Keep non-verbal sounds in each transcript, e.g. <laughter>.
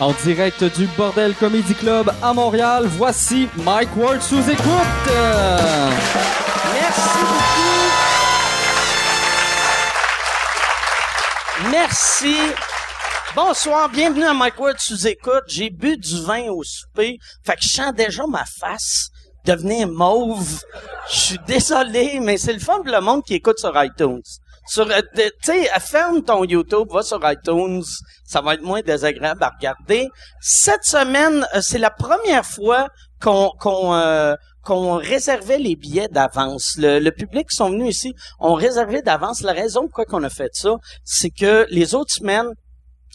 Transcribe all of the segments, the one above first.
En direct du Bordel Comedy Club à Montréal, voici Mike Ward sous écoute. Merci beaucoup. Merci. Bonsoir, bienvenue à Mike Ward sous écoute. J'ai bu du vin au souper, fait que je sens déjà ma face devenir mauve. Je suis désolé, mais c'est le fun pour le monde qui écoute sur iTunes. Sur, euh, tu sais, ferme ton YouTube, va sur iTunes, ça va être moins désagréable à regarder. Cette semaine, euh, c'est la première fois qu'on qu'on euh, qu'on réservait les billets d'avance. Le, le public qui sont venus ici ont réservé d'avance. La raison pourquoi qu'on a fait ça, c'est que les autres semaines,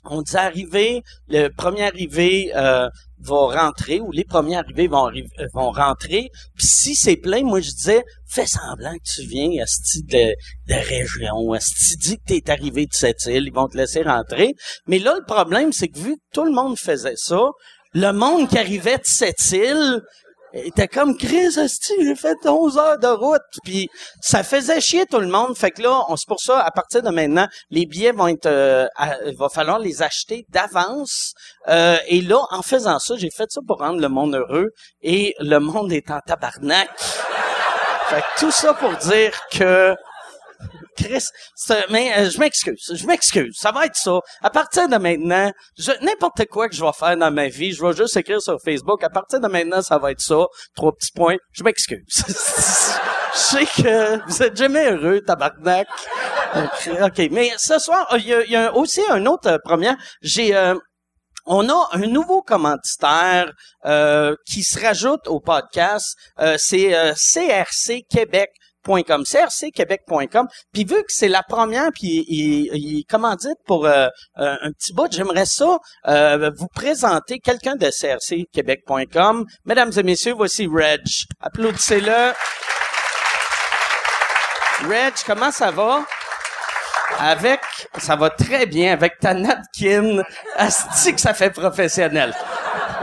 on dit arriver, le premier arrivé euh, va rentrer ou les premiers arrivés euh, vont rentrer. Puis si c'est plein, moi je disais, fais semblant que tu viens asti de, de région, asti dis que t'es arrivé de cette île, ils vont te laisser rentrer. Mais là, le problème, c'est que vu que tout le monde faisait ça, le monde qui arrivait de cette île était comme Chris, j'ai fait 11 heures de route. Puis ça faisait chier tout le monde. Fait que là, on c'est pour ça, à partir de maintenant, les billets vont être, euh, il va falloir les acheter d'avance. Euh, et là, en faisant ça, j'ai fait ça pour rendre le monde heureux. Et le monde est en tabarnak. <laughs> Fait que tout ça pour dire que Chris, mais euh, je m'excuse, je m'excuse, ça va être ça. À partir de maintenant, n'importe quoi que je vais faire dans ma vie, je vais juste écrire sur Facebook. À partir de maintenant, ça va être ça. Trois petits points. Je m'excuse. <laughs> je sais que vous êtes jamais heureux, tabarnak. Ok, ok. mais ce soir, il y a, il y a aussi un autre euh, première. J'ai euh, on a un nouveau commanditaire euh, qui se rajoute au podcast. Euh, c'est euh, crcquebec.com. Puis vu que c'est la première, puis il, il, il pour euh, euh, un petit bout, j'aimerais ça euh, vous présenter quelqu'un de crcquebec.com. Mesdames et messieurs, voici Reg. Applaudissez-le. Reg, comment ça va? Avec, ça va très bien, avec ta napkin. Asti que ça fait professionnel.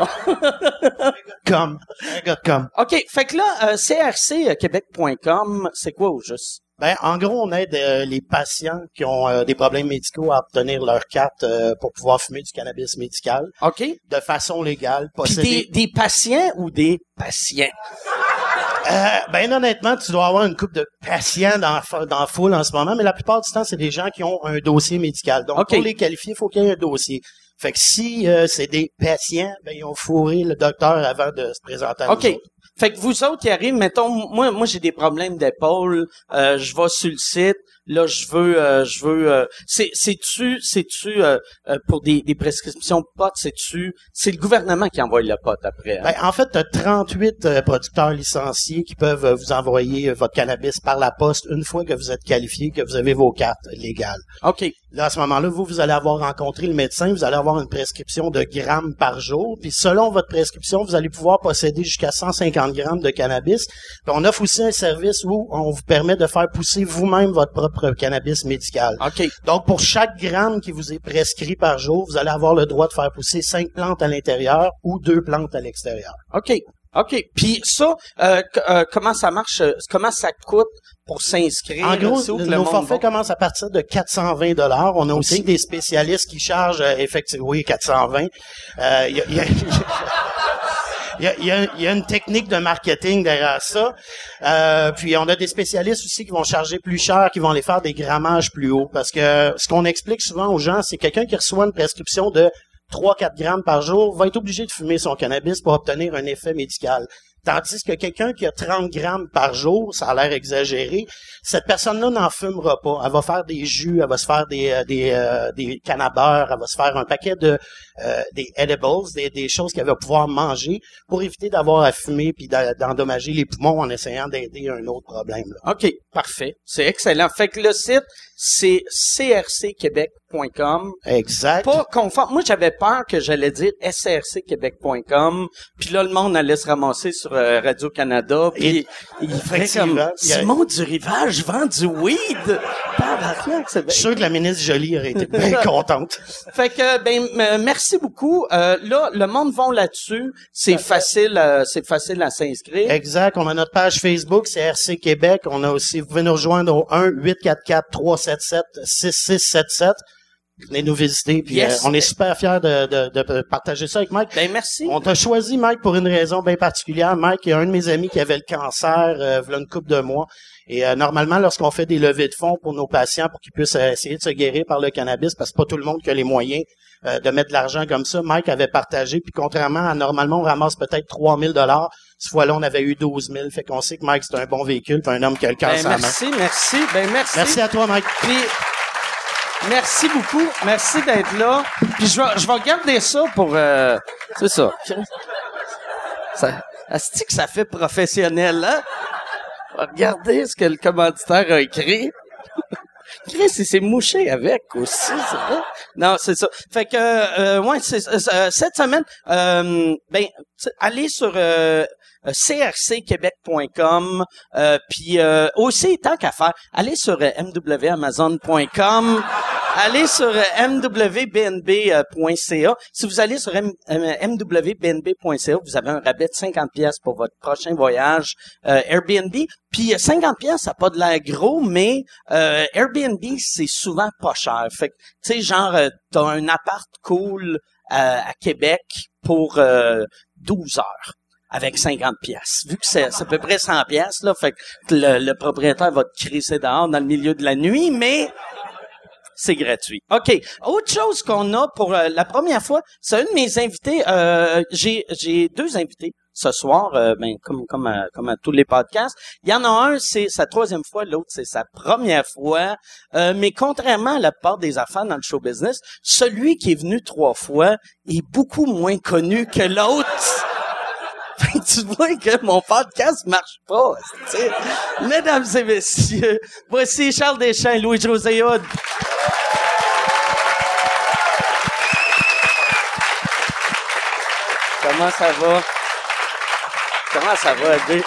<laughs> Comme. Un gars de comme. OK, fait que là, euh, crcquebec.com, c'est quoi au juste? Ben, en gros, on aide euh, les patients qui ont euh, des problèmes médicaux à obtenir leur carte euh, pour pouvoir fumer du cannabis médical OK? de façon légale. Puis des, des patients ou des patients? Euh, ben, honnêtement, tu dois avoir une coupe de patients dans, dans foule en ce moment, mais la plupart du temps, c'est des gens qui ont un dossier médical. Donc, pour les qualifier, il faut qu'il y ait un dossier. Fait que si euh, c'est des patients, ben, ils ont fourré le docteur avant de se présenter à OK. Fait que vous autres qui arrivent, mettons, moi, moi j'ai des problèmes d'épaule, euh, je vais sur le site, là je veux, euh, je veux, euh, c'est, c'est-tu, c'est-tu euh, euh, pour des, des prescriptions de potes, c'est-tu, c'est le gouvernement qui envoie le pote après. hein? Ben, en fait, tu as 38 euh, producteurs licenciés qui peuvent vous envoyer votre cannabis par la poste une fois que vous êtes qualifié, que vous avez vos cartes légales. OK. Là, à ce moment-là, vous, vous allez avoir rencontré le médecin, vous allez avoir une prescription de grammes par jour, puis selon votre prescription, vous allez pouvoir posséder jusqu'à 150 grammes de cannabis. Puis on offre aussi un service où on vous permet de faire pousser vous-même votre propre cannabis médical. OK. Donc, pour chaque gramme qui vous est prescrit par jour, vous allez avoir le droit de faire pousser cinq plantes à l'intérieur ou deux plantes à l'extérieur. OK. OK. Puis ça, euh, euh, comment ça marche? euh, Comment ça coûte pour s'inscrire? En gros, nos le monde? forfaits commencent à partir de 420 dollars. On a aussi des spécialistes qui chargent euh, effectivement, oui, 420. Euh, Il y a- il y a- <laughs> Il y, a, une technique de marketing derrière ça. Euh, puis on a des spécialistes aussi qui vont charger plus cher, qui vont aller faire des grammages plus hauts. Parce que ce qu'on explique souvent aux gens, c'est quelqu'un qui reçoit une prescription de 3-4 grammes par jour va être obligé de fumer son cannabis pour obtenir un effet médical. Tandis que quelqu'un qui a 30 grammes par jour, ça a l'air exagéré, cette personne-là n'en fumera pas. Elle va faire des jus, elle va se faire des euh, des, euh, des elle va se faire un paquet de euh, des edibles, des, choses qu'elle va pouvoir manger pour éviter d'avoir à fumer puis d'endommager les poumons en essayant d'aider un autre problème. là. OK, parfait. C'est excellent. Fait que le site, c'est crcquebec.com. Exact. Pas conforme. Moi, j'avais peur que j'allais dire srcquebec.com, puis là, le monde allait se ramasser sur euh, Radio-Canada, puis il ferait comme Simon du Rivage vend du weed! Tabarnak, c'est Je suis sûr que la ministre Jolie aurait été bien <laughs> contente. Fait que ben merci beaucoup. Euh, là, le monde va là-dessus. C'est facile, euh, c'est facile à s'inscrire. Exact. On a notre page Facebook, c'est RC Québec. On a aussi, vous pouvez nous rejoindre au 1 844 377 6677. venez nous visiter. Puis Yes. euh, on est super fiers de, de, de partager ça avec Mike. Ben, merci. On t'a choisi, Mike, pour une raison bien particulière. Mike est un de mes amis qui avait le cancer euh, v'là une couple de mois. Et euh, normalement, lorsqu'on fait des levées de fonds pour nos patients pour qu'ils puissent euh, essayer de se guérir par le cannabis, parce que pas tout le monde qui a les moyens euh, de mettre de l'argent comme ça, Mike avait partagé. Puis contrairement à normalement, on ramasse peut-être 3000 dollars. Cette fois-là, on avait eu 12 000. Fait qu'on sait que Mike, c'est un bon véhicule, puis un homme qui a le Ben, cancer main. merci, merci. Ben, merci. Merci à toi, Mike. Puis, merci beaucoup. Merci d'être là. Puis, je vais, je vais regarder ça pour... euh, c'est ça. ça Asti que ça fait professionnel, hein? Regarder ce que le commanditaire a écrit. <laughs> Chris, il s'est mouché avec aussi, c'est vrai? Non, c'est ça. Fait que, euh, ouais, c'est, euh, cette semaine, euh, ben, allez sur euh, euh, crcquebec.com, euh, puis euh, aussi, tant qu'à faire, allez sur euh, mwamazon.com, allez sur euh, mwbnb.ca. Si vous allez sur M- euh, mwbnb.ca, vous avez un rabais de 50 pièces pour votre prochain voyage euh, Airbnb. Puis euh, 50 pièces, ça a pas de l'air gros, mais euh, Airbnb, c'est souvent pas cher. Fait que, tu sais, genre, euh, t'as un appart cool euh, à Québec pour euh, 12 heures avec 50 pièces. Vu que c'est c'est à peu près 100 pièces là, fait que le, le propriétaire va te crisser dehors dans le milieu de la nuit, mais c'est gratuit. OK. Autre chose qu'on a pour euh, la première fois, c'est un de mes invités. euh, j'ai j'ai deux invités ce soir, euh, ben, comme comme à, comme à tous les podcasts. Il y en a un, c'est sa troisième fois, l'autre c'est sa première fois. Euh, mais contrairement à la part des affaires dans le show business, celui qui est venu trois fois est beaucoup moins connu que l'autre. <laughs> Tu vois que mon podcast marche pas. Mesdames et messieurs, voici Charles Deschamps et Louis-José Hood. Comment ça va? Comment ça va, Adé?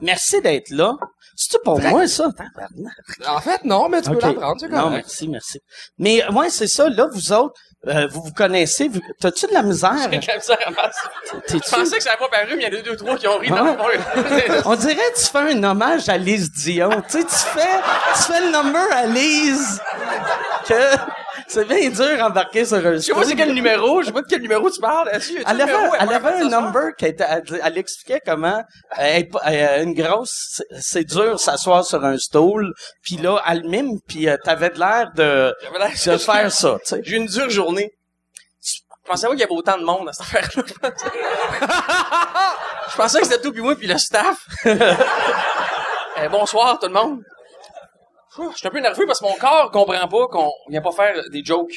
Merci d'être là. C'est-tu pour moi, ça? En fait, non, mais tu peux Ok. l'apprendre, c'est Non, correct. merci, merci. Mais ouais, c'est ça. Là, vous autres, euh, vous vous connaissez. Vous... T'as-tu de la misère? J'ai de la misère à Je pensais que ça n'avait pas paru, mais il y en a deux, trois qui ont ri dans Ah le fond. <laughs> On dirait que tu fais un hommage à Lise Dion. tu sais, tu fais, tu fais le number à Lise. Que c'est bien dur d'embarquer sur un Je sais pas c'est quel numéro, je sais pas de quel numéro tu parles. Elle avait, numéro elle avait un number qui était, elle, expliquait comment euh, euh, une grosse, c'est- dur s'asseoir sur un stool, puis là, elle mime, puis euh, t'avais de l'air de, de faire ça, tu sais. <laughs> J'ai eu une dure journée. Je pensais pas qu'il y avait autant de monde à cette affaire-là. Je pensais- <laughs> Je pensais que c'était tout puis moi puis le staff. <laughs> Eh, bonsoir tout le monde. Je suis un peu nerveux parce que mon corps comprend pas qu'on vient pas faire des jokes.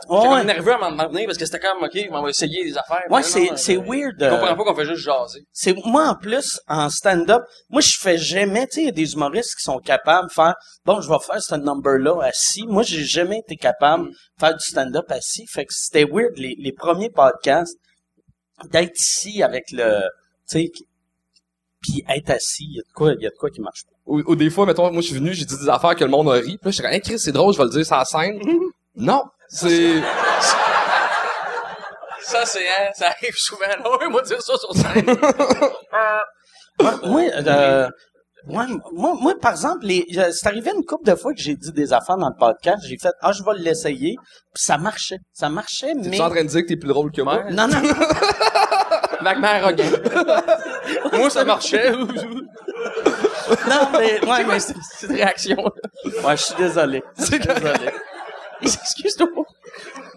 J'étais Ouais, comme nerveux à moment donné parce que c'était comme, OK, on va essayer des affaires. Ouais, c'est, c'est euh, weird. Je euh, comprends pas qu'on fait juste jaser. c'est moi en plus en stand-up moi je fais jamais tu sais il y a des humoristes qui sont capables de faire bon je vais faire ce number là assis moi j'ai jamais été capable de faire du stand-up assis fait que c'était weird les, les premiers podcasts d'être ici avec le tu sais puis être assis il y a de quoi il y a de quoi qui marche pas Ou, ou des fois, mettons, moi, je suis venu, j'ai dit des affaires que le monde a ri. Puis là, je suis hey, Chris, c'est drôle, je vais le dire sur la scène. <laughs> non. C'est, <laughs> Ça, c'est, hein, ça arrive souvent. Là. Oui, moi, dire ça sur scène. <laughs> moi moi, euh, moi, moi, moi, par exemple, les, euh, c'est arrivé une couple de fois que j'ai dit des affaires dans le podcast. J'ai fait, ah, je vais l'essayer. Puis ça marchait. Ça marchait, t'es mais... en train de dire que t'es plus drôle que moi? Non, non. Vaguement arrogant. moi, ça marchait. Non, mais, ouais, mais c'est- Cette réaction. ouais, je suis désolé. <laughs> Je suis désolé. Excuse-toi.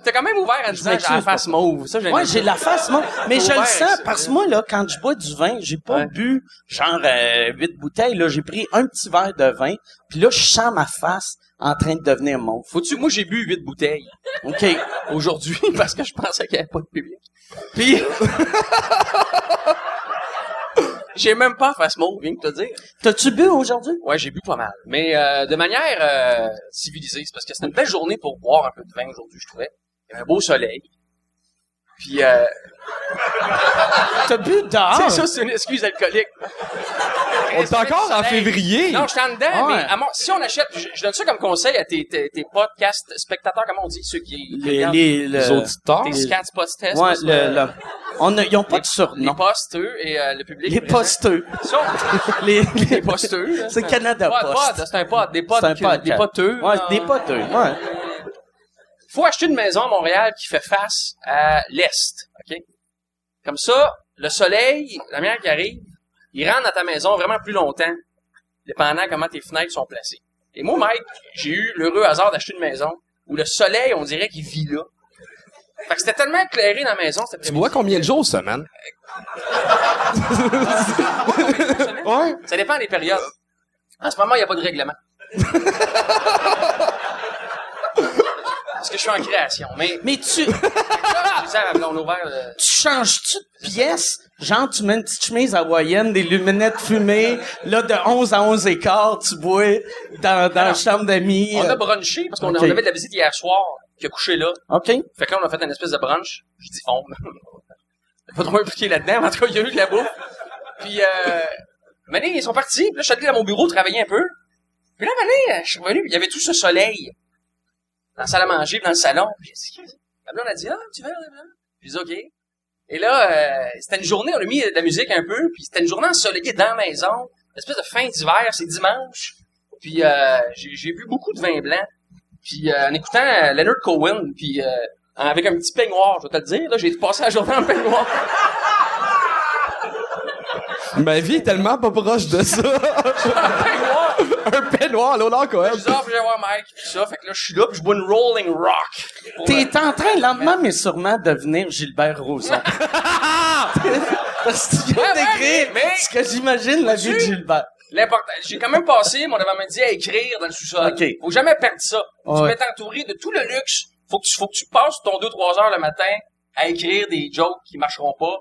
T'as quand même ouvert en disant j'ai la face mauve. Ça, j'ai Ouais, j'ai la face, moi. Mais je le sens, c'est parce que moi, là, quand je bois du vin, j'ai pas Ouais. bu, genre, euh, huit bouteilles, là. J'ai pris un petit verre de vin, puis là, je sens ma face en train de devenir mauve. Faut-tu, moi, j'ai bu huit bouteilles OK. aujourd'hui <laughs> parce que je pensais qu'il n'y avait pas de public. Puis, <laughs> j'ai même pas face mauve, viens de te dire. T'as-tu bu aujourd'hui? Ouais, j'ai bu pas mal. Mais euh, de manière euh, civilisée. C'est parce que c'était une belle journée pour boire un peu de vin aujourd'hui, je trouvais. Il y avait un beau soleil. Puis, euh, T'as bu dehors? c'est ça, c'est une excuse alcoolique. On est encore en février. Non, je suis en dedans, Ah ouais. mais à mon- si on achète, je, je donne ça comme conseil à tes, tes, tes podcasts spectateurs, comment on dit, ceux qui Les, les, le- Les auditeurs. tes scats, podcasts, Ouais, le, on a, ils ont pas de les surnom. posteux et euh, le public. Les posteux. <laughs> Les, Les posteux. C'est Canada Post. C'est un pod, des pods, C'est un podcast. des poteux. Ouais, des poteux. Ouais. Faut acheter une maison à Montréal qui fait face à l'est, OK? Comme ça, le soleil, la lumière qui arrive, il rentre dans ta maison vraiment plus longtemps, dépendant comment tes fenêtres sont placées. Et moi, Mike, j'ai eu l'heureux hasard d'acheter une maison où le soleil, on dirait qu'il vit là. Fait que c'était tellement éclairé dans la maison, Tu bois combien de jours semaine? Ouais. Ça dépend des périodes. En ce moment, il n'y a pas de règlement. <laughs> Parce que je suis en création. Mais, Mais tu, <laughs> le- tu changes-tu de pièce? Genre, tu mets une petite chemise hawaïenne, des lunettes fumées, là, de 11 à 11 et quart, tu bois dans, dans la chambre d'amis. On euh, a brunché parce qu'on on avait de la visite hier soir qui a couché là. OK. Fait que là, on a fait une espèce de brunch. Je dis on. <laughs> pas trop impliqué là-dedans, mais en tout cas, il y a eu de la bouffe. Puis, euh, Mané, ils sont partis. Puis là, je suis allé dans mon bureau travailler un peu. Puis là, Mané, je suis revenu, il y avait tout ce soleil dans la salle à manger, puis dans le salon. Puis la blonde a dit, ah, tu veux, J'ai dit, OK. Et là, euh, c'était une journée, on a mis de la musique un peu, puis c'était une journée ensoleillée dans la maison. Une espèce de fin d'hiver, c'est dimanche. Puis euh, j'ai j'ai bu beaucoup de vin blanc. Puis euh, en écoutant euh, Leonard Cohen, puis euh, avec un petit peignoir, je vais te le dire, là, j'ai passé la journée en peignoir. <laughs> Ma vie est tellement pas proche de ça. <laughs> <laughs> Un peignoir, là, quoi. Je dis, puis je vais voir Mike, puis ça. Fait que là, je suis là, puis je bois une Rolling Rock. T'es euh, en train, lentement, mais sûrement, de devenir Gilbert Rozon. <laughs> <laughs> Parce que tu viens d'écrire mais- ce que j'imagine la vie de Gilbert. L'important, j'ai quand même passé mon avant-midi à écrire dans le sous-sol. OK. Faut jamais perdre ça. Ouais. tu peux t'entourer de tout le luxe. Faut que tu, faut que tu passes ton 2-3 heures le matin à écrire des jokes qui marcheront pas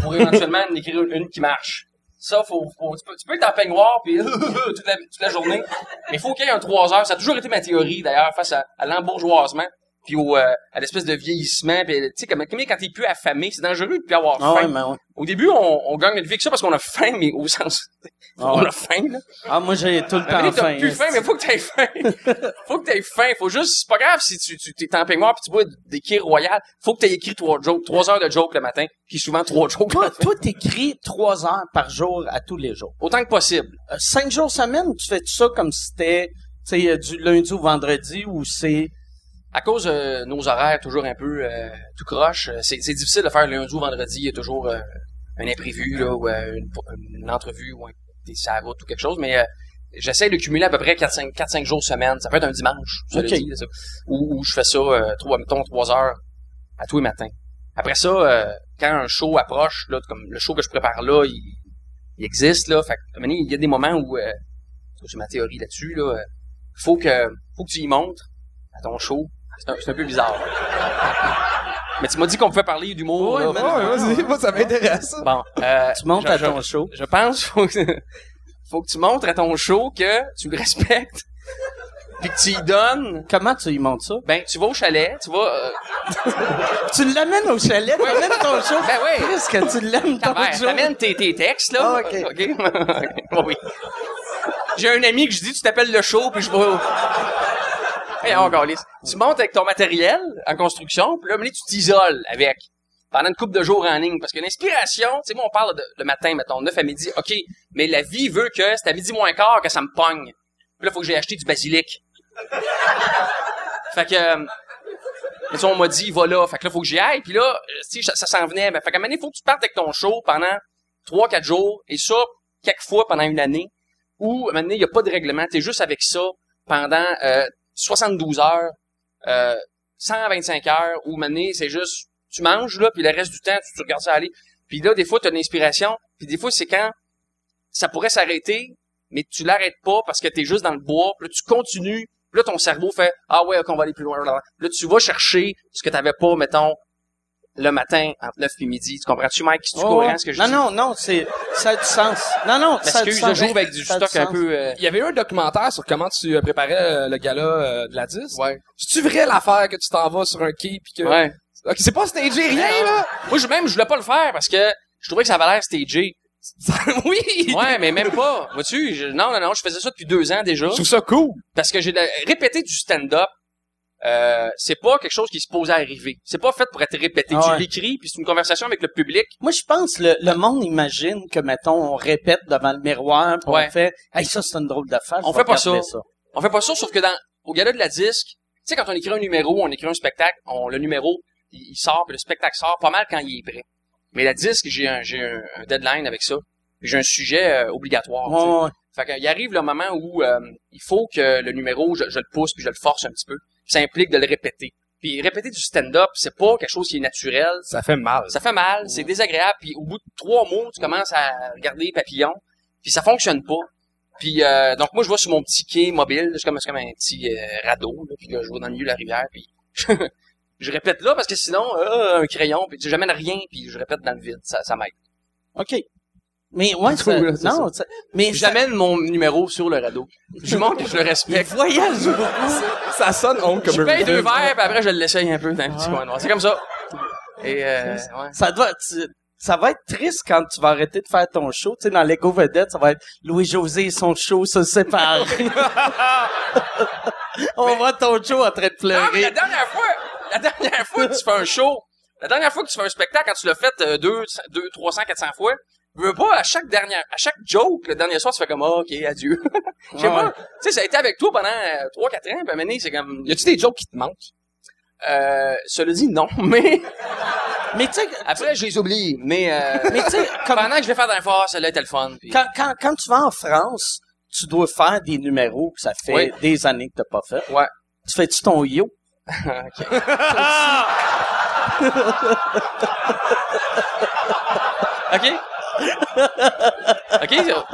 pour éventuellement en écrire une, une qui marche. Ça, faut, faut tu, peux, tu peux être en peignoir puis <laughs> toute, la, toute la journée. Mais il faut qu'il y ait un 3 heures. Ça a toujours été ma théorie, d'ailleurs, face à, à l'embourgeoisement puis au, euh, à l'espèce de vieillissement. Puis, tu sais, comme, comme quand t'es plus affamé, c'est dangereux de plus avoir Ah faim. ouais, mais ouais. Au début, on, on gagne notre vie avec ça parce qu'on a faim, mais au sens... Ah on a faim, là. Ah, moi, j'ai tout le temps t'as faim. plus faim, mais faut que t'aies faim. <laughs> faut que t'aies faim. Faut juste, c'est pas grave si tu, tu t'es en peignoir pis tu bois des kirs royales. Faut que t'aies écrit trois jokes, trois heures de jokes le matin, puis souvent trois jokes. Toi, toi, t'écris trois heures par jour à tous les jours. Autant que possible. Euh, cinq jours semaine, tu fais ça comme si c'était, tu sais, euh, du lundi au vendredi ou c'est... À cause de nos horaires toujours un peu euh, tout croche, euh, c'est, c'est difficile de faire lundi ou vendredi. Il y a toujours euh, un imprévu, là, ou euh, une, une entrevue, ou un, des route ou quelque chose, mais euh, j'essaie de cumuler à peu près 4-5, 4-5 jours semaine. Ça peut être un dimanche, cela Ok. dit, ça. où, où je fais ça, euh, trois, mettons, 3 heures à tous les matins. Après ça, euh, quand un show approche, là, comme le show que je prépare là, il, il existe, là, fait il y a des moments où, euh, c'est ma théorie là-dessus, là, euh, faut que, faut que tu y montres à ton show. C'est un, peu bizarre. <laughs> Mais tu m'as dit qu'on pouvait parler d'humour. Ouais, vas-y, moi, ça m'intéresse. Bon, euh, Tu montes je- à je- ton show. Je pense <laughs> faut que, faut que tu montres à ton show que tu le respectes, puis que tu y donnes. Comment tu y montes ça? Ben, tu vas au chalet, tu vas. Euh, <laughs> Tu l'amènes au chalet, t'amènes ton show? Ben oui. Qu'est-ce que tu l'aimes ton ben, show? t'amènes tes, tes textes là. Ah, ok. ok. oui. J'ai un ami que je dis, tu t'appelles le show, puis je vais. <laughs> Lisse. Tu montes avec ton matériel en construction, puis là, tu t'isoles avec pendant une couple de jours en ligne. Parce que l'inspiration, tu sais, moi, on parle de, le matin, mettons, 9 à midi. OK, mais la vie veut que c'est à midi moins quart que ça me pogne. Puis là, faut que j'ai acheté du basilic. fait que... euh, mais on m'a dit, va là. Fait que là, faut que j'y aille. Puis là, euh, sais, ça, ça s'en venait. Ben, fait qu'à un moment donné, faut que tu partes avec ton show pendant 3-4 jours. Et ça, quelques fois pendant une année. Ou, à un moment donné, il n'y a pas de règlement. T'es juste avec ça pendant euh, 72 heures, euh, 125 heures. Ou, donné, c'est juste, tu manges, là, puis le reste du temps, tu, tu regardes ça aller. Puis là, des fois, tu as une inspiration. Puis des fois, c'est quand ça pourrait s'arrêter, mais tu l'arrêtes pas parce que t'es juste dans le bois. Puis là, tu continues. Puis là, ton cerveau fait « Ah ouais, ok, on va aller plus loin. » Là, tu vas chercher ce que t'avais pas, mettons, le matin entre 9 et midi. Tu comprends-tu, Mike? C'est-tu Oh, ce que je non, dis? non, non, c'est, ça a du sens. Non, non, ça a du sens. je joue avec du stock un peu... euh, Il y avait eu un documentaire sur comment tu euh, préparais euh, le gala euh, de la 10. Ouais. C'est-tu vrai l'affaire que tu t'en vas sur un quai pis que Ouais. Ok, c'est pas stagé, rien, là! Moi, je, même, je voulais pas le faire parce que je trouvais que ça avait l'air stagé. <laughs> oui! Ouais, mais même pas. Vois-tu? je- Non, non, non, je faisais ça depuis deux ans déjà. Je trouve ça cool. Parce que j'ai de- répété du stand-up. Euh, c'est pas quelque chose qui se pose à arriver. C'est pas fait pour être répété. Ah tu ouais. l'écris, puis c'est une conversation avec le public. Moi, je pense le, le monde imagine que, mettons, on répète devant le miroir, puis Ouais. on fait « Hey, ça, c'est une drôle de face. On fait pas ça. On fait pas ça, sauf que dans au gala de la disque, tu sais, quand on écrit un numéro, on écrit un spectacle, on, le numéro, il, il sort, puis le spectacle sort pas mal quand il est prêt. Mais la disque, j'ai un, j'ai un, un deadline avec ça. J'ai un sujet euh, obligatoire. ouais. Fait qu'il arrive le moment où euh, il faut que le numéro, je, je le pousse puis je le force un petit peu. Ça implique de le répéter. Puis répéter du stand-up, c'est pas quelque chose qui est naturel. Ça fait mal. Ça fait mal, c'est désagréable. Puis au bout de trois mots, tu commences à regarder les papillons. Puis ça fonctionne pas. Puis euh, donc moi, je vais sur mon petit quai mobile. C'est comme, comme un petit euh, radeau. Là, puis là, je vais dans le milieu de la rivière. Puis <laughs> je répète là parce que sinon, euh, un crayon. Puis j'amène rien. Puis je répète dans le vide. Ça, ça m'aide. OK. Mais ouais, ça- là, non, ça- mais ça- J'amène mon numéro sur le radeau. Je montre que je le il respecte. voyage beaucoup. Ça sonne honte comme Je paye deux verres, puis après, je l'essaye un peu dans un petit coin noir. C'est comme ça. Et, euh, ouais. Ça doit, tu- ça va être triste quand tu vas arrêter de faire ton show. Tu sais, dans Lego Vedette, ça va être Louis-José et son show se séparent. <laughs> On voit ton show en train de Non, mais la pleurer. dernière fois, la dernière fois que tu fais un show, la dernière fois que tu fais un spectacle, quand tu l'as fait euh, deux, deux, 300, 400 fois, veux pas, à chaque dernière, à chaque joke, le dernier soir, tu fais comme, Ah, ok, adieu. <laughs> Je sais Ouais, pas. Tu sais, ça a été avec toi pendant euh, 3, 4 ans, puis à un moment donné, c'est comme, Y a-tu des jokes qui te manquent? euh, cela dit, non, <laughs> mais, Mais tu sais, après, je les oublie, mais, euh, mais tu sais, comme pendant que je vais faire le fort, celle-là était le fun, quand, quand, quand tu vas en France, tu dois faire des numéros que ça fait Oui. des années que t'as pas fait. Ouais. Tu fais-tu ton yo? <laughs> Ok. OK? OK? ça-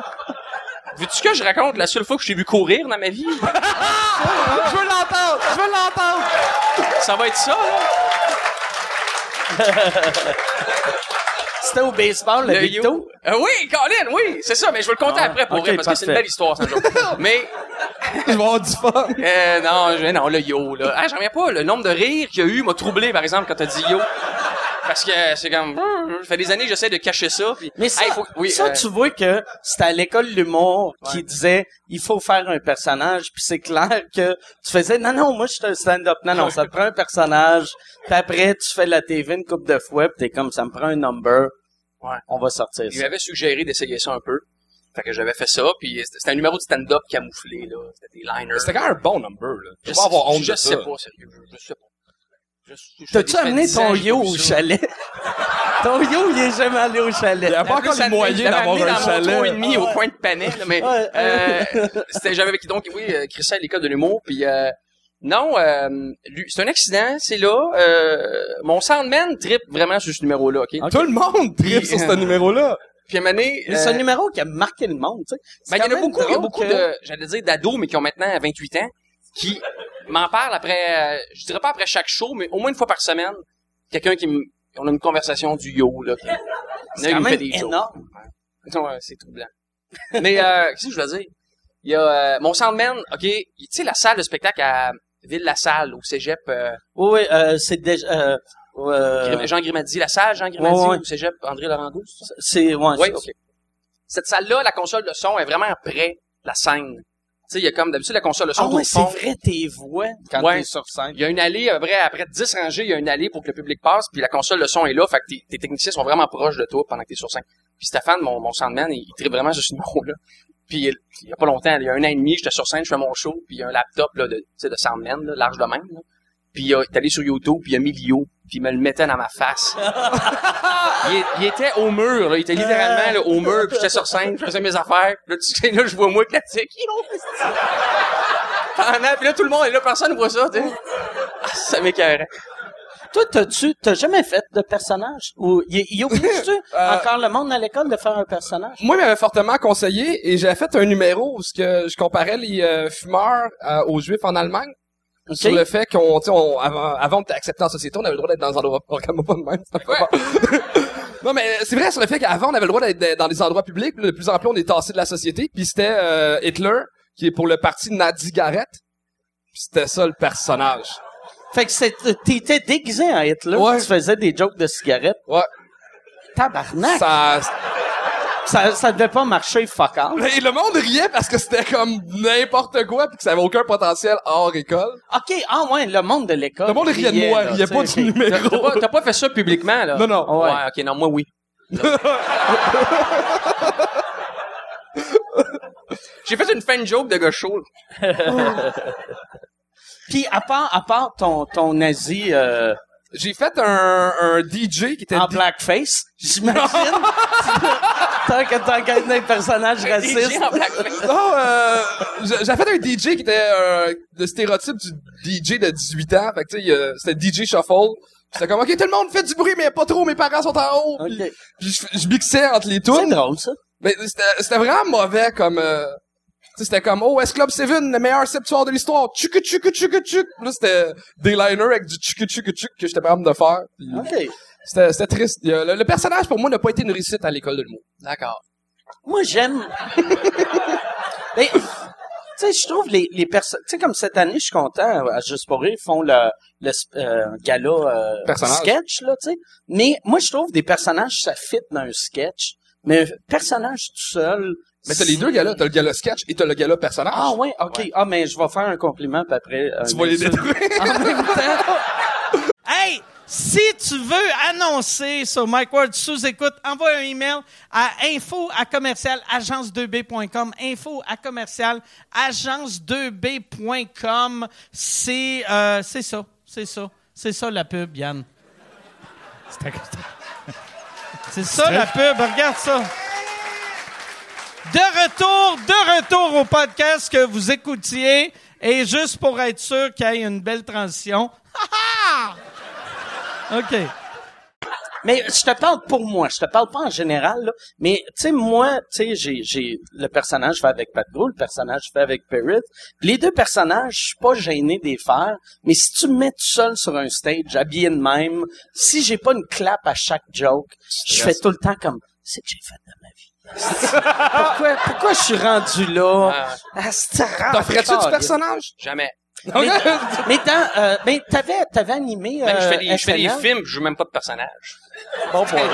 Veux-tu que je raconte la seule fois que je t'ai vu courir dans ma vie? Je veux l'entendre! Je veux l'entendre! Ça va être ça, là? C'était au baseball, le, Le Victo? yo. Euh, oui, Colin, oui, c'est ça, mais je vais le compter Ah, après pour ok, vrai, parce que c'est une belle histoire, ça. <laughs> Mais, Je vais avoir du fun. euh, non, je- non, le yo, là. Ah, j'en reviens pas, le nombre de rires qu'il y a eu m'a troublé, par exemple, quand t'as dit yo. Parce que c'est comme, ça fait des années que j'essaie de cacher ça, puis, Mais ça, Hey, faut- oui, ça euh, tu vois que c'était à l'école de l'humour qui Ouais. disait il faut faire un personnage puis c'est clair que tu faisais non non moi je suis un stand-up non non ça te prend un personnage puis après tu fais la TV une couple de fois puis t'es comme ça me prend un number Ouais. on va sortir Il ça m'avait suggéré d'essayer ça un peu. Fait que j'avais fait ça, puis c'était un numéro de stand-up camouflé, là. C'était des liners. C'était quand même un bon number, là. Je Je pas avoir honte je de sais ça. pas, sérieux. Je, je sais pas. T'as-tu amené 10 ans ton yo au chalet? <laughs> Ton yo il est jamais allé au chalet Il y a pas encore les moyens d'avoir un dans mon chalet. trois et demi au coin de Panay, là, mais Ouais. euh, c'était j'avais avec donc oui euh, Christian à l'école de l'humour puis euh, non euh, lui c'est un accident c'est là euh, mon soundman trip vraiment sur ce numéro là ok? Tout le monde tripe sur ce numéro-là. puis à un moment donné, Mais c'est un euh, numéro qui a marqué le monde tu sais Ben, il y en a beaucoup, il y a beaucoup que- de, j'allais dire d'ados, mais qui ont maintenant 28 ans, qui m'en parlent après, euh, je dirais pas après chaque show, mais au moins une fois par semaine, quelqu'un qui me, on a une conversation du yo, là. Il c'est me fait des énorme Ouais, c'est troublant. mais, euh, <laughs> qu'est-ce que je veux dire? Il y a, euh, mon soundman, ok, tu sais, la salle de spectacle à Ville-la-Salle, au cégep, euh, oui oui euh, c'est déjà Jean Grimaldi, la salle Jean Grimaldi, ouais, ouais. au cégep André Laurando, c'est ouais, Oui, ok. Cette salle-là, la console de son est vraiment près de la scène. Tu sais, il y a comme d'habitude la console de son Ah ouais, c'est vrai, tes voix quand Ouais. t'es sur scène. Il y a une allée, après, après 10 rangées, il y a une allée pour que le public passe, puis la console de son est là, fait que tes, tes techniciens sont vraiment proches de toi pendant que t'es sur scène. Puis Stéphane, mon, mon soundman, il, il tripe vraiment sur ce numéro-là. Puis il, il y a pas longtemps, il y a un an et demi, j'étais sur scène, je fais mon show, puis il y a un laptop là, de, tu sais, de soundman, là, large de même. Là. Puis il est allé sur YouTube, puis il a mis Lio, puis il me le mettait dans ma face. <laughs> il, était au mur, là, il était littéralement là, au mur, puis j'étais sur scène, je faisais mes affaires, là, tu sais, là, je vois moi classique. <laughs> Pendant, puis là, tout le monde est là, personne voit ça, tu sais. Ah, ça m'écœurait. Toi, t'as-tu, t'as jamais fait de personnage? Ou, y, y oblige-tu <laughs> Euh, encore le monde à l'école de faire un personnage? Moi, il m'avait fortement conseillé et j'ai fait un numéro où ce que je comparais les euh, fumeurs euh, aux juifs en Allemagne. Sur le fait qu'on, on, avant, avant d'être accepté en société, on avait le droit d'être dans un endroit, regarde-moi pas de même. Non, mais c'est vrai sur le fait qu'avant, on avait le droit d'être dans des endroits publics, de plus en plus, on est tassé de la société, puis c'était euh, Hitler, qui est pour le parti Nazi Garrett, puis c'était ça le personnage. Fait que t'étais déguisé en Hitler, Ouais. tu faisais des jokes de cigarettes. Ouais. Tabarnak! Ça, Ça, ça, devait pas marcher fuck off. Et le monde riait parce que c'était comme n'importe quoi puis que ça avait aucun potentiel hors école. OK, ah ouais, le monde de l'école. Le monde riait de moi, là, riait pas du ok. T'as numéro. pas, t'as pas fait ça publiquement, là? Non, non. Ouais, Ouais. ok, non, moi, oui. <laughs> J'ai fait une fan joke de gars chaud. <laughs> Puis à part, à part ton, ton nazi euh, J'ai fait un, un DJ qui était en blackface, j'imagine. <laughs> tant que tant qu'être un personnage raciste. DJ en blackface. Non, euh, j'ai fait un DJ qui était euh, le stéréotype du DJ de 18 ans. Fait que tu sais, euh, c'était DJ Shuffle. C'était comme, OK, tout le monde fait du bruit, mais pas trop, mes parents sont en haut. Puis, je, je mixais entre les C'est tunes. drôle, ça. Mais c'était vraiment mauvais comme... Euh, c'était comme, oh, S Club 7, le meilleur septuor de l'histoire. Tchuk, tchuk, tchuk, tchuk. Là, c'était des liners avec du tchuk, tchuk, tchuk que j'étais pas capable de faire. Puis OK. C'était c'était triste. Le, le personnage, pour moi, n'a pas été une réussite à l'école de l'humour. D'accord. Moi, j'aime. <laughs> Mais, tu sais, je trouve les, les personnes. Tu sais, comme cette année, je suis content, à Juste pour rire, ils font le, le euh, gala euh, sketch, là, tu sais. Mais moi, je trouve des personnages, ça fit dans un sketch. Mais un personnage tout seul. Mais t'as les deux gars-là. T'as le gala sketch et t'as le gala personnage. Ah ouais, ok. Ah, mais je vais faire un compliment, puis après. Tu un vas les détruire. en même <laughs> temps. Hey, si tu veux annoncer sur Mike Ward sous écoute, envoie un email à info à commercial agence2b.com. Info à commercial agence2b.com. C'est euh, c'est ça, c'est ça, c'est ça la pub, Yann. C'est ça la pub. Regarde ça. De retour, de retour au podcast que vous écoutiez. Et juste pour être sûr qu'il y ait une belle transition. Ha, <laughs> ha! OK. Mais je te parle pour moi, je te parle pas en général, là. Mais, tu sais, moi, tu sais, j'ai, j'ai, le personnage fait avec Pat Gros, le personnage fait avec Perrit. Les deux personnages, je suis pas gêné de les faire. Mais si tu me mets tout seul sur un stage, habillé de même, si j'ai pas une clap à chaque joke, je fais tout le temps comme, c'est que j'ai fait de vie. Pourquoi, pourquoi je suis rendu là? Ah, Ah, ferais-tu du personnage? jamais. Mais, mais dans, euh, ben, t'avais, t'avais animé, je euh, fais des, je fais des SNL. films, je joue même pas de personnage. Bon boy. <laughs>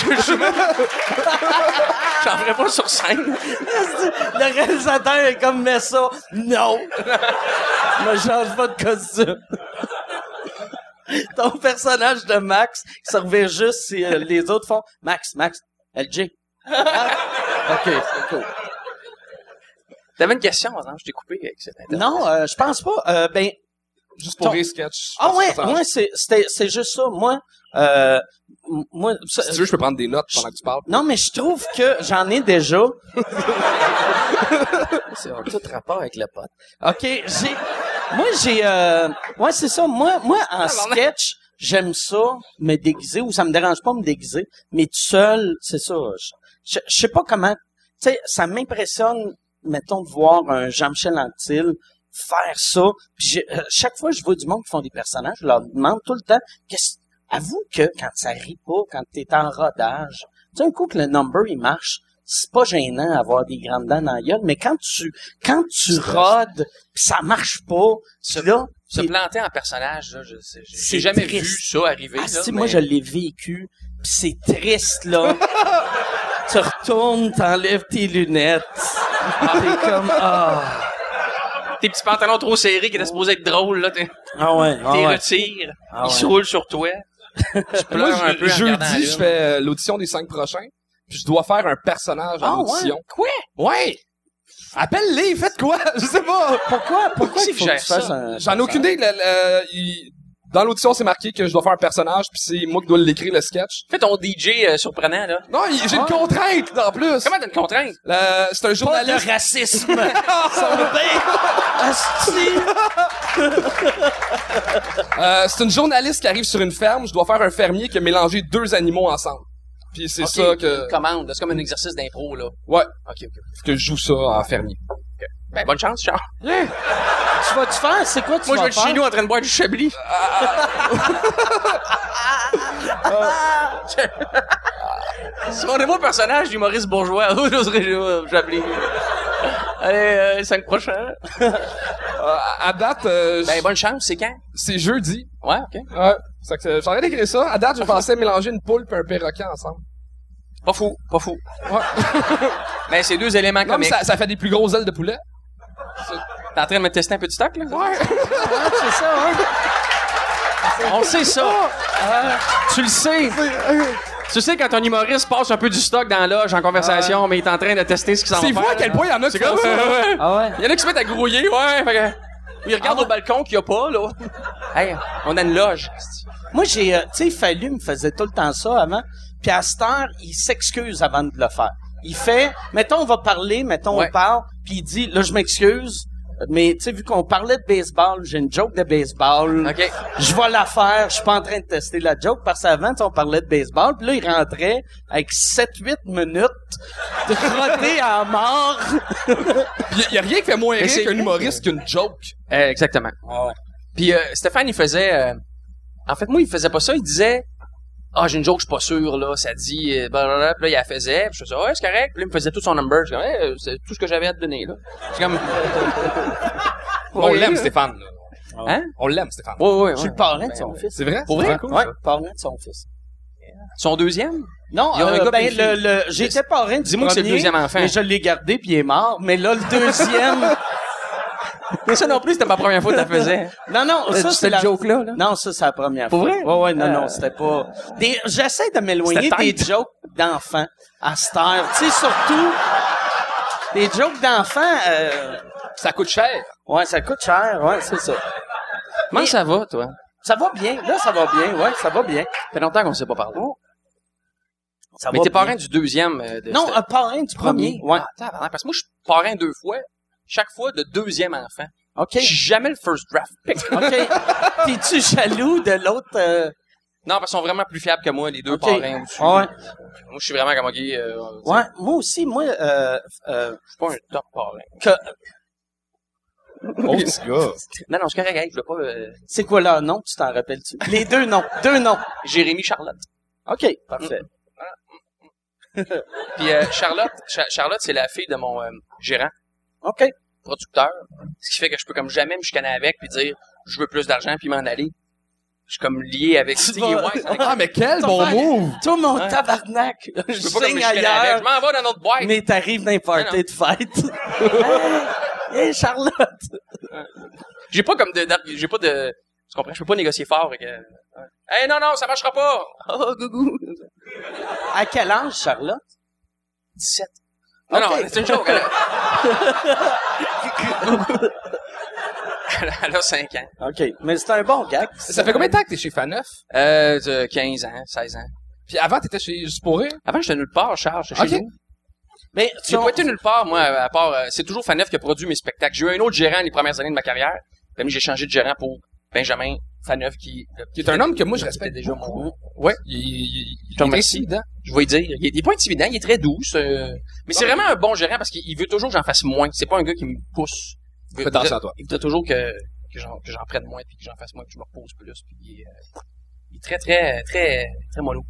Je joue même... J'en ferai pas sur scène. Le réalisateur est comme, mais ça, non. <laughs> Me change pas de costume. <laughs> Ton personnage de Max, il servait juste si euh, les autres font, Max, Max, LG. <laughs> Ah, OK, c'est cool. T'avais une question, exemple, je t'ai coupé avec cette interview. Non, euh, je pense pas. Euh, ben, Juste pour Ton- rire sketch. ah ouais, moi, c'est, c'était, c'est juste ça. Moi, euh, moi, ça- Si tu veux, je peux prendre des notes pendant que tu parles. non, mais je trouve que j'en ai déjà. <laughs> C'est en tout rapport avec le pote. OK, j'ai moi j'ai euh ouais, c'est ça. Moi moi en sketch, j'aime ça me déguiser ou ça me dérange pas me déguiser, mais tout seul, c'est ça. Je, je, sais pas comment tu sais, ça m'impressionne mettons de voir un Jean-Michel Anctil faire ça. Puis euh, chaque fois que je vois du monde qui font des personnages, je leur demande tout le temps qu'est-ce avoue que quand ça rit pas, quand t'es en rodage, tu sais un coup que le number il marche, c'est pas gênant d'avoir des grandes dents dans la gueule, mais quand tu quand tu rodes pis ça marche pas, tu là, Se planter en personnage, là, je sais, j'ai- jamais triste. vu ça arriver. ah, là, si, mais- moi je l'ai vécu, pis c'est triste là. <laughs> tu retournes, t'enlèves tes lunettes, t'es comme ah Tes petits pantalons trop serrés qui étaient supposés être drôles, là, t'es ah ouais, ah t'es ouais. retires, Ah ils ouais. se roulent sur toi. Je pleure Moi, un peu jeudi, je fais euh, l'audition des cinq prochains. Puis je dois faire un personnage Ah, en audition. Quoi? Ouais! Appelle-les, faites quoi? <laughs> Je sais pas. Pourquoi? Pourquoi il faut que tu fasses ça? un J'en ai aucune idée. le- le- il- Dans l'audition, c'est marqué que je dois faire un personnage, puis c'est moi qui dois l'écrire, le sketch. Fais ton DJ euh, surprenant, là. Non, il- j'ai une contrainte, en plus. Comment t'as une contrainte? Le- C'est un pas journaliste. de racisme. <laughs> Euh, c'est une journaliste qui arrive sur une ferme. Je dois faire un fermier qui a mélangé deux animaux ensemble. Puis c'est Ok, ça que... Une commande, c'est comme un exercice d'impro, là. Ouais, Ok, ok. que je joue ça en fermier. Ben, bonne chance, Charles. Tu vas-tu faire? C'est quoi tu Moi, je vas vais être chez nous en train de boire du chablis. <laughs> <laughs> C'est mon nouveau personnage d'humoriste bourgeois. <laughs> Oh, j'oserais, Chablis. Allez, euh, le 5 prochain. <laughs> Euh, à date, euh, Ben, bonne chance, c'est quand? c'est jeudi. Ouais, OK. Ouais. C'est que j'aurais d'écrire ça. À date, je pensais mélanger une poule et un perroquet ensemble. Pas fou, pas fou. Ouais. <laughs> Ben, c'est deux éléments Comme comiques. ça, ça fait des plus grosses ailes de poulet. T'es en train de me tester un peu de stock, là? <laughs> Ouais. c'est ça, hein? On sait ça. Tu le sais. Tu sais, quand un humoriste passe un peu du stock dans la loge en conversation, mais il est en train de tester ce qu'il s'en va C'est fou à quel point il y en a qui font ça. Ah ouais? Il y en a qui se mettent à grouiller, ouais. Fait que, ils regardent au balcon qu'il n'y a pas, là. Hey, on a une loge. Moi, j'ai, euh, tu sais, Fallu me faisait tout le temps ça avant. Puis à cette heure, il s'excuse avant de le faire. Il fait, mettons, on va parler, mettons, Ouais. on parle, puis il dit, là, je m'excuse, mais tu sais, vu qu'on parlait de baseball, j'ai une joke de baseball. OK. Je vais la faire, je suis pas en train de tester la joke, parce qu'avant, tu sais, on parlait de baseball, puis là, il rentrait avec 7-8 minutes de frotter à mort. <laughs> Il y, a rien qui fait moins rire qu'un humoriste qu'une joke. Euh, exactement. Puis euh, Stéphane, il faisait... euh, en fait, moi, il faisait pas ça. Il disait... Ah, j'ai une joke, je suis pas sûr, là. Ça dit... Euh, blablabla. Puis là, il la faisait. Puis je faisais, ouais, c'est correct. Puis là, il me faisait tout son number. Je disais, ouais, euh, c'est tout ce que j'avais à te donner, là. C'est comme... <laughs> On Oui, l'aime. Stéphane. là. Hein? On l'aime, Stéphane. Ouais, ouais, Je suis le parrain de son fils. C'est vrai? Pour vrai? cool, Ouais, parrain de son fils. Son deuxième? Non, euh, gars ben, le, le, j'étais parrain du Dis-moi que c'est le deuxième enfant. Mais je l'ai gardé puis il est mort. Mais là, le deuxième, <laughs> <laughs> Ça non plus, c'était ma première fois que tu la faisais. non, non, ça, c'est la... joke-là, là? Non, ça, c'est la première Pour fois. vrai? Ouais, ouais, non, Euh. non, c'était pas... Des... J'essaie de m'éloigner des jokes d'enfants à cette heure. Tu sais, surtout, des jokes d'enfants, euh... Ça coûte cher. ouais, ça coûte cher, ouais, c'est ça. Comment ça va, toi? Ça va bien, là, ça va bien, ouais, ça va bien. Ça fait longtemps qu'on s'est pas parlé. Ça Mais t'es parrain du deuxième. euh, de Non, un parrain du premier. Ouais, Ah, parce que moi, je suis parrain deux fois. Chaque fois de deuxième enfant. OK. Je suis jamais le first draft pick. <laughs> OK. T'es-tu jaloux de l'autre... euh, non, parce qu'ils sont vraiment plus fiables que moi, les deux OK. parrains au-dessus. Ouais. Moi, je suis vraiment comme, OK, euh, Ouais, moi aussi, moi, euh, euh, je suis pas un top parrain. que, Oh, petit gars. Non, non, c'est correct, hey, je veux pas... euh, c'est quoi leur nom, tu t'en rappelles-tu? Les deux noms, deux noms. Jérémy Charlotte. OK, parfait. <laughs> Puis euh, Charlotte, Cha- Charlotte, c'est la fille de mon euh, gérant, OK. producteur. Ce qui fait que je peux comme jamais me chicaner avec puis dire, je veux plus d'argent puis m'en aller. Je suis comme lié avec... Tu vas- avec- <laughs> Ah, mais quel bon frère- move! Toi, mon Ouais. tabarnak, je Je peux pas comme signe me chicaner avec. Je ailleurs, m'en vais dans notre boîte. mais t'arrives parties de fête. <laughs> hey, hey, Charlotte! J'ai pas comme de, d'ar- j'ai pas de, tu comprends, je peux pas négocier fort avec, euh, ouais. Hey, non, non, ça marchera pas! Oh, gougou! À quel âge, Charlotte? 17. Non, Ok. non, c'est une joke, elle a... <laughs> elle a- elle a 5 ans. OK, mais c'est un bon gag. Ça fait combien de temps que t'es chez Faneuf? Euh, de 15 ans, 16 ans. Puis avant, t'étais chez Juste pour rire? Avant, j'étais nulle part, Charles, chez Ok. nous. Mais tu J'ai pas été nulle part, moi, à part, euh, c'est toujours Faneuf qui a produit mes spectacles. J'ai eu un autre gérant les premières années de ma carrière. Puis j'ai changé de gérant pour Benjamin Faneuf qui, Qui est un homme que moi, je respecte déjà mon, ouais. Il, il, il est intimidant. Je vais dire. Il est, il est pas intimidant, il est très doux. Mais c'est vraiment un bon gérant parce qu'il il veut toujours que j'en fasse moins. C'est pas un gars qui me pousse. Il veut- toi. Il veut toujours que, que j'en, prenne moins puis que j'en fasse moins, que je me repose plus. Puis il est, euh, il est très, très, très, très mollo.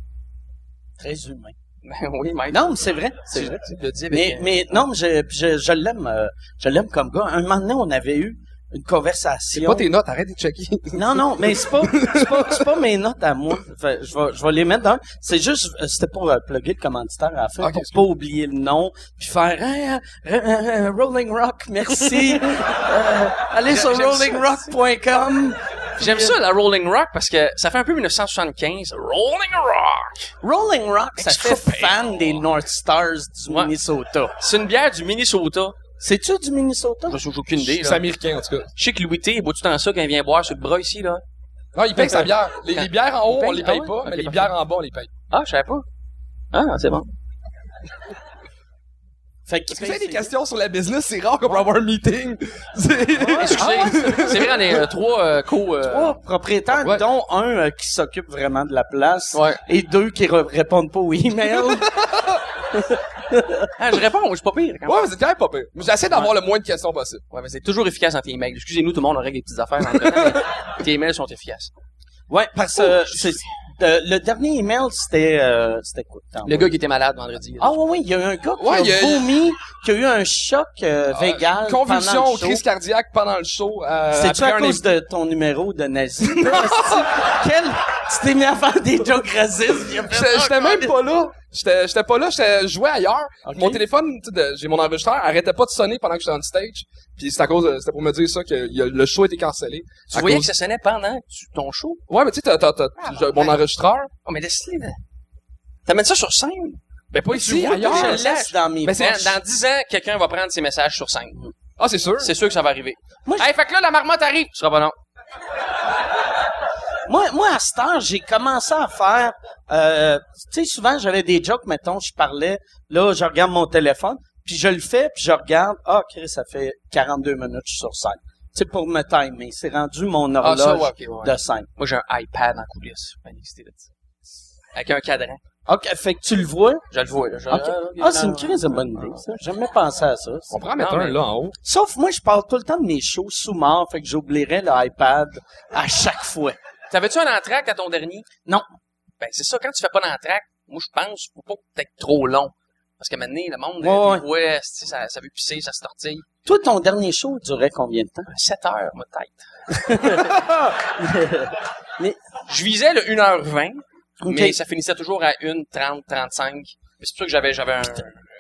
Très humain. Ben <laughs> oui, Mike. Non, mais c'est vrai, c'est vrai. tu le dis Mais, euh, mais non, mais je, je, je l'aime, euh, je l'aime comme gars. Un moment donné, on avait eu une C'est conversation. pas tes notes, arrête de checker. Non, non, mais c'est pas, c'est pas, c'est pas mes notes à moi. Fait, je vais, je vais les mettre dans. C'est juste, euh, c'était pour euh, plugger le commanditaire à la fin, Ok, pour pas oublier le nom, puis faire euh, euh, euh, Rolling Rock, merci. <laughs> Euh, allez sur rollingrock.com. J'aime ça, la Rolling Rock, parce que ça fait un peu 1975. Rolling Rock! Rolling Rock, ça Extra fait fan des North Stars du Ouais. Minnesota. C'est une bière du Minnesota. C'est-tu du Minnesota? J'ai aucune idée, C'est américain, en tout cas. Je sais que Louis T, il boit tout le temps ça quand il vient boire sur le bras ici, là. Non, il paye sa bière. Les, les bières en haut, paye? on les Ah paye ouais? pas, mais les parfait. bières en bas, on les paye. Ah, je savais pas. Ah, c'est bon. Fait que vous avez des questions sur la business? C'est rare qu'on peut avoir un meeting. <laughs> C'est- Excusez. c'est vrai, on est euh, trois euh, co... euh, Trois propriétaires, Ouais. dont un euh, qui s'occupe vraiment de la place Ouais. et deux qui répondent pas aux emails. <laughs> Ah, je réponds, je suis pas pire. Quand même. Ouais, mais c'est quand même pas pire. Mais J'essaie d'avoir le moins de questions possible. Ouais, mais c'est toujours efficace dans tes emails. Excusez-nous, tout le monde, on règle des petites affaires. mais <laughs> tes emails sont efficaces. ouais, parce que c'est de- le dernier email, c'était, euh, c'était quoi? t'as Le envoyé? gars qui était malade vendredi. Ah oui, oui, il y a eu un gars qui Ouais, il y a a- vomi, qui a eu un choc euh, vagal pendant Convulsion, le show. crise cardiaque pendant le show. Euh, C'est-tu après à un cause de ton numéro de nazi? <laughs> Quel... Tu t'es mis à faire des jokes racistes. il a fait J'étais ça, j'étais même pas là. J'étais j'étais pas là, j'étais je jouais ailleurs. Mon téléphone, de- j'ai mon enregistreur, arrêtait pas de sonner pendant que j'étais on stage. Puis c'est à cause, de- c'était pour me dire ça que il y a- le show était cancellé. Tu voyais cause- que ça sonnait pendant tu- ton show? Ouais, mais tu sais, t'as, t'as, t'as- j'ai mon enregistreur. Oh, mais laisse-les. T'amènes ça sur scène? Ben pas ici, ailleurs. Je Ah, laisse dans mes Ben. Dans, 10 ans, quelqu'un va prendre ses messages sur scène. Ah, c'est sûr. C'est sûr que ça va arriver. Moi, hey, fait que là, la marmotte arrive. Tu seras pas non. Moi, moi, à cette heure, j'ai commencé à faire... Euh, tu sais, souvent, j'avais des jokes, mettons, je parlais, là, je regarde mon téléphone, puis je le fais, puis je regarde, ah, Chris, ça fait 42 minutes je suis sur scène. Tu sais, pour me timer. C'est rendu mon Ah, horloge ça, ouais, ok, ouais. de scène. Moi, j'ai un iPad en coulisses. Avec un cadran. OK, fait que tu le vois? Je le vois, là. Je- OK. ah, Ah, c'est une crise de bonne idée, ça. J'ai jamais pensé à ça. On en mettre un là en haut. Sauf moi, je parle tout le temps de mes shows sous mort, fait que j'oublierais l'iPad à chaque fois. T'avais-tu un entracte à ton dernier? Non. Ben, c'est ça, quand tu fais pas d'entracte, moi, je pense, faut pas que t'aies trop long. Parce que maintenant, le monde, Ouais, euh, des sais, ça, ça veut pisser, ça se tortille. Toi, ton dernier show durait combien de temps? 7 heures, ma tête. <laughs> Mais- Je visais le 1h20, OK. mais ça finissait toujours à 1h30, 35. Mais C'est pour ça que j'avais, j'avais un,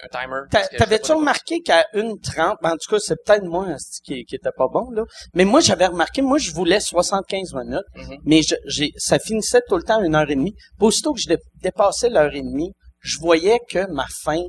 un timer. T'avais-tu remarqué qu'à une trente, ben, en tout cas, c'est peut-être moi asti, qui, qui était pas bon, là. Mais moi, j'avais remarqué, moi, je voulais 75 minutes, Mhm. mais je- j'ai, ça finissait tout le temps à une heure et demie. Puis aussitôt que je dé- dépassais l'heure et demie, je voyais que ma fin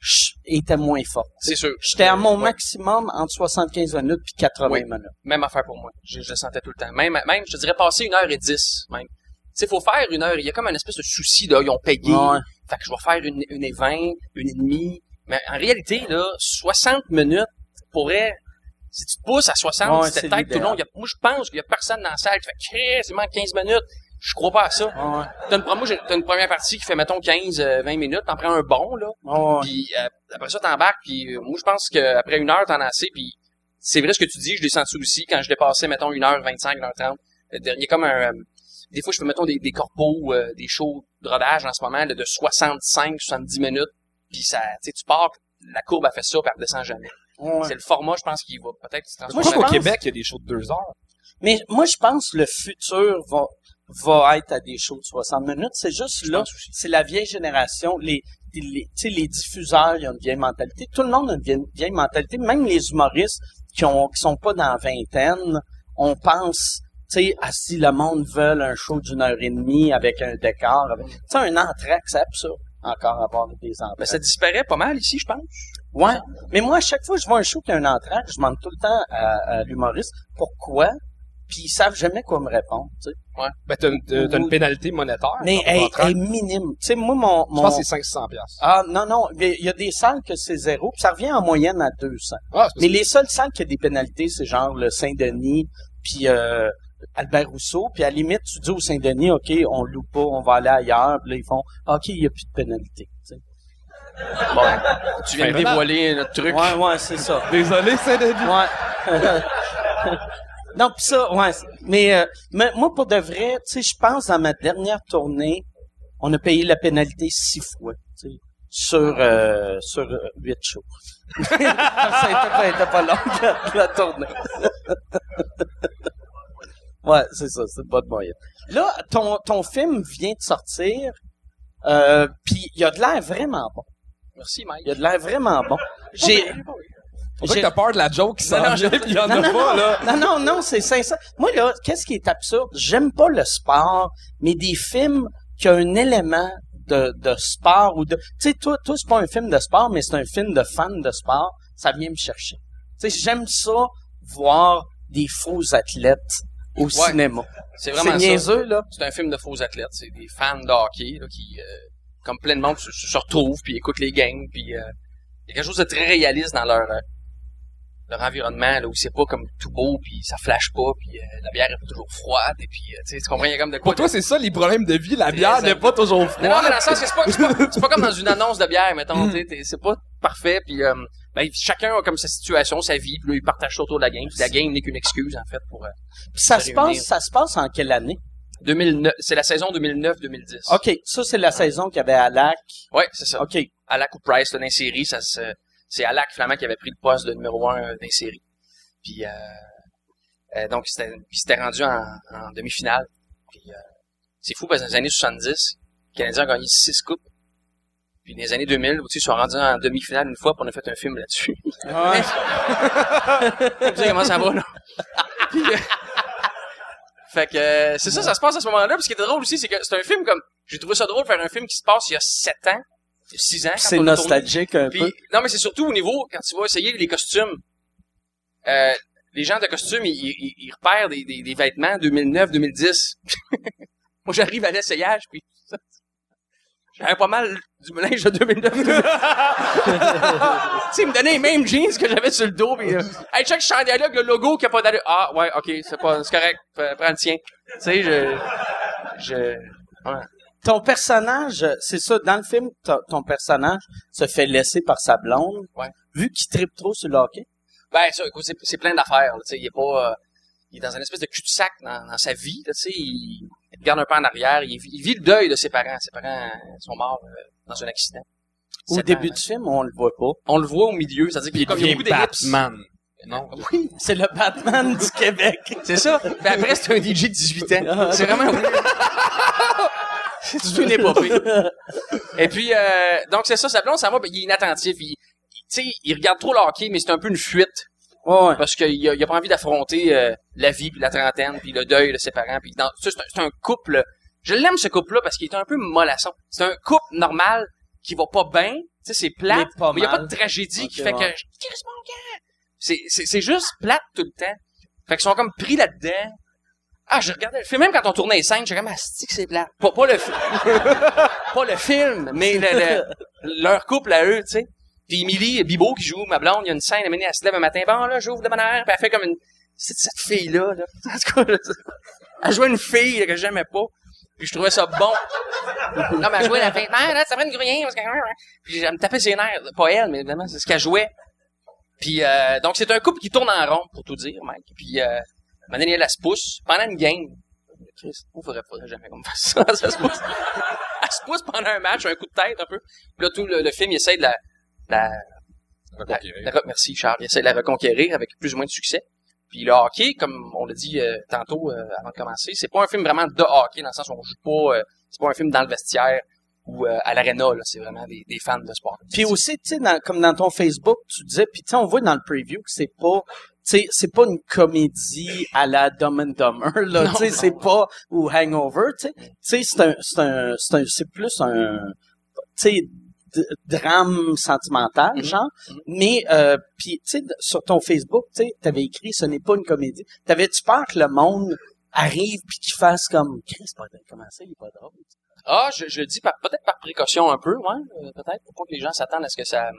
ch- était moins forte. C'est sûr. J'étais à mon Ouais. maximum entre 75 minutes puis 80 Oui. minutes. Même affaire pour moi. Je, je le sentais tout le temps. Même, même, je te dirais passer une heure et dix, même. Tu sais, faut faire une heure. Il y a comme un espèce de souci, là. Ils ont payé. Ouais. Fait que je vais faire une, une et vingt, une et demie. Mais en réalité, là, 60 minutes pourrait, si tu te pousses à 60, Ouais, c'était c'est peut-être tout le long. Il y a- moi, je pense qu'il y a personne dans la salle qui fait, il manque 15 minutes. Je crois pas à ça. Ouais. T'as une, moi, j'ai- t'as une première partie qui fait, mettons, 15, euh, 20 minutes. T'en prends un bon, là. Ouais. Puis euh, après ça, t'embarques, puis euh, moi, je pense qu'après une heure, t'en as assez, puis c'est vrai ce que tu dis, je l'ai senti aussi, quand je dépassais, mettons, 1h25, 1h30, le dernier, comme un... euh, des fois, je fais, mettons, des, des corpos, euh, des shows de rodage en ce moment, là, de 65, 70 minutes, puis ça, tu sais, tu pars, la courbe a fait ça, puis elle redescend jamais. Ouais. C'est le format, je pense, qui va peut-être se Moi, transformer. je Je crois qu'au pense- Québec, il y a des shows de deux heures. Mais moi, je pense que le futur va, va être à des shows de 60 minutes. C'est juste Je là, pense c'est la vieille génération. Les, les, tu sais, les diffuseurs, ils ont une vieille mentalité. Tout le monde a une vieille, vieille mentalité. Même les humoristes qui ont, qui sont pas dans la vingtaine, on pense, sais, ah, si le monde veut un show d'une heure et demie avec un décor, avec, tu sais, un entraque, c'est absurde. Encore avoir des entraques. Mais ça disparaît pas mal ici, je pense. Ouais. Mais moi, à chaque fois que je vois un show qui a un entraque, je demande tout le temps à, à l'humoriste pourquoi, puis ils savent jamais quoi me répondre, tu sais. Ben, t'as une, t'as- t'as une pénalité monétaire. Mais elle, est minime. Tu sais, moi, mon... Je mon... pense que c'est 500 piastres. Ah, non, non. mais Il y a des salles que c'est zéro, puis ça revient en moyenne à 200. Ah, c'est Mais les seules salles qui ont des pénalités, c'est genre le Saint-Denis, puis euh, Albert Rousseau, puis à la limite, tu dis au Saint-Denis, OK, on loue pas, on va aller ailleurs, puis là, ils font, OK, il n'y a plus de pénalité. Bon, tu viens de dévoiler notre truc. Ouais, ouais, c'est ça. Désolé, Saint-Denis. Ouais. <laughs> non, pis ça, ouais. Mais, euh, mais moi, pour de vrai, tu sais, je pense dans ma dernière tournée, on a payé la pénalité six fois, tu sais, sur euh, sur euh, huit shows. <laughs> ça était pas, pas long <laughs> la tournée. Ouais, c'est ça, c'est pas de moyen. Là, ton ton film vient de sortir, euh, puis il a de l'air vraiment bon. Merci, Mike. Il a de l'air vraiment bon. J'ai On dirait j'ai- que t'as peur de la joke qui Non, s'en non, vient, je- pis il y en a non, non, pas, là. non, non, non, c'est sincère. Moi, là, qu'est-ce qui est absurde? J'aime pas le sport, mais des films qui ont un élément de, de sport ou de... Tu sais, toi, toi c'est pas un film de sport, mais c'est un film de fan de sport. Ça vient me chercher. Tu sais, j'aime ça, voir des faux athlètes au cinéma. C'est vraiment ça. niaiseux, là. C'est un film de faux athlètes. C'est des fans de hockey là, qui, euh, comme plein de monde, se, se retrouvent puis écoutent les games. Puis euh, il y a quelque chose de très réaliste dans leur euh, leur environnement là où c'est pas comme tout beau puis ça flash pas puis euh, la bière est pas toujours froide et puis euh, tu sais tu comprends il y a comme de quoi Pour toi, c'est ça, les problèmes de vie. La bière n'est pas toujours non, non, froide. mais dans le sens que c'est pas, c'est pas, pas comme dans une annonce de bière, mettons, <laughs> tu sais, t'es- c'est pas parfait, puis euh, ben, chacun a comme sa situation, sa vie, puis là, il partage ça autour de la game, puis la game n'est qu'une excuse, en fait, pour... euh, Puis ça Se se passe, ça se passe en quelle année? 2009, c'est la saison 2009-2010. OK, ça, c'est la saison qu'il y avait à Lac. Ouais, c'est ça. OK. Alak ou Price, là, dans les séries, ça se, c'est Alak, finalement, qui avait pris le poste de numéro un euh, dans les séries. Puis, euh, euh, donc, puis c'était rendu en, en demi-finale. Puis, euh, c'est fou parce que dans les années 70, les Canadiens ont gagné six coupes. Puis, dans les années 2000, aussi, ils sont rendus en demi-finale une fois, puis on a fait un film là-dessus. Ouais. <laughs> Comment ça va, là? Puis, euh, fait que, euh, c'est ça, ça se passe à ce moment-là. Puis, ce qui était drôle aussi, c'est que c'est un film comme, j'ai trouvé ça drôle de faire un film qui se passe il y a sept ans, six ans. quand C'est a tourné. nostalgique un Puis, peu. non, mais c'est surtout au niveau, quand tu vas essayer les costumes, euh, les gens de costumes, ils, ils, ils repèrent des, des, des vêtements 2009-2010. <laughs> Moi, j'arrive à l'essayage, puis j'avais pas mal du linge de 2009 <laughs> tu sais, ils me donnaient les mêmes jeans que j'avais sur le dos, puis euh, hey, check, je chandail le logo qui a pas d'allure. Ah, ouais, ok, c'est pas, c'est correct, prends le tien. Tu sais, je, je, ouais. Ton personnage, c'est ça, dans le film, ton, ton personnage se fait laisser par sa blonde. Ouais. Vu qu'il tripe trop sur le hockey. Ben, ça, écoute, c'est, c'est plein d'affaires, là, tu sais, il est pas, euh, il est dans une espèce de cul-de-sac dans, dans sa vie, là, tu sais, il, il regarde un peu en arrière, il, vit- il vit le deuil de ses parents. Ses parents sont morts euh, dans un accident. Au début du film, on le voit pas. On le voit au milieu, c'est-à-dire qu'il y a beaucoup. Non. Oui, c'est le Batman du Québec. <laughs> C'est ça. Puis après, c'est un DJ de 18 ans. C'est vraiment <laughs> C'est toute une épopée. Et puis, euh, donc c'est ça, sa blonde, ça va, ben, il est inattentif. Il, il- tu sais, il regarde trop le hockey, mais c'est un peu une fuite. Ouais, ouais. Parce qu'il a, il a pas envie d'affronter euh, la vie, puis la trentaine, puis le deuil de ses parents. Puis dans, ça, c'est, un, c'est un couple... Je l'aime, ce couple-là, parce qu'il est un peu mollasson. C'est un couple normal qui va pas bien. Tu sais, c'est plate. Mais pas il y a pas mal. de tragédie qui Ok, fait ouais. que... Je crisse mon camp. C'est, c'est, c'est juste plate tout le temps. Fait qu'ils sont comme pris là-dedans. Ah, je regardais le film. Même quand on tournait les scènes, j'étais comme, ah, c'est que c'est plate? Pas, pas le film. <laughs> pas le film, mais le, le- leur couple à eux, tu sais. Puis Émilie Bibo qui joue, ma blonde, il y a une scène, elle, se lève un matin, bon, là, j'ouvre de bonne heure, puis elle fait comme une, c'est cette fille-là, là. <laughs> En elle jouait une fille, là, que j'aimais pas. Puis je trouvais ça bon. Non, mais elle jouait la ah, là, ça prend une gruyère, parce que, puis elle me tapait ses nerfs. Pas elle, mais évidemment, c'est ce qu'elle jouait. Puis, euh, donc c'est un couple qui tourne en rond, pour tout dire, Mike. Puis, euh, maintenant, elle se pousse pendant une game. Chris, il faudrait, faudrait jamais qu'on me fasse ça, <laughs> ça se pousse. Elle se pousse pendant un match, un coup de tête, un peu. Puis là, tout le, le film, il essaie de la, la, la, merci Charles, il essaie de la reconquérir avec plus ou moins de succès. Puis le hockey, comme on l'a dit euh, tantôt euh, avant de commencer, c'est pas un film vraiment de hockey dans le sens où on joue pas, euh, c'est pas un film dans le vestiaire ou euh, à l'aréna, là, c'est vraiment des, des fans de sport. Puis aussi, tu sais, dans- comme dans ton Facebook, tu disais, puis tu sais, on voit dans le preview que c'est pas, tu sais, c'est pas une comédie à la Dumb and Dumber, là, tu sais, c'est pas, ou Hangover, tu sais, tu sais, c'est un, c'est un, c'est un, c'est plus un, tu sais, drame sentimental, Mhm. genre, Mhm. mais, euh, puis, tu sais, sur ton Facebook, tu sais, t'avais écrit, ce n'est pas une comédie. T'avais-tu peur que le monde arrive puis qu'il fasse comme, Chris, comment ça, il est pas drôle. Ah, je, je le dis par- peut-être par précaution un peu, ouais, euh, peut-être, pour pas que les gens s'attendent à ce que ça...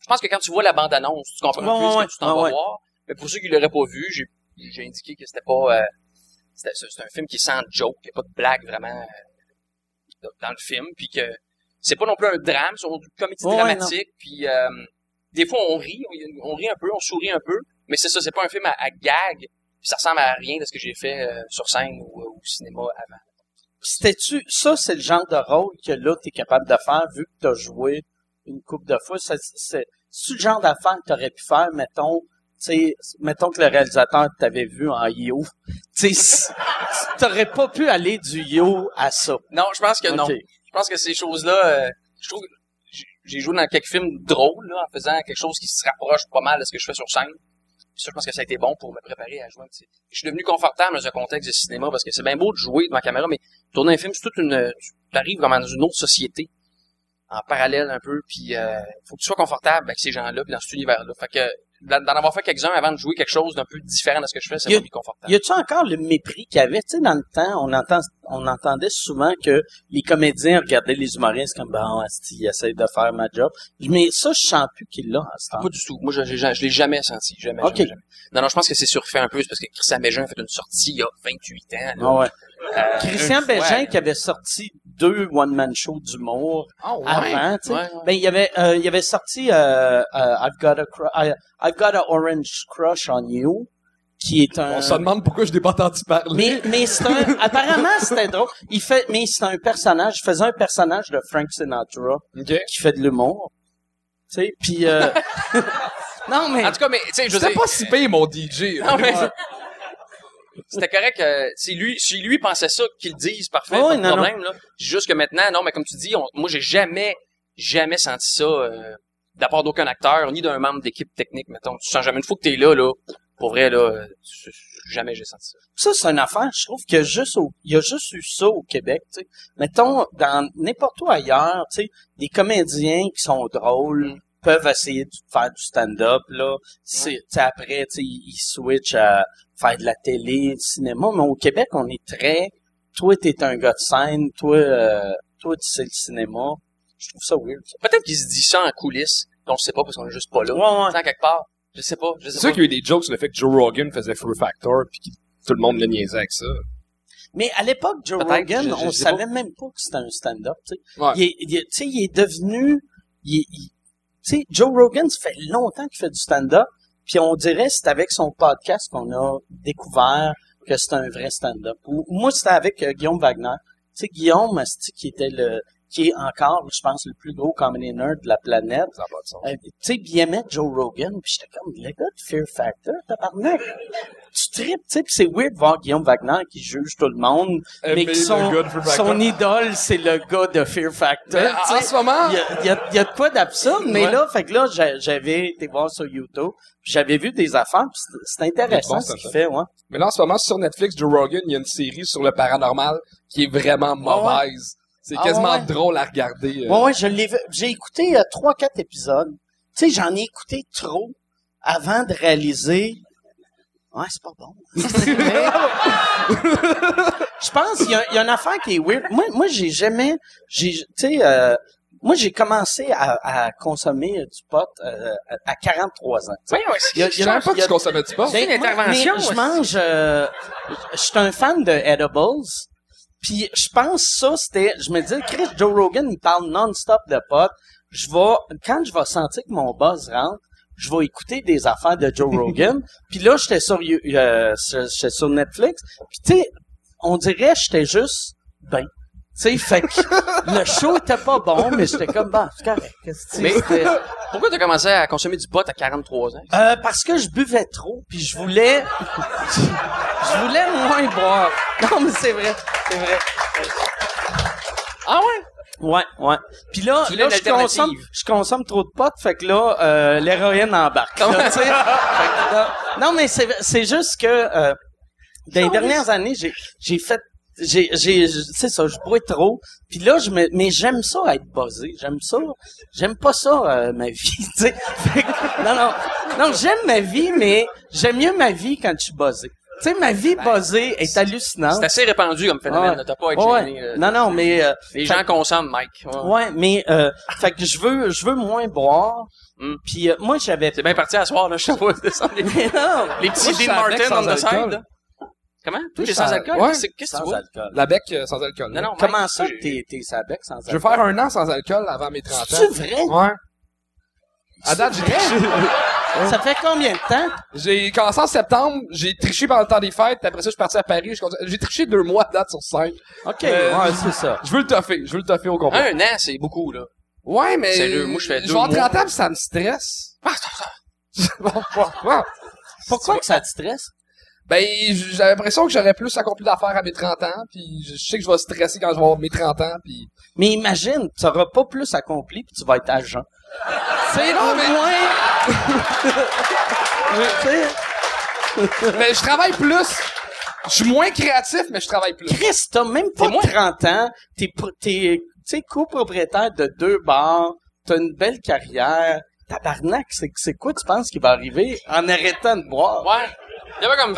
Je pense que quand tu vois la bande-annonce, tu comprends Ouais, peu ce que tu t'en ouais, vas voir. Mais pour ceux qui l'auraient pas vu, j'ai j'ai indiqué que c'était pas... euh, c'est un film qui est sans joke, il n'y a pas de blague vraiment euh, dans le film, puis que c'est pas non plus un drame, c'est une comédie Ouais, dramatique, puis euh, des fois on rit, on, on rit un peu, on sourit un peu, mais c'est ça, c'est pas un film à, à gag, puis ça ressemble à rien de ce que j'ai fait euh, sur scène ou euh, au cinéma avant. C'était-tu, ça, c'est le genre de rôle que là, t'es capable de faire, vu que t'as joué une coupe de fois. C'est, le genre d'affaire que t'aurais pu faire, mettons, tu sais, mettons que le réalisateur t'avait vu en yo. <laughs> Tu t'aurais pas pu aller du yo à ça. Non, je pense que non. Je pense que ces choses-là, euh, je trouve, j'ai- joué dans quelques films drôles, là, en faisant quelque chose qui se rapproche pas mal de ce que je fais sur scène. Puis ça, je pense que ça a été bon pour me préparer à jouer. Je suis devenu confortable dans un contexte de cinéma parce que c'est bien beau de jouer devant la caméra, mais tourner un film, c'est toute une, tu arrives comme dans une autre société, en parallèle un peu, puis euh, faut que tu sois confortable avec ces gens-là, puis dans cet univers-là. Fait que d'en avoir fait quelques-uns avant de jouer quelque chose d'un peu différent de ce que je fais, m'a mis confortable. Y a-tu encore le mépris qu'il y avait? Tu sais, dans le temps, on entend, on entendait souvent que les comédiens regardaient les humoristes comme, bon, asti, ils essayent de faire ma job. Mais ça, je sens plus qu'il l'a, à ce temps. Pas du tout. Moi, je, je, je l'ai jamais senti. Jamais, Ok. jamais, jamais. Non, non, je pense que c'est surfait un peu. C'est parce que Christian Bégin a fait une sortie il y a 28 ans. là. Ah ouais. Euh, Christian une Bégin qui avait sorti deux one-man shows d'humour Ah ouais. avant, tu sais. Ouais, ouais. Ben, il avait, euh, il avait sorti euh, euh, I've got a cru- I- I've got a orange crush on you, qui est un... On se demande pourquoi je n'ai pas entendu parler. Mais, mais c'est un, <laughs> apparemment, c'était drôle. Il fait, mais c'est un personnage, il faisait un personnage de Frank Sinatra OK. qui fait de l'humour. Tu sais, puis euh... <laughs> <laughs> non, mais... En tout cas, mais, tu sais, je dire... pas si pire, mon DJ. Non, mais- C'était correct. euh, si lui, si lui pensait ça, qu'il le dise, parfait, Ouais, pas de non, problème. Là. Juste que maintenant, non, mais comme tu dis, on- moi, j'ai jamais, jamais senti ça euh, part d'aucun acteur, ni d'un membre d'équipe technique, mettons. Tu sens jamais une fois que t'es là, là. Pour vrai, là, euh, tu- jamais j'ai senti ça. Ça, c'est une affaire, je trouve qu'il y a juste au, il y a juste eu ça au Québec, tu sais. Mettons, dans n'importe où ailleurs, tu sais, des comédiens qui sont drôles peuvent essayer de faire du stand-up, là. C'est, tu sais, après, tu sais, ils ils switchent à faire de la télé, du cinéma, mais au Québec, on est très, toi, t'es un gars de scène, toi, euh, toi, tu sais le cinéma. Je trouve ça weird. Peut-être qu'il se dit ça en coulisses, on sait pas parce qu'on est juste pas là. Ouais, ouais. Tant quelque part. Je sais pas, je sais C'est sûr qu'il y a eu des jokes sur le fait que Joe Rogan faisait Fear Factor puis que tout le monde le niaisait avec ça. Mais à l'époque, Joe Peut-être, Rogan, je- je on savait même pas que c'était un stand-up, tu sais. Ouais. Il est, il est- tu sais, il est devenu, il, est- il- tu sais, Joe Rogan, ça fait longtemps qu'il fait du stand-up, puis on dirait c'est avec son podcast qu'on a découvert que c'est un vrai stand-up. Moi, c'était avec euh, Guillaume Wagner. Tu sais, Guillaume, qui était le, qui est encore, je pense, le plus gros comedy nerd de la planète. Euh, tu sais, il aimait Joe Rogan, puis j'étais comme, le gars de Fear Factor, tabarnak. Tu tripes, tu sais, puis c'est weird de voir Guillaume Wagner qui juge tout le monde, mais Aimer que son, idole, c'est le gars de Fear Factor. Mais en, ce moment, Il y y, a, il y a de quoi d'absurde, mais Ouais. là, fait que là, j'a- j'avais été voir sur YouTube, j'avais vu des affaires, c'est- intéressant Bon, ce qu'il fait, ouais. mais là, en ce moment, sur Netflix, Joe Rogan, il y a une série sur le paranormal qui est vraiment mauvaise. C'est Ah quasiment ouais? drôle à regarder. euh. Ouais, ouais, je l'ai vu. J'ai écouté euh, trois, quatre épisodes. Tu sais, j'en ai écouté trop avant de réaliser. Ouais, c'est pas bon. <laughs> je pense qu'il y, a- il y a une affaire qui est weird. Moi, moi, j'ai jamais, j'ai, tu sais, euh, moi, j'ai commencé à, à consommer euh, du pot euh, à, à 43 ans. Ouais, ouais, Il y a- Je il y a- savais pas que tu consommais du porc. C'est une moi, intervention, mais je mange. euh, je suis un fan de edibles. Puis je pense ça, c'était. Je me dis, Chris Joe Rogan, il parle non-stop de pot. Je vais, quand je vais sentir que mon buzz rentre, je vais écouter des affaires de Joe Rogan. <laughs> Puis là, j'étais sur, euh, sur- j'étais sur Netflix. Puis tu sais, on dirait, j'étais juste ben. Tu sais, fait que le show était pas bon, mais j'étais comme, bah, c'est correct. Mais- <laughs> Pourquoi t'as commencé à consommer du pot à 43 ans? euh, parce que je buvais trop, puis je voulais, je voulais moins boire. Non, mais c'est vrai, c'est vrai. Ah ouais? Ouais, ouais. Puis là, je consomme, je consomme trop de potes, fait que là, euh, l'héroïne embarque. là, tu sais. Fait que là- non, mais c'est, c'est juste que euh, dans les dernières années, j'ai, j'ai fait, j'ai, j'ai, c'est ça, je bois trop. Puis là, je me, mais j'aime ça être buzzé. J'aime ça. J'aime pas ça euh, ma vie. <laughs> tu sais. Fait que- non, non, non, j'aime ma vie, mais j'aime mieux ma vie quand je suis buzzé. Tu sais, ma vie buzzée est hallucinante. C'est assez répandu comme phénomène, Ouais. T'as pas à être Ouais. gêné, là. Non, non, mais euh, Les fait- gens consomment, Mike. Ouais. Ouais, mais euh, fait que je veux je veux moins boire. Mm. Puis euh, moi j'avais C'est bien parti à soir, là. Je sais pas, les, <laughs> Mais non, les petits Dean Martin on the side, là. Comment? Toi, t'es sans alcool? ouais. Qu'est-ce que tu sans vois? alcool. La bec euh, sans alcool. Non, non, Mike, Comment ça t'es t'es sa bec sans alcool Je veux faire un an sans alcool avant mes 30 ans. C'est vrai? Ouais. À date, j'ai triché. <laughs> Ça fait combien de temps? J'ai commencé en septembre, j'ai triché pendant le temps des fêtes, puis après ça, je suis parti à Paris. je J'ai triché deux mois à date sur cinq. OK, Euh, ouais, c'est ça. Je veux le toffer, je veux le toffer au complet. Un an, c'est beaucoup, là. Ouais, mais... Sérieux, moi, je fais deux Je vais en mois. 30 ans, puis ça me stresse. Bon. <laughs> Pourquoi que ça te stresse? Ben, j'ai l'impression que j'aurais plus accompli d'affaires à mes 30 ans, puis je sais que je vais stresser quand je vais avoir mes 30 ans, puis... Mais imagine, tu pas plus accompli puis tu vas être agent. C'est non, mais... <laughs> Sais, mais je travaille plus. Je suis moins créatif, mais je travaille plus. Chris, t'as même pas T'es moins- 30 ans, t'es t'es sais copropriétaire de deux bars, t'as une belle carrière. Tabarnak, c'est c'est quoi tu penses qui va arriver en arrêtant de boire? Ouais. Il y avait comme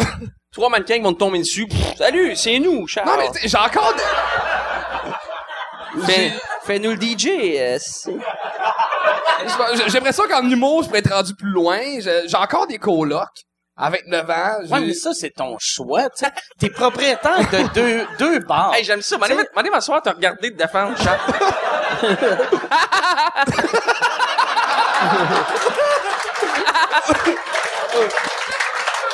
trois mannequins qui vont te tomber dessus. Pff, Salut, c'est nous, Charles. Non, mais t'sais, j'ai encore... des- Fais- Fais-nous le DJ. euh, c'est- J'ai j'ai l'impression qu'en humour, je pourrais être rendu plus loin. J'ai j'ai encore des colocs à 29 ans. j'ai- Ouais, mais ça, c'est ton choix, tu sais. T'es propriétaire de deux, deux bars. Hey, j'aime ça. M'en est ma soir, t'as regardé te défendre, Charles. <laughs>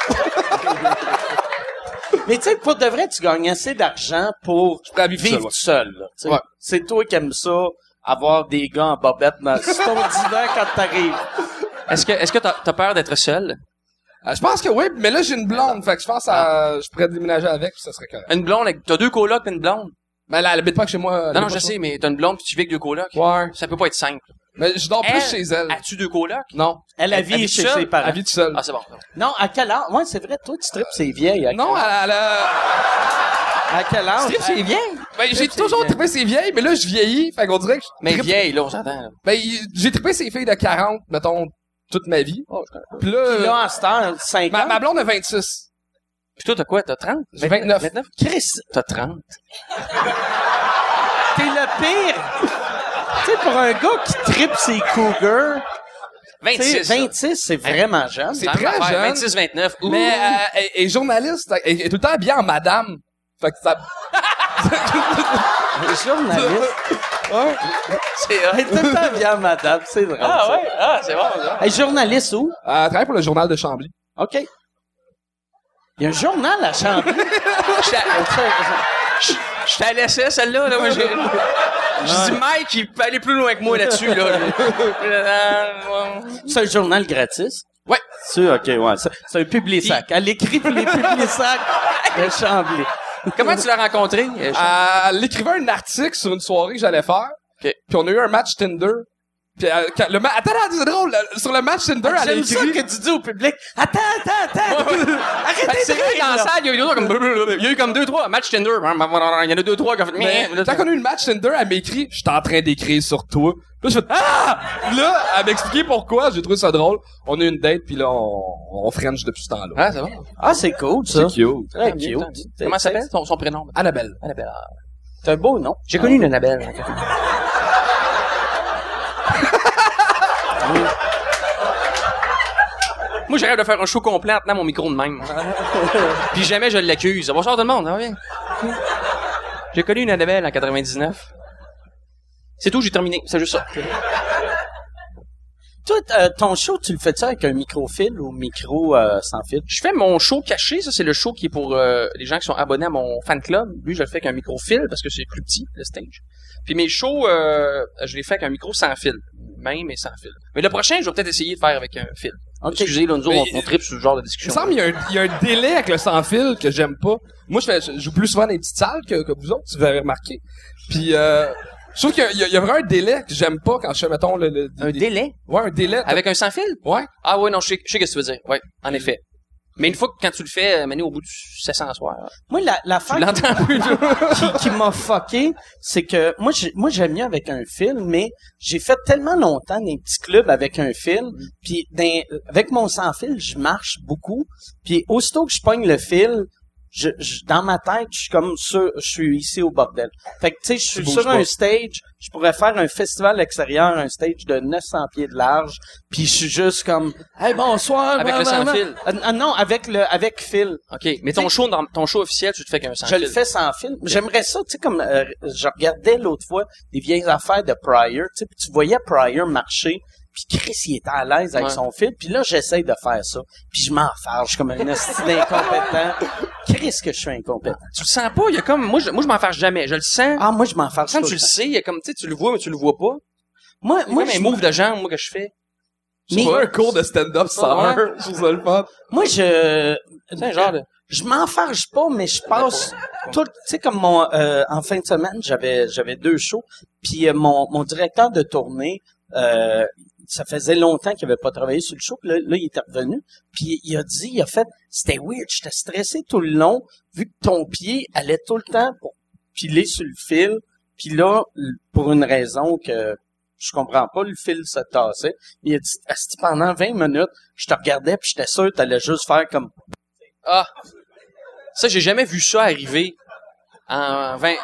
<laughs> tu sais, pour de vrai, tu gagnes assez d'argent pour vivre vivre seul, seul. Ouais. C'est toi qui aimes ça, avoir des gars en bobette dans <laughs> ton divan quand t'arrives. Est-ce que, est-ce que t'as, t'as peur d'être seul? Euh, je pense que oui, mais là, j'ai une blonde, fait que je pense à, je pourrais déménager avec, puis ça serait correct. Une blonde, avec- t'as deux colocs pis une blonde? Mais là, elle habite pas que chez moi. Non, non, je sais, mais t'as une blonde pis tu vis avec deux colocs. Ouais. Ça peut pas être simple. Mais je dors plus Elle- chez elle. As-tu deux colocs? Non. Elle a habite chez seule? ses parents. Elle vit toute seule. Ah, c'est bon. Non, à quel âge? Ouais, c'est vrai, toi, tu tripes ses vieilles. À non, quel âge? elle, elle a... À quel âge? c'est vieille? Ben, j'ai c'est toujours vieille. trippé ses vieilles, mais là, je vieillis, fait qu'on dirait que je Mais trippe- vieille, là, on s'entend, là. Ben, il- j'ai trippé ses filles de 40, mettons, toute ma vie. Oh, je connais. Puis là, Puis là, en ce temps, 5 ma, ans? ma blonde a 26. Pis toi, t'as quoi? T'as 30? J'ai 29. 29? Chris, T'as 30. t'es le pire. Tu sais, pour un gars qui tripe ses cougars, tu sais, 26. ça. 26, c'est vraiment jeune. C'est très jeune. 26, 29. Ouh. Mais euh, elle est journaliste, elle est tout le temps habillée en madame. Fait que ça... Journaliste. <laughs> Ouais. c'est Elle est tout le temps bien, madame. C'est drôle. Ah ça. ouais? Ah, c'est bon, ça. Elle est journaliste où? Elle travaille pour le journal de Chambly. OK. Il y a un journal à Chambly. <laughs> Je t'a- je t'ai laissé, celle-là, là. Moi, j'ai... <laughs> Je dis, Mike, il peut aller plus loin que moi là-dessus, là. <laughs> C'est un journal gratis? Ouais. C'est OK, ouais. C'est c'est un public-sac. Elle écrit pour les publics-sacs de <laughs> Chambly. Comment tu l'as rencontré? Euh, Elle écrivait un article sur une soirée que j'allais faire. Puis on a eu un match Tinder. Puis elle- quand le ma- Attends, attends, c'est drôle. le- Sur le match Tinder, elle a J'aime ça écrit... que tu dis au public. Attends, attends, attends. <laughs> Fait que Arrêtez c'est de vrai rire, qu'en là. salle, il y a eu deux, comme, il y a eu comme deux, trois matchs Tinder. Il y en a deux, trois qui ont fait, Mais quand on a eu le match Tinder, elle m'écrit « Je suis en train d'écrire sur toi. » Là, je fais « Ah! » Là, elle m'expliquait pourquoi. J'ai trouvé ça drôle. On a eu une date, puis là, on, on french depuis ce temps-là. Ah, c'est bon. Ah, c'est cool, ça. cute. Très cute. Comment s'appelle? son, son prénom? Annabelle. Annabelle. Ah. C'est un beau nom. J'ai connu une Annabelle. Moi, j'arrête de faire un show complet en tenant mon micro de même. <laughs> Puis jamais je l'accuse. Bonsoir tout le monde, ça va bien? J'ai connu une Annabelle en 99. C'est tout, j'ai terminé. C'est juste ça. Toi, euh, ton show, tu le fais-tu avec un micro-fil ou micro euh, sans fil? Je fais mon show caché. Ça, c'est le show qui est pour euh, les gens qui sont abonnés à mon fan club. Lui, je le fais avec un micro-fil parce que c'est plus petit, le stage. Puis mes shows, je les fais avec un micro sans fil. Même et sans fil. Mais le prochain, je vais peut-être essayer de faire avec un fil. OK. Excusez, là, nous autres, on, on tripe sur ce genre de Il me discussion. semble qu'il y, a un- il y a un délai avec le sans-fil que j'aime pas. Moi, je, fais, je joue plus souvent dans les petites salles que, que vous autres, si vous avez remarqué. Puis, euh, je trouve qu'il y a- y vraiment un délai que j'aime pas quand je fais, mettons, le... le- Un les- délai? Ouais, un délai. Avec un sans fil? Ouais. Ah ouais, non, je sais, je sais ce que tu veux dire. Ouais, en effet. Mais une fois que quand tu le fais, euh, mener au bout du 700 soir, Moi, la, plus, là. qui, qui m'a fucké, c'est que moi, j'ai, moi, j'aime mieux avec un fil, mais j'ai fait tellement longtemps des petits clubs avec un fil, puis dans- avec mon sans-fil, je marche beaucoup, puis aussitôt que je pogne le fil, je, je- dans ma tête, je suis comme sûr, je suis ici au bordel. Fait que, tu sais, je suis sur pas. un stage, je pourrais faire un festival extérieur, un stage de 900 pieds de large, puis je suis juste comme, hey, bonsoir. Avec le blablabla. sans-fil. Ah, ah, non, avec le, avec fil. OK. Mais ton show, dans, ton show officiel, tu te fais qu'un sans Je le fais sans film. J'aimerais ça, tu sais, comme euh, je regardais l'autre fois des vieilles affaires de Pryor, tu sais, tu voyais Pryor marcher, puis Chris, il était à l'aise avec Ouais. son fil, puis là, j'essaye de faire ça, puis je m'en farge comme un esti d'incompétent. Chris, que je suis incompétent. Tu le sens pas? Il y a comme, moi, je, moi, je m'en fâche jamais. Je le sens. Ah, moi, je m'en farge Quand tu le sais, il y a comme, tu sais, tu le vois, mais tu le vois pas. Moi, Moi, moi, comme je, un move de jambe, moi, que je fais. C'est Mais- pas un cours de stand-up summer. Je trouve ça le fun. moi, je, C'est un genre de... je m'en farge pas, mais je passe tout, tu sais, comme mon, euh, en fin de semaine, j'avais, j'avais deux shows, puis euh, mon, mon directeur de tournée, euh, ça faisait longtemps qu'il avait pas travaillé sur le show, puis là, il était revenu, puis il a dit, il a fait, c'était weird, j'étais stressé tout le long, vu que ton pied allait tout le temps piler sur le fil, puis là, pour une raison que je comprends pas, le fil se tassait. Il a dit, pendant 20 minutes, je te regardais, puis j'étais sûr que t'allais juste faire comme Ah! Ça, j'ai jamais vu ça arriver en 20...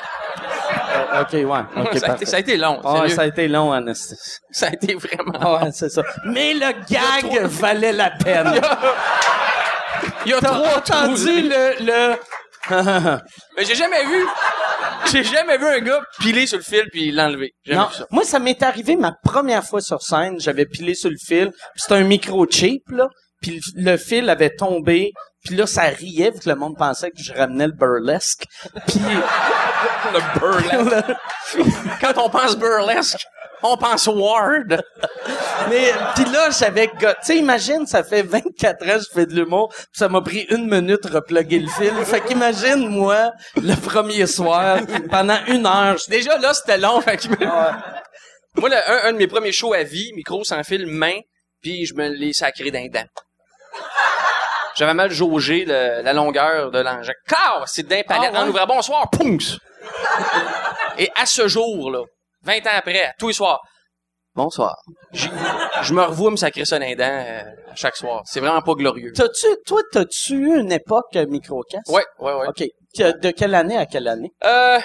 Euh, OK, ouais. Ça, a été, parfait. ça a été long. Ça a été long, Anastasie. Ça a été vraiment... Ah, ouais, c'est ça. Mais le gag valait la peine. Il y a trois entendu le... le... <laughs> Mais j'ai jamais vu... J'ai jamais vu un gars piler sur le fil puis l'enlever. Non, vu ça. moi, ça m'est arrivé ma première fois sur scène. J'avais pilé sur le fil. C'était un micro cheap, là. puis le, le fil avait tombé, puis là, ça riait, vu que le monde pensait que je ramenais le burlesque. Puis... Le burlesque. <laughs> Quand on pense burlesque, on pense Ward. Mais puis là, j'avais tu sais imagine, ça fait 24 ans que je fais de l'humour, puis ça m'a pris une minute de reploguer le fil. Fait qu'imagine moi le premier soir pendant une heure, Déjà, là, c'était long. fait que- Moi, le- un, un de mes premiers shows à vie, micro sans fil, main, puis je me l'ai sacré d'un dent. J'avais mal jaugé le- la longueur de l'engin. Car, c'est d'un palette. Ah ouais? En ouvrant, bonsoir, pounce! Et à ce jour, là, 20 ans après, tous les soirs, bonsoir. Je me revois me sacrer ça dent euh, chaque soir. C'est vraiment pas glorieux. T'as-tu, toi, t'as-tu eu une époque euh, microcast? Ouais, ouais, ouais. OK. De quelle année à quelle année? Euh,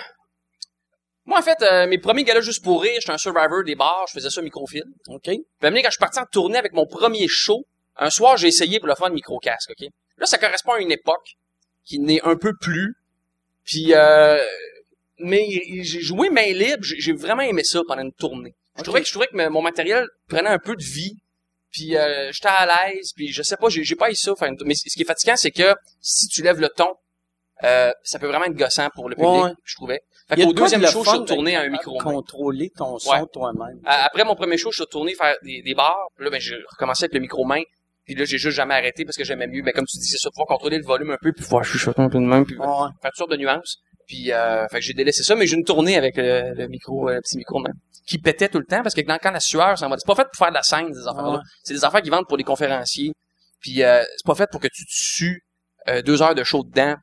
moi, en fait, euh, mes premiers galas juste pour rire, j'étais un survivor des bars, je faisais ça microfilm. OK. Puis à un moment donné, quand je suis parti en tournée avec mon premier show, un soir, j'ai essayé pour le faire de micro-casque, OK? Là, ça correspond à une époque qui n'est un peu plus. Puis, euh, mais j'ai joué main libre, j'ai vraiment aimé ça pendant une tournée. Je trouvais que je trouvais que me- mon matériel prenait un peu de vie. Puis euh, j'étais à l'aise, puis je sais pas, j'ai pas eu ça. Mais ce qui est fatigant, c'est que si tu lèves le ton, euh, ça peut vraiment être gossant pour le public, Ouais, je trouvais. Fait qu'au de de deuxième le show, je suis retourné à un micro. de Contrôler ton son Ouais. toi-même? À- Après mon premier show, je suis retourné faire des, des bars. Puis là, ben, j'ai recommencé avec le micro main. Puis là, j'ai juste jamais arrêté parce que j'aimais mieux. Mais comme tu dis, c'est ça, pouvoir contrôler le volume un peu, puis pouvoir chuchoter un peu de même, puis Ouais. faire toutes sortes de nuances. Puis, euh, fait que j'ai délaissé ça, mais j'ai une tournée avec le, le micro, euh, le petit micro même, qui pétait tout le temps parce que quand, quand la sueur va, c'est pas fait pour faire de la scène, ces affaires-là. C'est des affaires qui vendent pour des conférenciers. Puis, euh, c'est pas fait pour que tu te sues euh, deux heures de show dedans,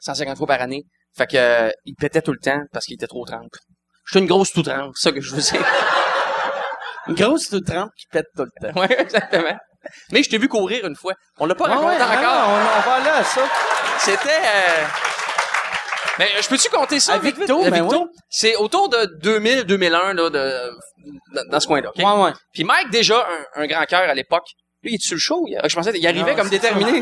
150 fois par année. Fait que euh, il pétait tout le temps parce qu'il était trop trempe. J'étais une grosse tout trempe, c'est ça que je vous <laughs> ai. Une grosse toute trempe qui pète tout le temps. Ouais, exactement. Mais je t'ai vu courir une fois. On l'a pas Ah raconté ouais, encore. non, on, on va aller à ça. C'était. Euh... Ben, je peux-tu compter ça? À vite, Victo, ben Victo? oui. C'est autour de 2000-2001, là, de, dans, ce coin-là? Ouais, ouais. Puis Mike, déjà, un, un grand cœur à l'époque, lui, il est sur le show? Il- je pensais qu'il arrivait Non, comme déterminé.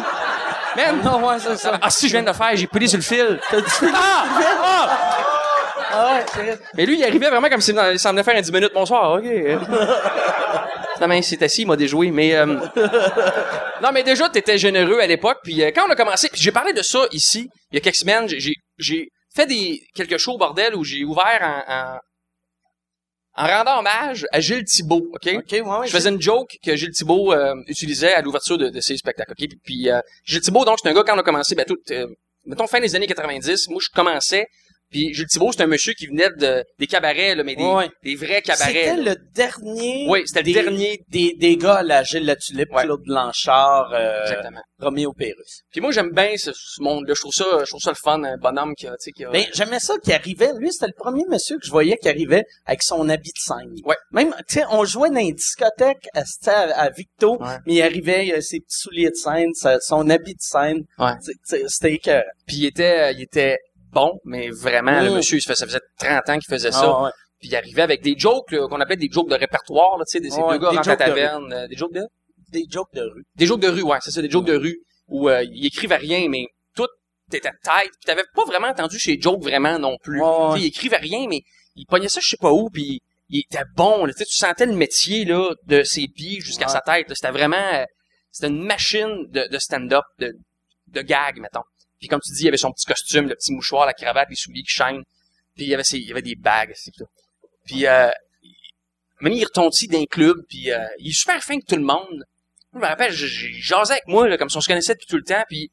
Man! <laughs> Non, ouais, c'est ça. Ah, si je viens de le faire, j'ai pris sur le fil. <laughs> T'as dit... Ah! Ah ouais. Mais lui, il arrivait vraiment comme s'il s'en il s'en venait faire un 10 minutes. Bonsoir, OK. <laughs> Non, mais il s'est assis, il m'a déjoué. Mais euh, non, mais déjà, t'étais généreux à l'époque. Puis euh, quand on a commencé, puis j'ai parlé de ça ici il y a quelques semaines. j'ai- J'ai fait des quelques shows bordel où j'ai ouvert en, en en rendant hommage à Gilles Thibault. OK? OK, ouais, ouais. Je faisais une joke que Gilles Thibault euh, utilisait à l'ouverture de, de ses spectacles. OK? Puis, puis, euh, Gilles Thibault, donc, c'est un gars, quand on a commencé, ben, tout, euh, mettons, fin des années 90, moi, je commençais, puis Gilles Thibault, c'est un monsieur qui venait de, des cabarets, là, mais des, Ouais. des vrais cabarets. C'était là. le dernier... Oui, c'était le des, dernier. Des, des gars à la Gilles La Tulipe, Ouais. Claude Blanchard, euh, Exactement. Roméo Pérus. Puis moi, j'aime bien ce, ce monde-là. Je trouve ça, je trouve ça le fun, un bonhomme qui a, tu sais, qui a... Ben, j'aimais ça qui arrivait. Lui, c'était le premier monsieur que je voyais qui arrivait avec son habit de scène. Ouais. Même, tu sais, on jouait dans une discothèque à, à, à Victo, Ouais. mais il arrivait, ses petits souliers de scène, son habit de scène. Ouais. C'était écœurant. Puis il était, il était bon, mais vraiment, le monsieur, ça, faisait 30 ans qu'il faisait ça. Ah, ouais. Puis il arrivait avec des jokes, qu'on appelait des jokes de répertoire, tu sais, des, ces Ouais, deux gars rentrent à la jokes de taverne, euh, des jokes de... Des jokes de rue. Des jokes de rue, ouais, c'est ça, des jokes de rue, où euh, il écrivait rien, mais tout était tête, puis t'avais pas vraiment entendu chez Joke vraiment non plus. Ouais, ouais. Tu sais, Il écrivait rien, mais il pognait ça je sais pas où, puis il était bon, là, tu sentais le métier, là, de ses pieds jusqu'à Ouais. sa tête, c'était vraiment, euh, c'était une machine de, de stand-up, de, de gag, mettons. Puis comme tu dis, il avait son petit costume, le petit mouchoir, la cravate, les souliers qui chaînent, puis il y avait ses, il avait des bagues. Puis, euh, même il retontit d'un club, puis euh, il est super fin avec tout le monde. Je me rappelle, j'ai avec moi, là, comme si on se connaissait depuis tout le temps, puis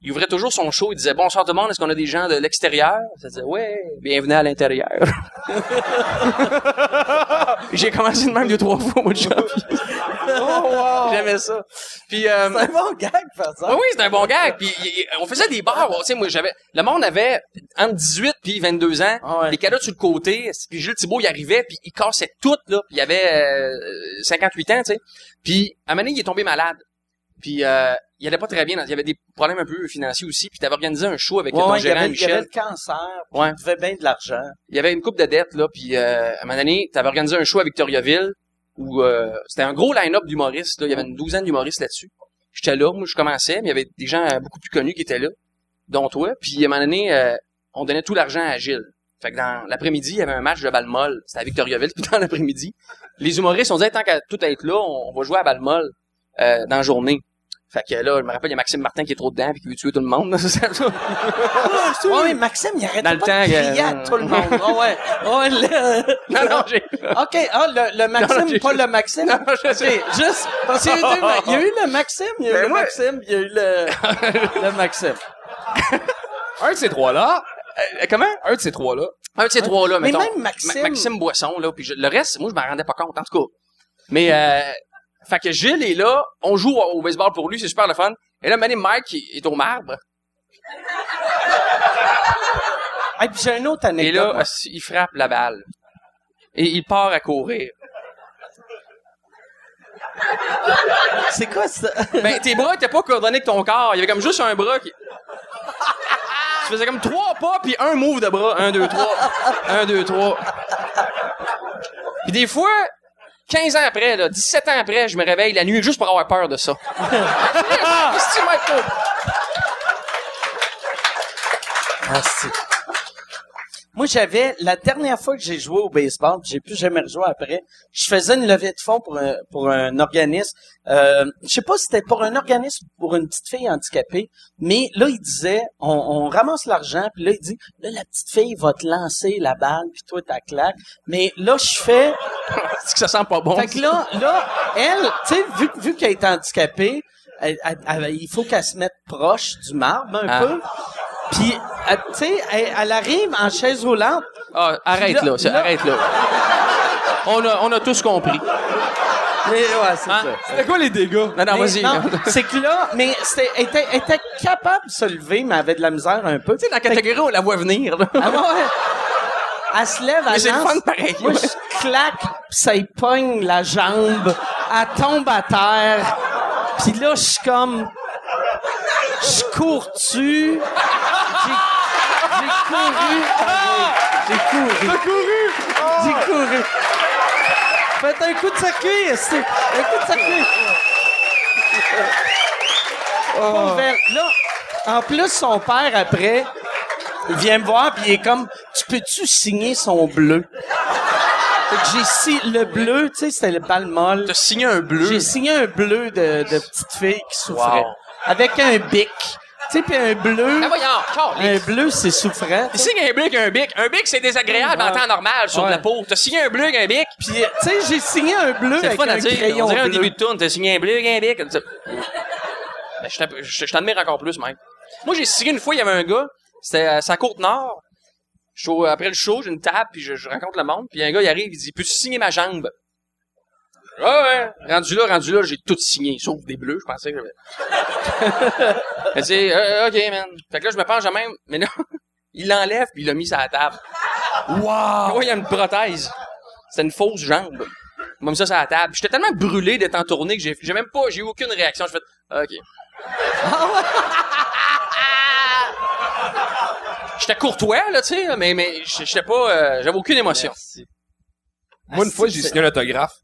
il ouvrait toujours son show, il disait « Bonsoir tout le monde, est-ce qu'on a des gens de l'extérieur? » Ça disait « Ouais, bienvenue à l'intérieur. <laughs> » J'ai commencé de même deux, trois fois au mois de janvier. <laughs> Oh, wow! J'aimais ça. Puis, euh, C'est un bon gag, par exemple. oui, oui, c'était un bon gag. Puis on faisait des bars. Tu sais, moi, j'avais. Le monde avait entre 18 puis 22 ans. Ah ouais. Les cadeaux sur le côté. Puis Gilles Thibault, il arrivait, puis il cassait tout là. Puis il avait euh, 58 ans, tu sais. Puis à un moment donné, il est tombé malade. Puis euh, il allait pas très bien. Il y avait des problèmes un peu financiers aussi. Puis t'avais organisé un show avec Ouais, ton ouais, il, y gérant avait, il y avait Michel. le cancer, puis Ouais. il devait bien de l'argent. Il y avait une coupe de dettes là. Puis euh, à un moment donné, t'avais organisé un show à Victoriaville où euh, c'était un gros line-up d'humoristes. Là. Il y avait une douzaine d'humoristes là-dessus. J'étais là, moi je commençais, mais il y avait des gens euh, beaucoup plus connus qui étaient là, dont toi. Puis à un moment donné, euh, on donnait tout l'argent à Gilles. Fait que dans l'après-midi, il y avait un match de balle molle. C'était à Victoriaville, <laughs> puis dans l'après-midi, les humoristes, on disait, tant qu'à tout être là, on, on va jouer à balle molle euh, dans la journée. Fait que là, je me rappelle, il y a Maxime Martin qui est trop dedans puis qui veut tuer tout le monde. <laughs> C'est ça. Ouais, Maxime, il arrête Dans le pas temps de crier que- à tout le monde. Ah <laughs> ouais. Ah ouais, le- <laughs> non, non, j'ai... OK, ah, le, le Maxime, Non, non, j'ai- pas le Maxime. Non, je OK, sais. juste, parce qu'il y a eu deux Ma- il y a eu le Maxime, il y a eu Ben le moi- Maxime, il y a eu le, le Maxime. Un de ces trois-là, Euh, comment? un de ces trois-là, Un de ces trois-là, Mais même Maxime- Ma- Maxime Boisson, là, puis je- le reste, moi, je m'en rendais pas compte, en tout cas. Mais, euh, fait que Gilles est là, on joue au, baseball pour lui, c'est super le fun. Et là, Manny Mike il est au marbre. Et puis j'ai une autre Et anecdote. là, moi. il frappe la balle. Et il part à courir. c'est quoi ça? Ben, tes bras étaient pas coordonnés avec ton corps. Il y avait comme juste un bras qui... Tu faisais comme trois pas, puis un move de bras. Un, deux, trois. Un, deux, trois. Puis des fois, 15 ans après, là, 17 ans après, je me réveille la nuit juste pour avoir peur de ça. Qu'est-ce que tu m'as fait? Ah, c'est- Moi, j'avais, la dernière fois que j'ai joué au baseball, j'ai plus jamais rejoué après, je faisais une levée de fonds pour un, pour un organisme. Euh, je sais pas si c'était pour un organisme ou pour une petite fille handicapée, mais là, il disait, on, on ramasse l'argent, puis là, il dit, là, la petite fille va te lancer la balle, puis toi, ta claque. Mais là, je fais, <laughs> Est-ce que ça sent pas bon? fait que là, là, elle, tu sais, vu, vu qu'elle est handicapée, elle- elle- elle- il faut qu'elle se mette proche du marbre un Ah. peu. Puis, elle- tu sais, elle, elle arrive en chaise roulante. Ah, arrête Là- là, arrête là. On a, on a tous compris. Mais ouais, c'est Hein? ça. c'était quoi les dégâts? Non, non, vas-y. c'est que là, mais c'était, elle était, elle était capable de se lever, mais elle avait de la misère un peu. Tu sais, dans la catégorie, on la voit venir, là. Ah ouais. Elle se lève, elle Mais c'est le lance. fun pareil, Moi, ouais. je claque, pis ça y pogne la jambe. Elle tombe à terre. Puis là, je suis comme... Je cours dessus. J'ai j'ai couru. J'ai couru. T'as couru! J'ai couru. Faites un coup de c'est un coup de circuit. Pauvre Val. Là, en plus, son père, après, il vient me voir, puis il est comme, tu peux-tu signer son bleu? Fait que j'ai si le bleu, tu sais, c'était le bal molle. T'as signé un bleu? J'ai signé un bleu de, de petite fille qui souffrait. Wow. Avec un bic. Tu sais, puis un bleu. Ah, voyons, Un bleu, c'est souffrant. Tu signes un bic, un bic. Un bic, c'est désagréable en temps normal sur Ouais. la peau. T'as signé un bleu, un bic? Puis, tu sais, j'ai signé un bleu avec fun à un dire. crayon On dirait un bleu. début de tourne. T'as signé un bleu, un bic. Ben, je t'admire encore plus, mec. Moi, j'ai signé une fois, il y avait un gars. C'était à sa côte nord. Je après le show, j'ai une table, puis je, je rencontre le monde. Puis un gars, il arrive, il dit, peux-tu signer ma jambe? Ouais, ouais. Rendu là, rendu là, j'ai tout signé, sauf des bleus, je pensais que j'avais. <laughs> Dit, euh, OK, man. Fait que là, je me penche de même, mais non, <laughs> il l'enlève, puis il l'a mis sur la table. Wow! Ouais, il y a une prothèse. C'était une fausse jambe. Il m'a mis ça sur la table. J'étais tellement brûlé d'être en tournée que j'ai j'ai même pas, j'ai eu aucune réaction. J'ai fait, OK. J'étais courtois, là, tu sais, mais, mais j'étais pas, euh, j'avais aucune émotion. Moi, une fois, j'ai signé un autographe.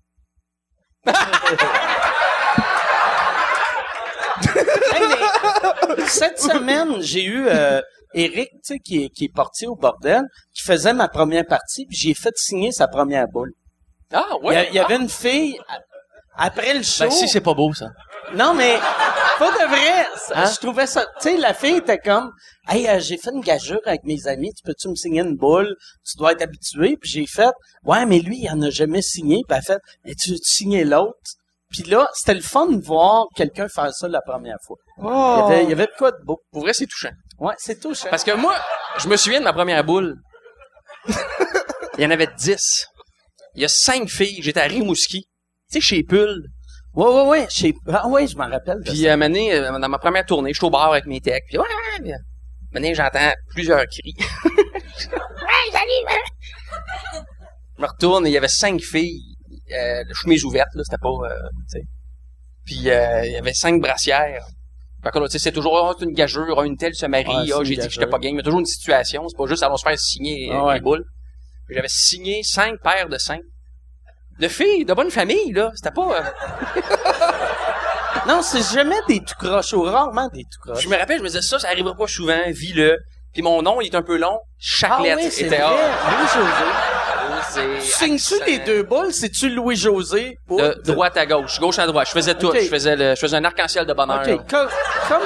Hey, cette semaine, j'ai eu euh, Eric, tu sais, qui est, qui est parti au bordel, qui faisait ma première partie, puis j'ai fait signer sa première boule. Ah, Il y, ouais. a- il y avait une fille, a- après le show... Ben, si, c'est pas beau, ça. Non, mais pas de vrai. Hein? Je trouvais ça... Tu sais, la fille était comme... « Hey, euh, j'ai fait une gageure avec mes amis. Tu peux-tu me signer une boule? Tu dois être habitué. » Puis j'ai fait... « Ouais, mais lui, il en a jamais signé. » Puis elle a fait... « Mais tu veux signer l'autre? » Puis là, c'était le fun de voir quelqu'un faire ça la première fois. Il, y avait, il y avait de quoi de beau. Pour vrai, c'est touchant. Ouais, c'est tout. cher. Parce que moi, je me souviens de ma première boule. Il y en avait dix. Il y a cinq filles. J'étais à Rimouski. Tu sais, chez Pull. Ouais, ouais, ouais. Sais- Ah ouais, je m'en rappelle. de Puis à euh, dans ma première tournée, je suis au bar avec mes techs. Puis ouais, ouais, j'entends plusieurs cris. <laughs> ouais, salut, ouais. Je me retourne et il y avait cinq filles, euh, chemise ouverte, là, c'était pas, euh, tu sais. Puis euh, il y avait cinq brassières. Que là, tu sais, c'est toujours, ah, c'est une gageure, ah, une telle se marie, ah, une j'ai dit que j'étais pas y a toujours une situation, c'est pas juste allons se faire signer euh, Ah ouais. les boules. J'avais signé cinq paires de cinq. De filles, de bonne famille, là. C'était pas... euh, <laughs> Non, c'est jamais des tout croches ou rarement des tout croches. Je me rappelle, je me disais ça, ça arrivera pas souvent, vis-le. Puis mon nom, il est un peu long. Chaque Ah lettre oui, c'est était vrai. Louis-José. Signes-tu les deux boules? C'est-tu Louis-José? ou- De droite à gauche, gauche à droite. Je faisais tout. Je faisais le, je faisais un arc-en-ciel de bonheur. OK. Comme, comme,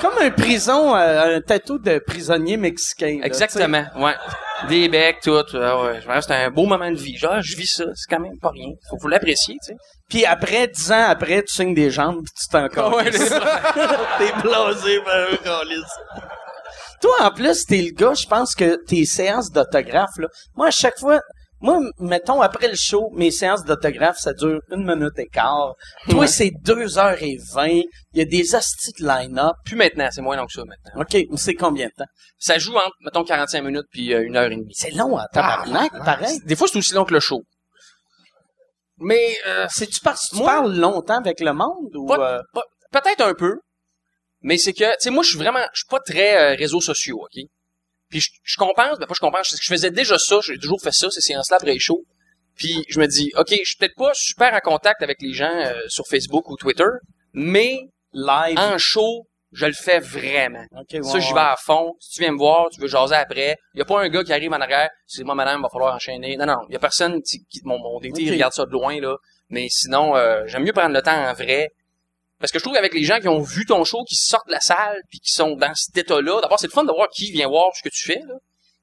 comme un prison, euh, un tatou de prisonnier mexicain. là, Exactement, ouais. Des becs, tout. Ah ouais, je un beau moment de vie. Genre, je vis ça, c'est quand même pas rien. Faut, faut l'apprécier, tu sais. tu sais. Puis après, dix ans après, tu signes des jambes pis tu t'en Ah ouais, <laughs> T'es blasé, ben, un calice. Toi, en plus, t'es le gars, je pense que tes séances d'autographe, là, moi, à chaque fois, moi, mettons, après le show, mes séances d'autographe, ça dure une minute et quart. Toi, Ouais. c'est deux heures et vingt. Il y a des hosties de line-up. Plus maintenant, c'est moins long que ça maintenant. OK, c'est combien de temps? Ça joue entre, mettons, 45 minutes puis euh, une heure et demie. C'est long en tabarnak, pareil. Des fois, c'est aussi long que le show. Mais, euh, C'est-tu parce que tu Moi- parles longtemps avec le monde ou... Pas- euh, peut-être un peu, mais c'est que, tu sais, moi, je suis vraiment, je suis pas très euh, réseaux sociaux, ok? Puis je, je compense, ben pas je compense, c'est que je faisais déjà ça, j'ai toujours fait ça, ces séances-là après les shows. Puis je me dis, ok, je suis peut-être pas super en contact avec les gens euh, sur Facebook ou Twitter, mais live? en show, je le fais vraiment. OK, ouais, ça, j'y ouais. vais à fond. Si tu viens me voir, tu veux jaser après. Il y a pas un gars qui arrive en arrière. C'est moi, madame, va falloir enchaîner. Non, non. Il y a personne qui, qui mon, mon DT, regarde ça de loin, là. Mais sinon, euh, j'aime mieux prendre le temps en vrai. Parce que je trouve qu'avec les gens qui ont vu ton show, qui sortent de la salle, puis qui sont dans cet état-là, d'abord, c'est le fun de voir qui vient voir ce que tu fais, là.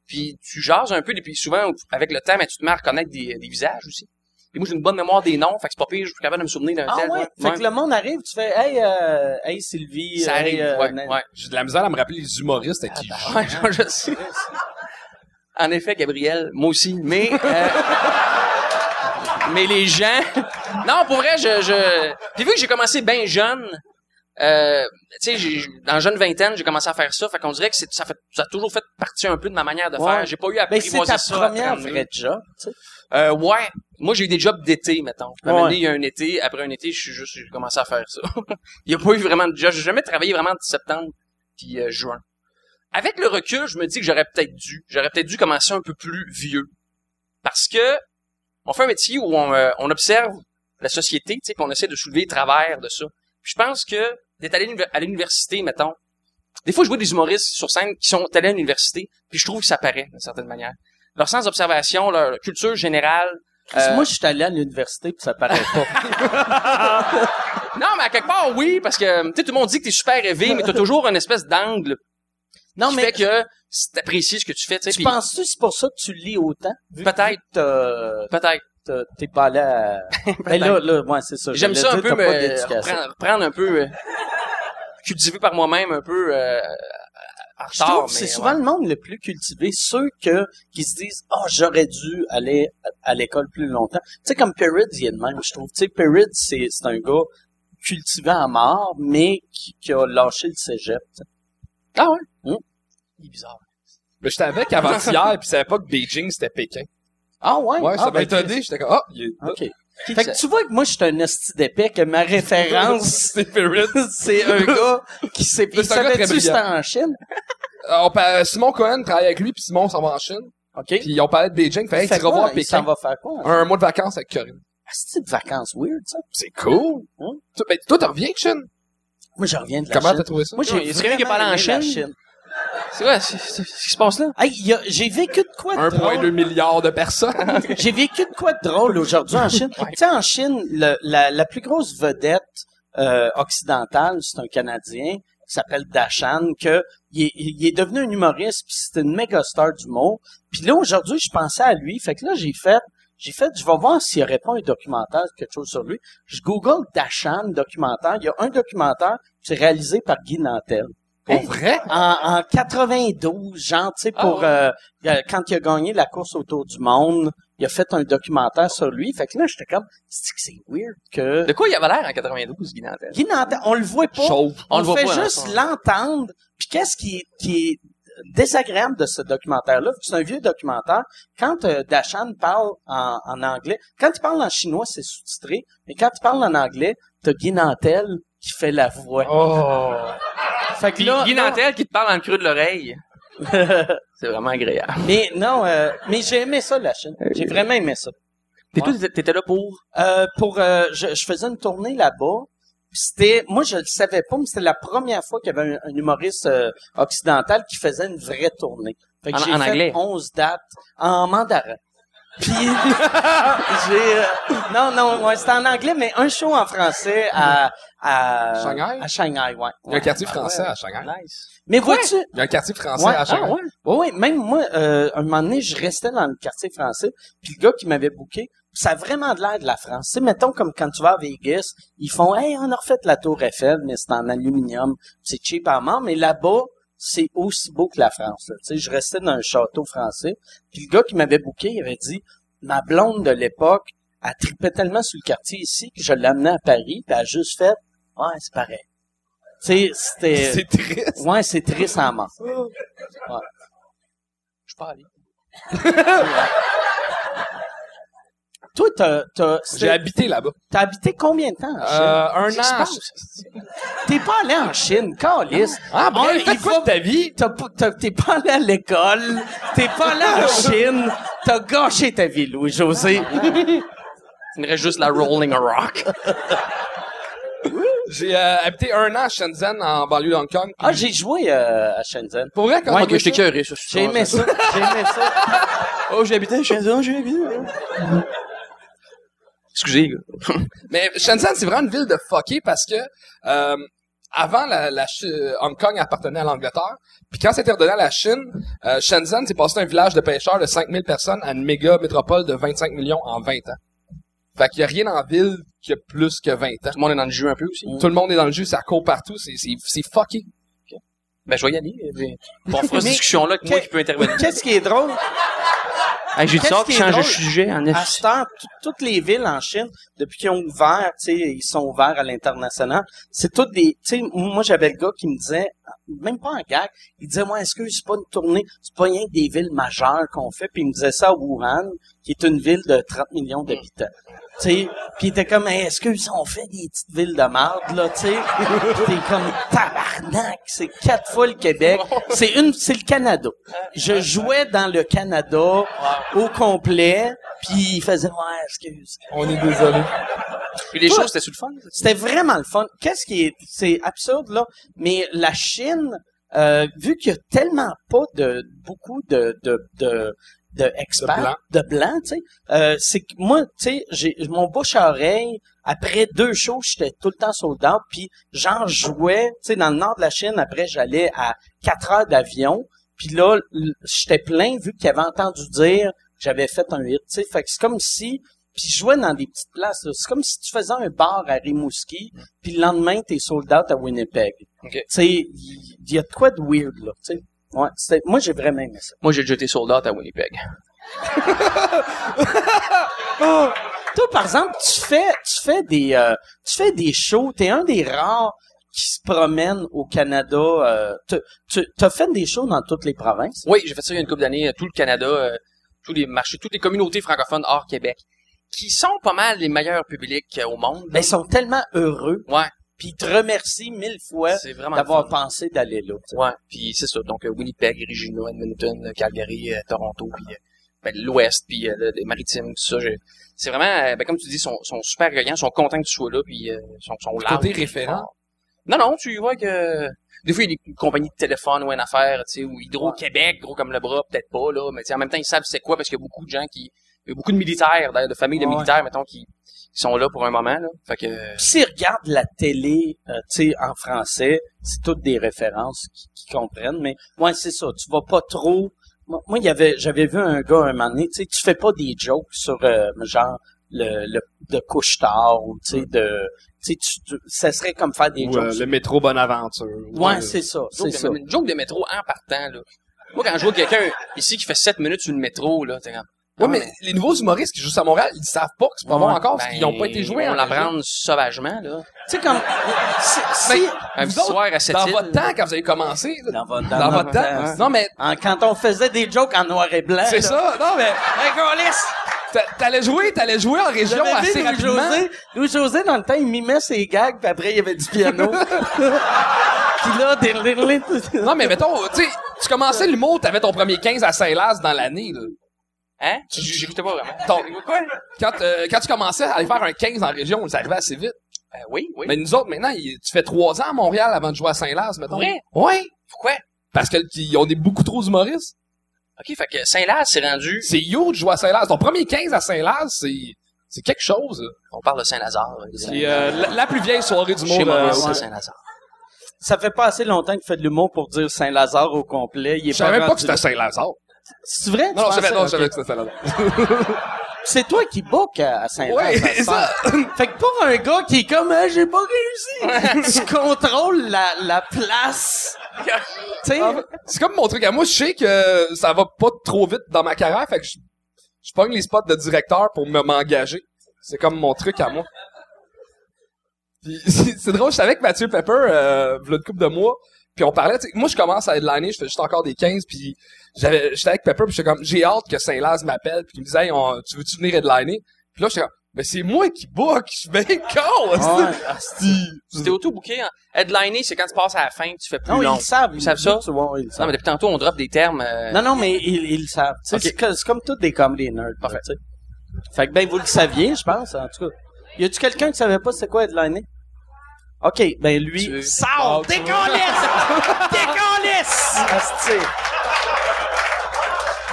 Puis tu jases un peu, et puis souvent, avec le temps, mais tu te mets à reconnaître des, des visages aussi. Et moi, j'ai une bonne mémoire des noms, fait que c'est pas pire, je suis capable de me souvenir d'un Ah tel. ouais? ouais. Fait Ouais. que le monde arrive, tu fais « Hey, euh, hey Sylvie. Ça hey, arrive, euh, ouais, ouais. J'ai de la misère à me rappeler les humoristes avec qui je joue. <laughs> Ouais, je, je sais. En effet, Gabriel, moi aussi. Mais, euh, <laughs> mais les gens, non, pour vrai, je, je, puis vu que j'ai commencé bien jeune, euh, tu sais, dans jeune vingtaine, j'ai commencé à faire ça. Fait qu'on dirait que c'est, ça, fait, ça a toujours fait partie un peu de ma manière de Ouais. faire. J'ai pas eu à Ben, c'est apprivoiser ta ça. à première 32. vraie job, tu sais. Euh, ouais. Moi, j'ai eu des jobs d'été, mettons. À Ouais. donné, il y a un été. Après un été, je suis juste, j'ai commencé à faire ça. <laughs> il y a pas eu vraiment de job. J'ai jamais travaillé vraiment de septembre puis euh, juin. Avec le recul, je me dis que j'aurais peut-être dû. J'aurais peut-être dû commencer un peu plus vieux. Parce que on fait un métier où on, euh, on observe la société, tu sais, puis on essaie de soulever les travers de ça. Puis je pense que d'être allé à l'université, mettons, des fois je vois des humoristes sur scène qui sont allés à l'université, puis je trouve que ça paraît d'une certaine manière. Leur sens d'observation, leur culture générale. Euh, Moi, je suis allé à l'université puis ça paraît pas. <laughs> non, mais à quelque part, oui, parce que tu sais, tout le monde dit que t'es super élevé, mais t'as toujours une espèce d'angle non, qui mais fait que t'apprécies ce que tu fais, tu puis penses-tu que c'est pour ça que tu lis autant? Peut-être. Peut-être. T'es pas allé à... <laughs> ben là, là, ouais, c'est ça. J'aime ça un dire, peu, mais reprendre un peu, euh, cultiver par moi-même un peu euh, en retard. c'est souvent ouais. le monde le plus cultivé, ceux que, qui se disent, oh, j'aurais dû aller à, à l'école plus longtemps. Tu sais, comme Perrids, il est de même, je trouve. Tu sais, Perrids, c'est, c'est un gars cultivé à mort, mais qui, qui a lâché le cégep. Ah ouais? Hum. Il est bizarre. Mais j'étais avec avant-hier, puis je savais pas que Beijing, c'était Pékin. Ah ouais? Ouais, ça ah, m'a ben, étonné. J'étais comme, ah, il est OK. Fait que tu vois que moi, je suis un esti d'épais, que ma <laughs> référence, <laughs> <laughs> C'est un gars qui. Mais Il savait-tu que c'était en Chine? On Simon Cohen travaille avec lui, puis Simon s'en va en Chine. OK. Puis on parlait de Beijing. Fait, hey, tu s'en Pékin. va faire quoi? Un mois de vacances avec Corinne. C'est de vacances weird, ça. C'est cool. Hum. Toi, ben, toi, t'en reviens de Chine? Moi, je reviens de la Comment Chine. t'as trouvé ça? Moi, j'ai quelqu'un qui est pas en vraiment aimé la Chine? C'est vrai, c'est c'est- c'est ce qui se passe là? Hey, y a- j'ai vécu de quoi de 1,2 drôle. milliard de personnes. <laughs> J'ai vécu de quoi de drôle aujourd'hui en Chine. Tu sais, en Chine, le- la, la plus grosse vedette euh, occidentale, c'est un Canadien qui s'appelle Dashan, que il est, il est devenu un humoriste, puis c'est une méga star d'humour. Puis là, aujourd'hui, je pensais à lui. Fait que là, j'ai fait, j'ai fait, je vais voir s'il n'y aurait pas un documentaire, quelque chose sur lui. Je google Dashan, documentaire. Il y a un documentaire, c'est réalisé par Guy Nantel. Pour vrai? En, en 92, genre, tu sais, pour euh, euh, quand il a gagné la course autour du monde, il a fait un documentaire sur lui. Fait que là, j'étais comme, c'est que c'est weird que De quoi il avait l'air en 92, Guy Nantel? Guy Nantel, on le voit pas, Chauve. on, On le voit fait pas, hein, juste l'entendre. Puis qu'est-ce qui est, qui est désagréable de ce documentaire-là, c'est un vieux documentaire. Quand euh, Dashan parle en, en anglais, quand il parle en chinois, c'est sous-titré, mais quand il parle en anglais, t'as Guy Nantel qui fait la voix. Oh. Fait que là, Guy Nantel qui te parle dans le creux de l'oreille. <laughs> c'est vraiment agréable. Mais non, euh, mais j'ai aimé ça, la Chine. J'ai vraiment aimé ça. T'es toi, t'étais là pour? Euh, pour, euh, je, je faisais une tournée là-bas. C'était, moi je le savais pas, mais c'était la première fois qu'il y avait un, un humoriste euh, occidental qui faisait une vraie tournée. Fait que En- j'ai en fait anglais? 11 dates en mandarin. Puis <laughs> j'ai euh, non non ouais, c'était en anglais mais un show en français à à Shanghai? à Shanghai ouais. Il y a un quartier Ouais, français à Shanghai. Nice. Mais vois-tu? Il y a un quartier français Ouais, à Shanghai. ah, ouais. ouais, ouais, même moi, euh, un moment donné, je restais dans le quartier français, puis le gars qui m'avait booké, ça a vraiment de l'air de la France. Tu sais, mettons comme quand tu vas à Vegas, ils font, hey, on a refait la Tour Eiffel, mais c'est en aluminium, c'est cheap à mort, mais là-bas, c'est aussi beau que la France. là. Tu sais, je restais dans un château français, puis le gars qui m'avait booké, il avait dit, ma blonde de l'époque, elle tripait tellement sur le quartier ici que je l'amenais à Paris, puis elle a juste fait, ouais, c'est pareil. Tu sais, c'était... <laughs> C'est triste. Ouais, c'est triste à mort. <laughs> Je suis pas allé. <laughs> Toi, t'as, t'as, J'ai habité là-bas. t'as habité combien de temps en Chine? Euh, un an. T'es pas allé en Chine, calice. Ah, On- bref, il fais quoi de ta vie? T'as pas, t'as- t'es pas allé à l'école, t'es pas allé en <laughs> Chine, t'as gâché ta vie, Louis-José. <laughs> Il me reste juste la Rolling Rock. <laughs> J'ai euh, habité un an à Shenzhen, en banlieue de Hong Kong. Ah, j'ai joué euh, à Shenzhen. Pour vrai, quand Ouais, je t'ai cœuré, ça. J'ai aimé ça, j'ai aimé ça. Oh, j'ai habité chez eux, j'ai habité. Excusez, gars. <laughs> Mais Shenzhen, c'est vraiment une ville de fucké parce que euh, avant, la, la Chi- Hong Kong appartenait à l'Angleterre. Puis quand c'était redonné à la Chine, euh, Shenzhen s'est passé d'un village de pêcheurs de 5000 personnes à une méga métropole de 25 millions en 20 ans. Fait qu'il y a rien en ville qui a plus que 20 ans. Tout le monde est dans le jus un peu aussi. Tout le monde est dans le jus, ça court partout, c'est, c'est, c'est fucké. Ben, je vais y aller. mais- Bon, on fera cette discussion-là avec moi qui peut intervenir. Qu'est-ce qui est drôle? Hey, j'ai dit Qu'est-ce ça, qui change de sujet en À toutes les villes en Chine, depuis qu'ils ont ouvert, tu sais, ils sont ouverts à l'international, c'est toutes des, tu sais, moi j'avais le gars qui me disait, même pas en gag, il disait, moi, est-ce que c'est pas une tournée, c'est pas rien que des villes majeures qu'on fait, puis il me disait ça à Wuhan, qui est une ville de 30 millions d'habitants. Tu sais, puis il était comme, Hey, est-ce qu'ils ont fait des petites villes de marde, là, tu sais? <laughs> T'es comme, tabarnak, c'est quatre fois le Québec. <laughs> C'est une, c'est le Canada. Je jouais dans le Canada au complet, puis il faisait, ouais, excuse. On est désolé. Puis les choses, c'était sur le fun? C'était vraiment le fun. Qu'est-ce qui est, c'est absurde, là, mais la Chine, euh, vu qu'il y a tellement pas de, beaucoup de, de, de, de expats, De blancs, tu sais, euh, c'est que moi, tu sais, j'ai, mon bouche à oreille, après deux shows, j'étais tout le temps sold out, puis genre, je jouais, tu sais, dans le nord de la Chine, après, j'allais à quatre heures d'avion, puis là, j'étais plein, vu qu'il avait entendu dire que j'avais fait un hit, tu sais, fait que c'est comme si, puis je jouais dans des petites places, c'est comme si tu faisais un bar à Rimouski, puis le lendemain, t'es sold out à Winnipeg. Ok. Tu sais, il il y, a de quoi de weird, là, tu sais. Ouais, c'était, moi, j'ai vraiment aimé ça. Moi, j'ai déjà été soldat à Winnipeg. <laughs> Toi, par exemple, tu fais, tu fais des, euh, tu fais des shows. T'es un des rares qui se promènent au Canada. Euh, tu, tu as fait des shows dans toutes les provinces? Oui, j'ai fait ça il y a une couple d'années, euh, tout le Canada, euh, tous les marchés, toutes les communautés francophones hors Québec, qui sont pas mal les meilleurs publics euh, au monde. Ben, ils sont tellement heureux. Ouais, Puis ils te remercient mille fois d'avoir pensé d'aller là. Ouais, puis c'est ça. Donc euh, Winnipeg, Regina, Edmonton, euh, Calgary, euh, Toronto, puis ben, l'Ouest, puis euh, le- les maritimes, tout ça. j'ai- C'est vraiment, euh, ben, comme tu dis, ils sont, sont super accueillants, ils sont contents que tu sois là, puis euh, ils sont, sont loud, Côté référent? Non, non, tu vois que des fois il y a des compagnies de téléphone ou une affaire, tu sais, ou Hydro-Québec, gros comme le bras, peut-être pas là, mais en même temps ils savent c'est quoi parce qu'il y a beaucoup de gens qui, il y a beaucoup de militaires, d'ailleurs, de familles de Ouais. militaires, mettons, qui, qui sont là pour un moment là. Fait que Puis s'ils regardent la télé, euh, tu sais, en français, c'est toutes des références qui, qui comprennent. Mais ouais, c'est ça. Tu vas pas trop. Moi, moi, il y avait, j'avais vu un gars un moment donné. Tu sais, tu fais pas des jokes sur euh, genre le, le de couche tard ou tu sais de, tu sais, tu- tu- ça serait comme faire des Ou jokes. euh, le métro Bonaventure. Ouais, c'est ça, c'est ça. une joke de métro en partant là. Moi quand je vois quelqu'un ici qui fait 7 minutes sur le métro là, t'es comme Ouais, Ah, mais les nouveaux humoristes qui jouent à Montréal, ils savent pas que c'est pas bon encore parce ben, qu'ils ont pas été joués. On l'apprend sauvagement là. Tu sais comme si, si- Un Vous petit autres, soir à cette Dans île. votre temps, quand vous avez commencé, là, dans votre, dans, votre temps. hein. Non, mais En- quand on faisait des jokes en noir et blanc. c'est ça. Non, mais t'allais jouer, t'allais jouer en région assez rapidement. Louis-José. Louis-José, dans le temps, il mimait ses gags, puis après, il y avait du piano. puis là, Non, mais mettons, tu sais, tu commençais l'humour, t'avais ton premier 15 à Saint-Laz dans l'année, là. Hein? J'écoutais pas vraiment. Ton- Quoi? Quand, euh, quand tu commençais à aller faire un 15 en région, ça arrivait assez vite. Ben oui, oui. Mais nous autres, maintenant, il- tu fais trois ans à Montréal avant de jouer à Saint-Laz, mettons. Vrai? Ouais. Pourquoi? Parce que ils ont des beaucoup trop d'humoristes. OK, fait que Saint-Laz s'est rendu... C'est huge de jouer à Saint-Laz. Ton premier 15 à Saint-Laz, c'est, c'est quelque chose. On parle de Saint-Lazare. là. C'est euh, la, la plus vieille soirée du Chez monde. euh, Maurice, au c'est. Saint-Lazare. Ça fait pas assez longtemps qu'il fait de l'humour pour dire Saint-Lazare au complet. Il est Je savais même pas rendu que c'était là. Saint-Lazare. C'est vrai? Non, je savais, non, je savais que c'était Saint-Lazare. C'est toi qui book à à Saint-Laz. Ouais, ça c'est passe. <laughs> fait que pour un gars qui est comme, Ah, j'ai pas réussi, tu contrôles la, la place. <laughs> C'est comme mon truc à moi. Je sais que ça va pas trop vite dans ma carrière, fait que je, je pogne les spots de directeur pour me m'engager. C'est comme mon truc à moi. Puis <laughs> c'est drôle, j'étais avec Mathieu Pepper, euh, v'là une couple de mois, puis on parlait, tu sais, moi je commence à headliner, je fais juste encore des 15, puis j'avais, j'étais avec Pepper, puis j'étais comme, j'ai hâte que Saint-Laz m'appelle, puis il me disait, Hey, on- tu veux-tu venir headliner? Puis là, j'étais comme, mais c'est moi qui book, je suis bien <laughs> con, Ouais. asti. C'était auto-booké. Hein. Headliner, c'est quand tu passes à la fin, tu fais plus non, ils le savent. Ils savent ça? Tu vois, ils le Non, savent. mais depuis tantôt, on drop des termes... euh, Non, non, mais ils, ils le savent. Tu sais, Ok. c'est que- C'est comme tous des comedy nerds. Parfait. Fait que ben, vous le saviez, je pense, en tout cas. Y a-tu quelqu'un qui savait pas c'est quoi headliner? OK, ben lui, sors! Décalisse! Décalisse! <laughs> Asti.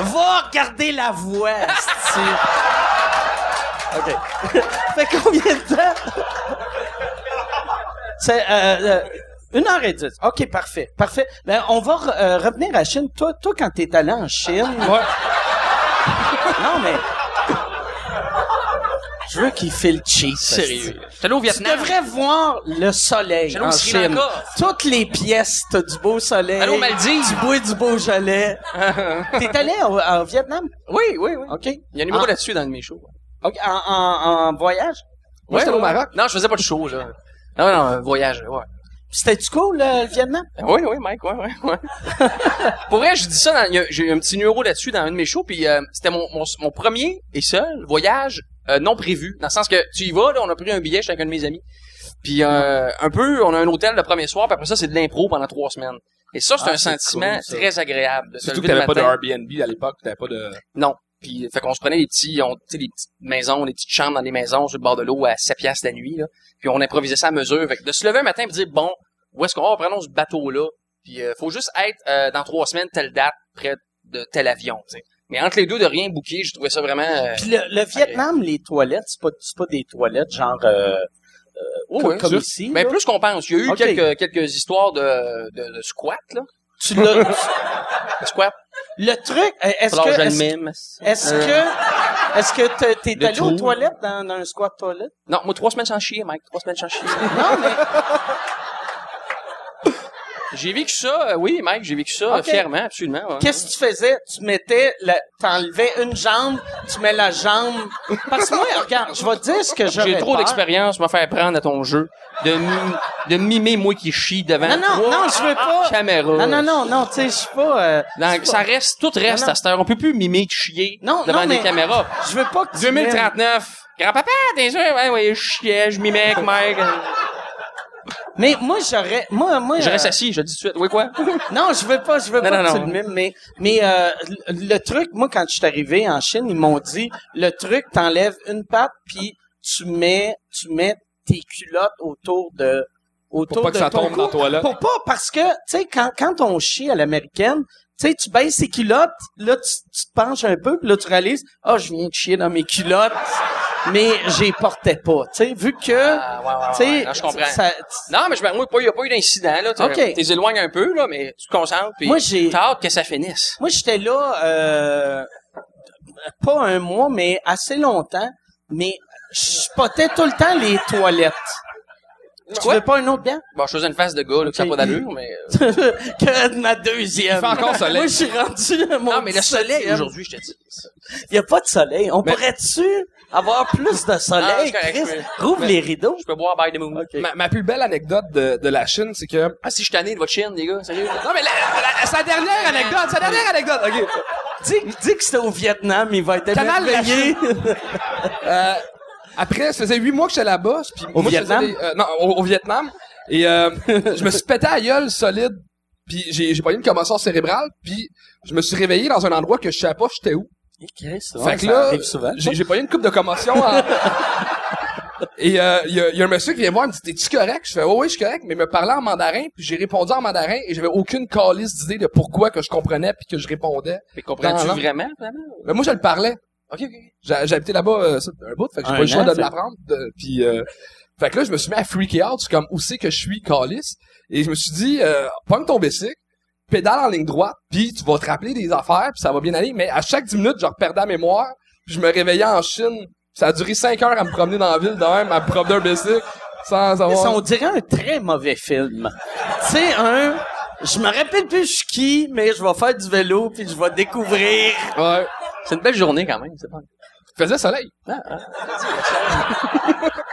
Va regarder la voix, asti. <laughs> OK. <laughs> fait combien de temps? C'est euh, euh, une heure et dix. OK, parfait. Parfait. Ben, on va re- euh, revenir à Chine. Toi, toi quand t'es allé en Chine... Ouais. Non, mais... Je veux qu'il file cheap. Sérieux. Allé au Tu Vietnam. devrais voir le soleil J'allais au en Sri Chine. Lanka. Toutes les pièces, t'as du beau soleil. Allô, Maldives. Tu bois du beau gelé. <laughs> T'es allé au, au Vietnam? Oui, oui, oui. OK. Il y a un numéro En- là-dessus dans de mes shows. OK, En, en, en voyage? Moi, j'étais Ouais, au. Maroc. Non, je faisais pas de show, là. Non, non, un voyage, ouais. C'était-tu cool, le, le Vietnam? Oui, oui, Mike, ouais, ouais, ouais. <laughs> Pour vrai, je dis ça, dans- il y a- j'ai un petit numéro là-dessus dans un de mes shows, puis euh, c'était mon, mon, mon premier et seul voyage euh, non prévu, dans le sens que tu y vas, là, on a pris un billet chez un de mes amis, puis euh, un peu, on a un hôtel le premier soir, puis après ça, c'est de l'impro pendant trois semaines. Et ça, c'est Ah, un sentiment cool, très agréable. De se Surtout que t'avais pas de. Airbnb à l'époque, t'avais pas de... Non. Puis fait qu'on se prenait des petits, on, des petites maisons, des petites chambres dans des maisons sur le bord de l'eau à 7 piastres la nuit, là. Puis on improvisait ça à mesure. Fait que de se lever un matin et dire, bon, où est-ce qu'on va? Prenons ce bateau-là? Puis euh, faut juste être euh, dans trois semaines, telle date, près de tel avion. Mais entre les deux, de rien booker, j'ai trouvé ça vraiment... euh, Puis le, le Vietnam, les toilettes, c'est pas, c'est pas des toilettes genre euh, ouais, comme, ça. ici. Mais là. plus qu'on pense. Il y a eu quelques, quelques histoires de, de, de squat, là. Tu l'as... <laughs> Squat. le truc, est-ce que... je Est-ce Euh, que... Est-ce que t'es- Le allé aux toilettes dans, dans un squat toilette? Non, moi, trois semaines sans chier, Mike. Trois semaines sans chier. Non, mais... j'ai vécu ça, euh, oui, Mike, j'ai vécu ça, Ok. euh, fièrement, absolument. ouais. Qu'est-ce que tu faisais? Tu mettais, la, t'enlevais une jambe, tu mets la jambe. Parce que moi, regarde, je vais te dire ce que j'aurais J'ai trop peur. d'expérience, me faire prendre à ton jeu, de, mi- de mimer moi qui chie devant Non, non, trois non, je veux pas. caméras. Non, non, non, non, tu sais, je suis pas. euh, ça reste, tout reste Non, non. à cette heure. On peut plus mimer de chier Non, devant non, des mais- caméras. je veux pas que tu. 2039. Grand-papa, t'es sûr? Ouais, ouais, je chiais, je mimais avec Mike. Mais moi, j'aurais. Moi, moi. Je reste euh, assis, je le dis tout de suite. Oui, quoi? <laughs> Non, je veux pas, je veux Non, pas non, que tu le mimes, mais, mais euh, le, truc, moi, quand je suis arrivé en Chine, ils m'ont dit, le truc, t'enlèves une patte, puis tu mets, tu mets tes culottes autour de, autour Pour pas que ça ton tombe dans la toilette. Pour pas, parce que, tu sais, quand, quand on chie à l'américaine, tu sais, tu baisses ses culottes, là, tu, tu te penches un peu, puis là, tu réalises, ah, je viens de chier dans mes culottes, mais j'y portais pas, tu sais, vu que, Ah, ouais. Non, je comprends. ça- Non, mais je me, moi, il n'y a pas eu d'incident, là. Tu Ok. t'es éloignes un peu, là, mais tu te concentres, puis Moi, j'ai- t'as hâte que ça finisse. Moi, j'étais là, euh, pas un mois, mais assez longtemps. Mais je spotais tout le temps les toilettes. Tu Ouais. veux pas un autre bien? Bon, je faisais une face de gars, là, que ça n'a pas d'allure, mais... <laughs> euh, que de ma deuxième. Il fait encore soleil. Moi, je suis rendu à mon Non, mais le soleil, 17e. aujourd'hui, je te dis. Il y a pas de soleil. On Mais- pourrait-tu avoir plus de Ah, soleil, correct, Chris? Rouvre les rideaux. Je peux boire by the moon. Ma, ma plus belle anecdote de, de la Chine, c'est que... Ah, si je suis tanné de votre chienne, les gars, sérieux? Non, mais la, la- sa dernière anecdote, sa dernière anecdote, OK. Dis, dis que c'était au Vietnam, il va être Canal de la émerveillé. Euh, après, ça faisait huit mois que j'étais là-bas. Puis Au moi, Vietnam? des- euh, non, au, au Vietnam. Et euh, je me suis pété à gueule solide. Puis j'ai, j'ai pas eu une commotion cérébrale. Puis je me suis réveillé dans un endroit que je savais pas j'étais où. Chris, fait ouais, que ça là, arrive souvent. j'ai, j'ai pas eu une coupe de commotion. en- <laughs> Et euh, il y, a, y a un monsieur qui vient voir, il me dit T'es-tu correct? Je fais Ouais, oui, je suis correct, mais il me parlait en mandarin, puis j'ai répondu en mandarin et j'avais aucune calice d'idée de pourquoi que je comprenais puis que je répondais. Mais comprends-tu vraiment, vraiment? Mais moi je le parlais. Ok, ok. J'ai j'ai habité là-bas euh, un bout, fait que j'ai pas le choix de fait. l'apprendre. Puis euh, fait que là, je me suis mis à freaker out, je suis comme où c'est que je suis calice? Et je me suis dit euh, pogne ton bicycle, pédale en ligne droite, puis tu vas te rappeler des affaires, puis ça va bien aller, mais à chaque 10 minutes, je reperdais la mémoire, puis je me réveillais en Chine. Ça a duré 5 heures à me promener dans la ville de même, à me promener un bicycle sans Ça, avoir on dirait un très mauvais film. Tu sais, un... Je me rappelle plus je suis qui, mais je vais faire du vélo puis je vais découvrir. Ouais. C'est une belle journée quand même, c'est pas. Il faisait soleil. <laughs>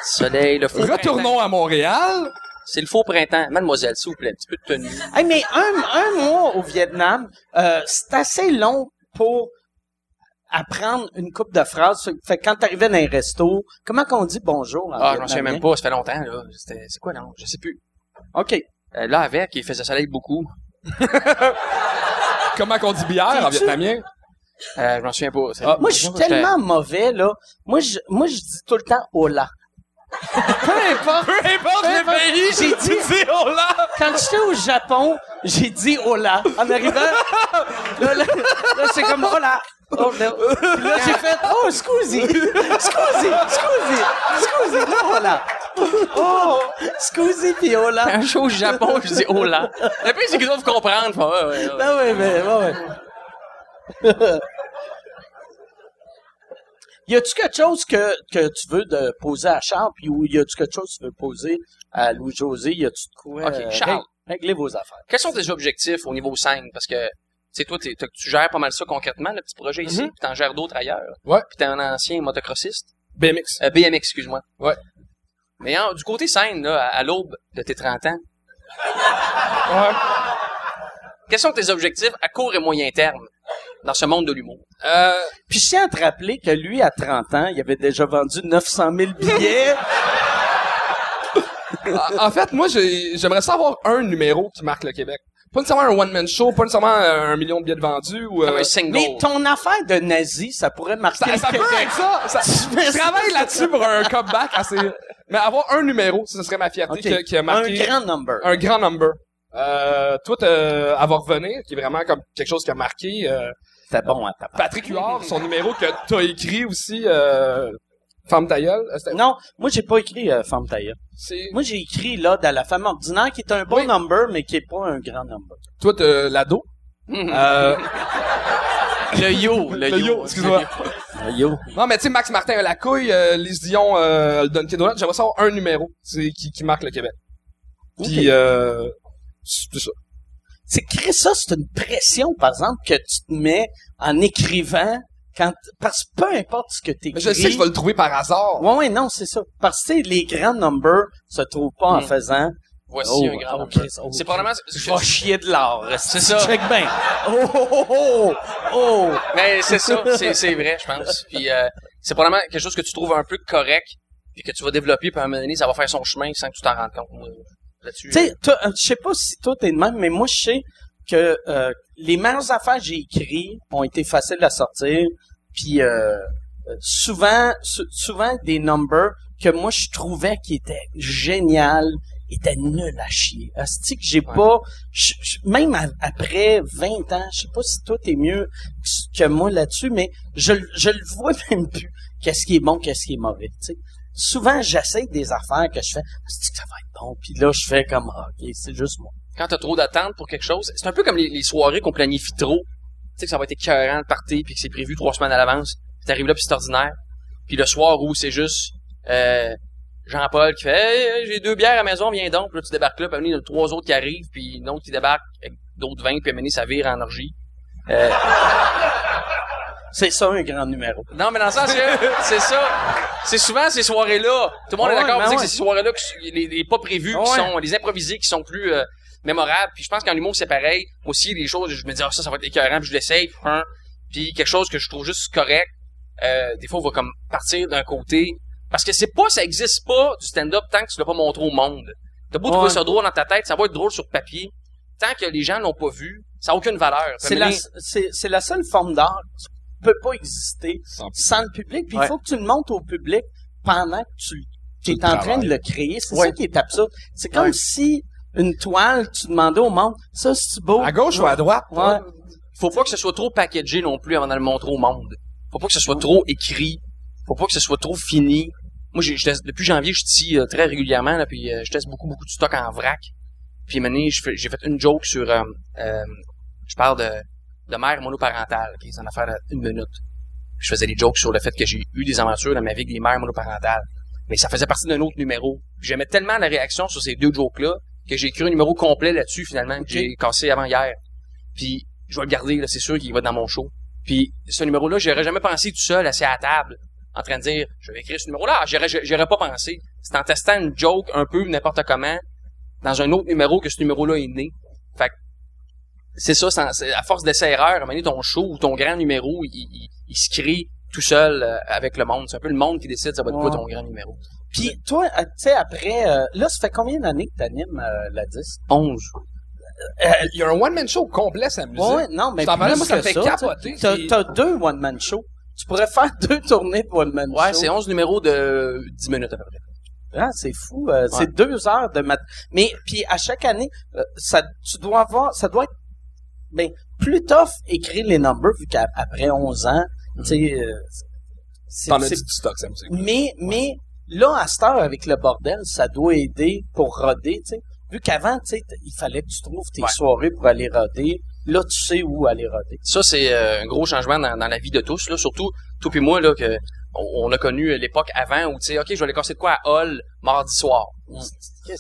Soleil, le faux printemps. Retournons à Montréal. C'est le faux printemps. Mademoiselle, s'il vous plaît, un petit peu de tenue. Hey, mais un, un mois au Vietnam, euh, c'est assez long pour apprendre une coupe de phrases. Fait que quand t'arrivais dans un resto, comment qu'on dit bonjour en Ah, je m'en souviens vietnamien? même pas, ça fait longtemps, là. C'était, c'est quoi, non? Je sais plus. OK. Euh, là, avec, il faisait soleil beaucoup. <laughs> Comment qu'on dit bière en vietnamien? Euh, je m'en souviens pas. Ah, Moi, je suis J'étais- tellement mauvais, là. Moi, je, moi, je dis tout le temps hola. Peu importe. Peu importe Peu importe. J'ai dit, dis oh là! quand j'étais au Japon, j'ai dit hola. En arrivant, là, là, là, c'est comme hola. Oh, là. Puis là, j'ai fait, oh, scusi. Scusi, scusi, scusi, hola. Oh, scusi pis hola. Un show au Japon, je dis là. Le pire, c'est qu'ils doivent comprendre. Ouais, ouais, ouais. Ben oui, mais, ouais, ouais. Y a-tu quelque chose que, que tu veux de poser à Charles, puis ou y a-tu quelque chose que tu veux poser à Louis-José? Y a-tu de quoi? Ok, euh, Charles. rég- Réglez vos affaires. Quels sont tes objectifs au niveau scène? Parce que, tu sais, toi, tu gères pas mal ça concrètement, le petit projet ici, Mhm. puis t'en gères d'autres ailleurs. Ouais. Puis t'es un ancien motocrossiste. BMX. Euh, BMX, excuse-moi. Ouais. Mais hein, du côté scène, là, à, à l'aube de tes 30 ans, Ouais. quels sont tes objectifs à court et moyen terme? Dans ce monde de l'humour? Euh, Puis je tiens à te rappeler que lui, à 30 ans, il avait déjà vendu 900 000 billets. en- fait, moi, j'ai- j'aimerais savoir un numéro qui marque le Québec. Pas nécessairement un one-man show, pas nécessairement euh, un million de billets de vendus ou... Comme euh, un single. Mais ton affaire de nazi, ça pourrait marquer ça, le ça peut être ça. ça je travaille là-dessus pour un comeback assez... Mais avoir un numéro, ça serait ma fierté qui a marqué... Un grand number. un grand number. Euh, toi, avoir revenir, qui est vraiment comme quelque chose qui a marqué. Euh, C'était bon à ta part. Patrick Huard, son numéro que t'as écrit aussi, euh, Femme ta gueule. Euh, Non, moi, j'ai pas écrit euh, Femme taille. C'est, Moi, j'ai écrit là dans la femme ordinaire, qui est un bon Oui. number, mais qui est pas un grand number. toi, t'as l'ado? Euh, <laughs> Le yo, le, le yo. excuse-moi. Yo. Non, mais tu sais, Max Martin la couille, euh, Lise Dion, euh, le Dunkin' Donut, j'aimerais savoir un numéro c'est, qui, qui marque le Québec. Puis, euh, c'est ça. C'est que ça, c'est une pression, par exemple, que tu te mets en écrivant quand, parce que peu importe ce que tu Mais je sais que je vais le trouver par hasard. Ouais, ouais, non, c'est ça. Parce que tu sais, les grands numbers se trouvent pas en Hmm. faisant. Voici Oh, un grand oh, number. Chris, oh, C'est probablement... Je vais chier de l'or. C'est ça. Check bien. Oh, oh, oh, oh, oh. Mais c'est ça, c'est, c'est vrai, je pense. Puis euh, c'est probablement quelque chose que tu trouves un peu correct, puis que tu vas développer, puis à un moment donné, ça va faire son chemin sans que tu t'en rendes compte. Là-dessus, Tu sais, toi, euh, je sais pas si toi t'es de même, mais moi, je sais que euh, les meilleures affaires que j'ai écrites ont été faciles à sortir, puis euh, euh, souvent, sou- souvent des numbers que moi je trouvais qui étaient génial étaient nuls à chier. Asti que j'ai Ouais. pas, je- je- même après 20 ans, je sais pas si toi t'es mieux que- moi là-dessus, mais je, je le vois <laughs> même plus. Qu'est-ce qui est bon, qu'est-ce qui est mauvais, tu sais. Souvent, j'essaie des affaires que je fais, que ça va être bon, puis là, je fais comme, ah, ok, c'est juste moi. quand t'as trop d'attentes pour quelque chose, c'est un peu comme les, soirées qu'on planifie trop. Tu sais que ça va être écœurant le party, puis que c'est prévu trois semaines à l'avance. Puis t'arrives là, puis c'est ordinaire. Puis le soir où c'est juste euh, Jean-Paul qui fait hey, j'ai deux bières à la maison, viens donc. Puis là, tu débarques là, puis il y trois autres qui arrivent, puis une autre qui débarque avec d'autres vins, puis donné, ça vire en orgie. Euh, C'est ça un grand numéro. non, mais dans le sens que c'est ça. C'est souvent ces soirées-là. Tout le monde Ouais, est d'accord ben pour dire ouais. que c'est ces soirées-là, que s- les, les pas prévus, qui sont les improvisés, qui sont plus euh, mémorables. Puis je pense qu'en humour c'est pareil. Aussi les choses, je me dis ah ça, ça va être écœurant, puis je l'essaye. Hein. Puis quelque chose que je trouve juste correct. euh, des fois, on va comme partir d'un côté. Parce que c'est pas, ça existe pas du stand-up tant que tu l'as pas montré au monde. T'as beau trouver ça drôle dans ta tête, ça va être drôle sur papier. Tant que les gens l'ont pas vu, ça a aucune valeur. C'est la, c'est seule forme d'art qui peut pas exister Sans- sans le public. Puis Ouais. il faut que tu le montres au public pendant que tu, tu es en train de le créer. C'est Ouais. ça qui est absurde. C'est comme Ouais. si une toile, tu demandais au monde, ça, c'est beau. À gauche ou à droite? Ouais. Faut pas que ce soit trop packagé non plus avant de le montrer au monde. Faut pas que ce soit trop écrit. Faut pas que ce soit trop fini. Moi, j'ai, je teste- depuis janvier, je tisse euh, très régulièrement, là, puis euh, je teste beaucoup, beaucoup de stock en vrac. Puis maintenant, j'ai fait une joke sur... euh, euh, je parle de, de mère monoparentale, qui c'est une affaire d'une minute. Je faisais des jokes sur le fait que j'ai eu des aventures dans ma vie avec des mères monoparentales. Mais ça faisait partie d'un autre numéro. J'aimais tellement la réaction sur ces deux jokes-là que j'ai écrit un numéro complet là-dessus, finalement, que j'ai cassé avant hier. Puis je vais le garder, là, c'est sûr qu'il va être dans mon show. Puis ce numéro-là, j'aurais jamais pensé tout seul, assis à la table, en train de dire, je vais écrire ce numéro-là. J'aurais, j'aurais pas pensé. C'est en testant une joke un peu n'importe comment, dans un autre numéro que ce numéro-là est né. Fait que c'est ça, c'est à force d'essais-erreurs, à un moment donné, ton show ou ton grand numéro, il, il- il se crée tout seul euh, avec le monde. C'est un peu le monde qui décide ça va être quoi Ouais. ton grand numéro. Puis toi, euh, tu sais, après, euh, là, ça fait combien d'années que t'animes euh, la 10? 11. Il y a un one-man show complet samedi. Ouais, non, mais parlais, plus moi, ça me fait sais. capoter. T'as, deux one-man shows. Tu pourrais faire <laughs> deux tournées de one-man Ouais, show. c'est 11 numéros de 10 minutes à peu près. Ah, c'est fou. euh, C'est deux heures de mat. Mais puis à chaque année, euh, ça, tu dois avoir, ça doit être, ben plus tough écrire les numbers vu qu'après 11 ans, tu sais, euh, c'est- T'en as dit du stock samedi. mais mais là à cette heure avec le bordel, ça doit aider pour roder, tu sais. Vu qu'avant, tu sais, il fallait que tu trouves tes Ouais. soirées pour aller roder. Là, tu sais où aller roder. Ça, c'est euh, un gros changement dans, dans la vie de tous, là. Surtout, toi et moi, là, que on, on a connu l'époque avant où, tu sais, OK, je vais aller casser de quoi à Hall mardi soir.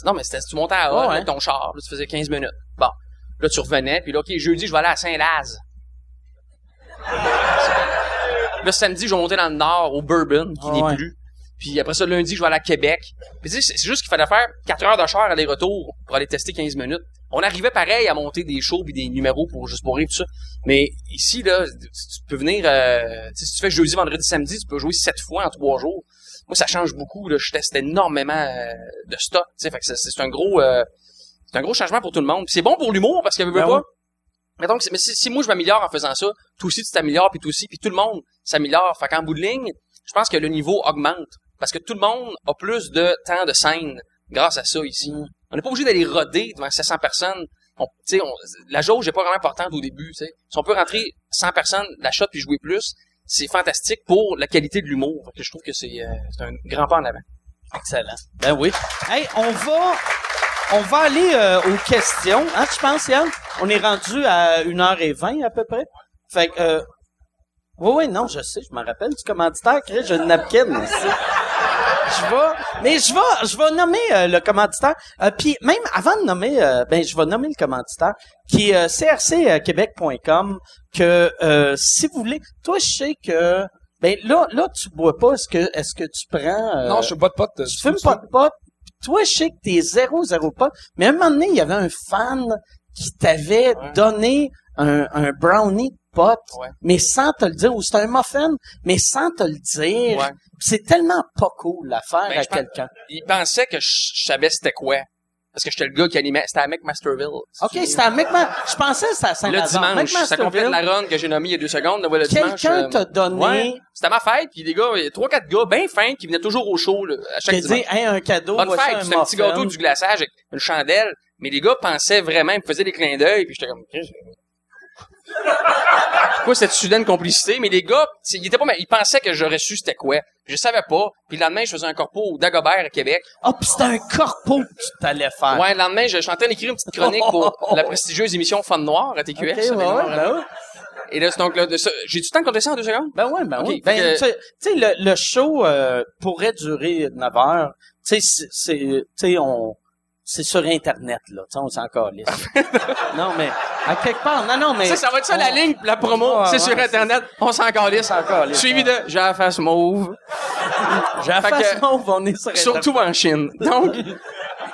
Non, mais c'était, tu montais à Hall avec ton char, là, tu faisais 15 minutes. Bon. Là, tu revenais, puis là, OK, jeudi, je vais aller à Saint-Laz. Là, samedi, je vais monter dans le nord, au Bourbon, qui Ah n'est ouais. plus. Puis après ça, lundi, je vais aller à Québec. Puis tu sais, c'est juste qu'il fallait faire 4 heures de char aller-retour pour aller tester 15 minutes. On arrivait pareil à monter des shows puis des numéros pour juste pour rire tout ça. Mais ici, là, tu peux venir, euh, si tu fais jeudi, vendredi, samedi, tu peux jouer 7 fois en 3 jours. Moi, ça change beaucoup, là. Je teste énormément euh, de stock, tu sais. Fait que c'est- c'est un gros, euh, c'est un gros changement pour tout le monde. C'est bon pour l'humour parce qu'il veut Ben pas. oui. Mais donc, mais si, si moi je m'améliore en faisant ça, toi aussi tu t'améliores, puis toi aussi, puis tout le monde s'améliore. Fait qu'en bout de ligne, je pense que le niveau augmente. Parce que tout le monde a plus de temps de scène grâce à ça ici. Mm. On n'est pas obligé d'aller roder devant 700 personnes. On, tu sais, on- la jauge n'est pas vraiment importante au début. Si on peut rentrer 100 personnes, la shot puis jouer plus, c'est fantastique pour la qualité de l'humour. Je trouve que c'est euh, c'est un grand pas en avant. Excellent. Ben oui. Hey, on va, on va aller euh, aux questions. Hein, tu penses, Yann? On est rendu à 1h20 à peu près. Fait que, euh, oui, oui, non, je sais, je me rappelle du commanditaire. Chris, J'ai une napkin ici. Je vais, mais je vais, je vais nommer euh, le commanditaire. Euh, Puis même avant de nommer, euh, ben je vais nommer le commanditaire qui est euh, crcquebec.com. Que euh, si vous voulez, toi je sais que ben là, là tu bois pas. Est-ce que, est-ce que tu prends euh, Non, je suis pas de pote. tu fumes pas de pot. Toi, je sais que t'es zéro, zéro pot. Mais à un moment donné, il y avait un fan qui t'avait Ouais. donné un, un brownie de pot, Ouais. mais sans te le dire. Ou c'était un muffin, mais sans te le dire. Ouais. C'est tellement pas cool à faire Ben, à je pense- quelqu'un. Il pensait que je, je savais c'était quoi. Parce que j'étais le gars qui animait. C'était à McMasterville. OK, c'était à McMa... Je pensais que c'était à Le dimanche, ça complète McMasterville. la run que j'ai nommée il y a deux secondes. Le Quelqu'un euh, t'a donné... Ouais. C'était ma fête, puis des gars, il y a trois, quatre gars bien fins qui venaient toujours au show là, à chaque dimanche. dit, hey, un cadeau, Bonne fête, c'était un petit gâteau du glaçage avec une chandelle. Mais les gars pensaient vraiment, ils me faisaient des clins d'œil, puis j'étais comme... Pourquoi cette soudaine complicité? Mais les gars, ils étaient pas ils pensaient que j'aurais su c'était quoi. Je savais pas. Puis le lendemain, je faisais un corpo au Dagobert à Québec. Ah, puis c'était un corpo que tu t'allais faire. Ouais, le lendemain, je, je suis en train d'écrire une petite chronique pour la prestigieuse émission Fun Noir à TQS. OK, ouais, avec ouais, Noir, ben ouais. Et là, c'est donc là. J'ai du temps de compter ça en deux secondes? Ben oui, ben Ok, oui. Ben, que- tu sais- le, le show euh, pourrait durer 9 heures. Tu sais, c'est- c'est, tu sais, on, c'est sur Internet, là. Tu sais, on s'en calisse. <laughs> non, mais, à quelque part, non, non, mais... Ça, ça va être ça la ligne, la promo. C'est sur Internet. On s'en calisse. Suivi de j'ai la face mauve. J'ai la face mauve, on est sur Internet. Surtout en Chine. Donc,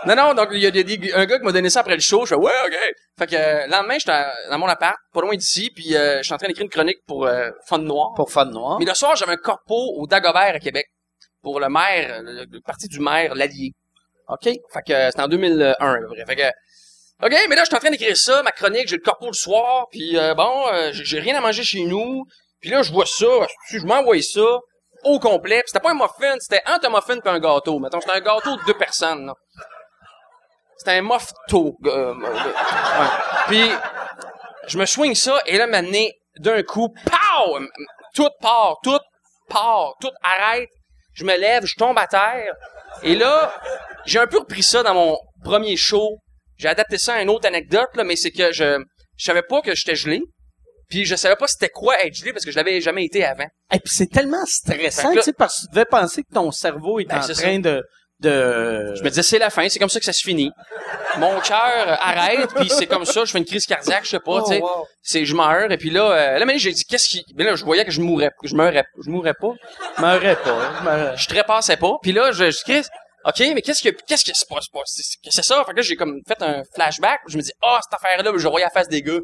non, non, donc, il y a des, un gars qui m'a donné ça après le show. Je fais, ouais, OK. Fait que, euh, le lendemain, j'étais dans mon appart, pas loin d'ici, puis euh, je suis en train d'écrire une chronique pour euh, Fun Noir. Pour Fun Noir. Mais le soir, j'avais un corpo au Dagobert à Québec pour le maire, le, le parti du maire, l'Allier. OK. Fait que euh, c'était en 2001 à peu près. Fait que, OK, mais là, je suis en train d'écrire ça, ma chronique, j'ai le corpo le soir, puis euh, bon, euh, j'ai rien à manger chez nous. Puis là, je vois ça, je, m'envoie ça. au complet. Puis c'était pas un muffin, c'était un muffin et un gâteau. Mettons, c'était un gâteau de deux personnes. C'était un muffto. euh, ouais. Puis je me swing ça et là maintenant d'un coup, pow, tout part, tout part, tout arrête. Je me lève, je tombe à terre. Et là, j'ai un peu repris ça dans mon premier show. J'ai adapté ça à une autre anecdote là, mais c'est que je je savais pas que j'étais gelé. Puis je savais pas c'était quoi être gelé parce que je l'avais jamais été avant. Et puis c'est tellement stressant, tu sais, parce que tu devais penser que ton cerveau est Ben, en train de, de... Je me disais c'est la fin, c'est comme ça que ça se finit. Mon cœur arrête puis c'est comme ça, je fais une crise cardiaque, je sais pas, tu sais. C'est je meurs et puis là euh, là mais j'ai dit qu'est-ce qui mais là je voyais que je mourrais je meurais je mourrais pas. Je m'aurais pas. je je trépassais pas. Puis là, je, je OK, mais qu'est-ce que qu'est-ce que c'est pas, c'est pas- c'est ça Fait que là, j'ai comme fait un flashback, je me dis "Ah, cette affaire là, je voyais la face des gars."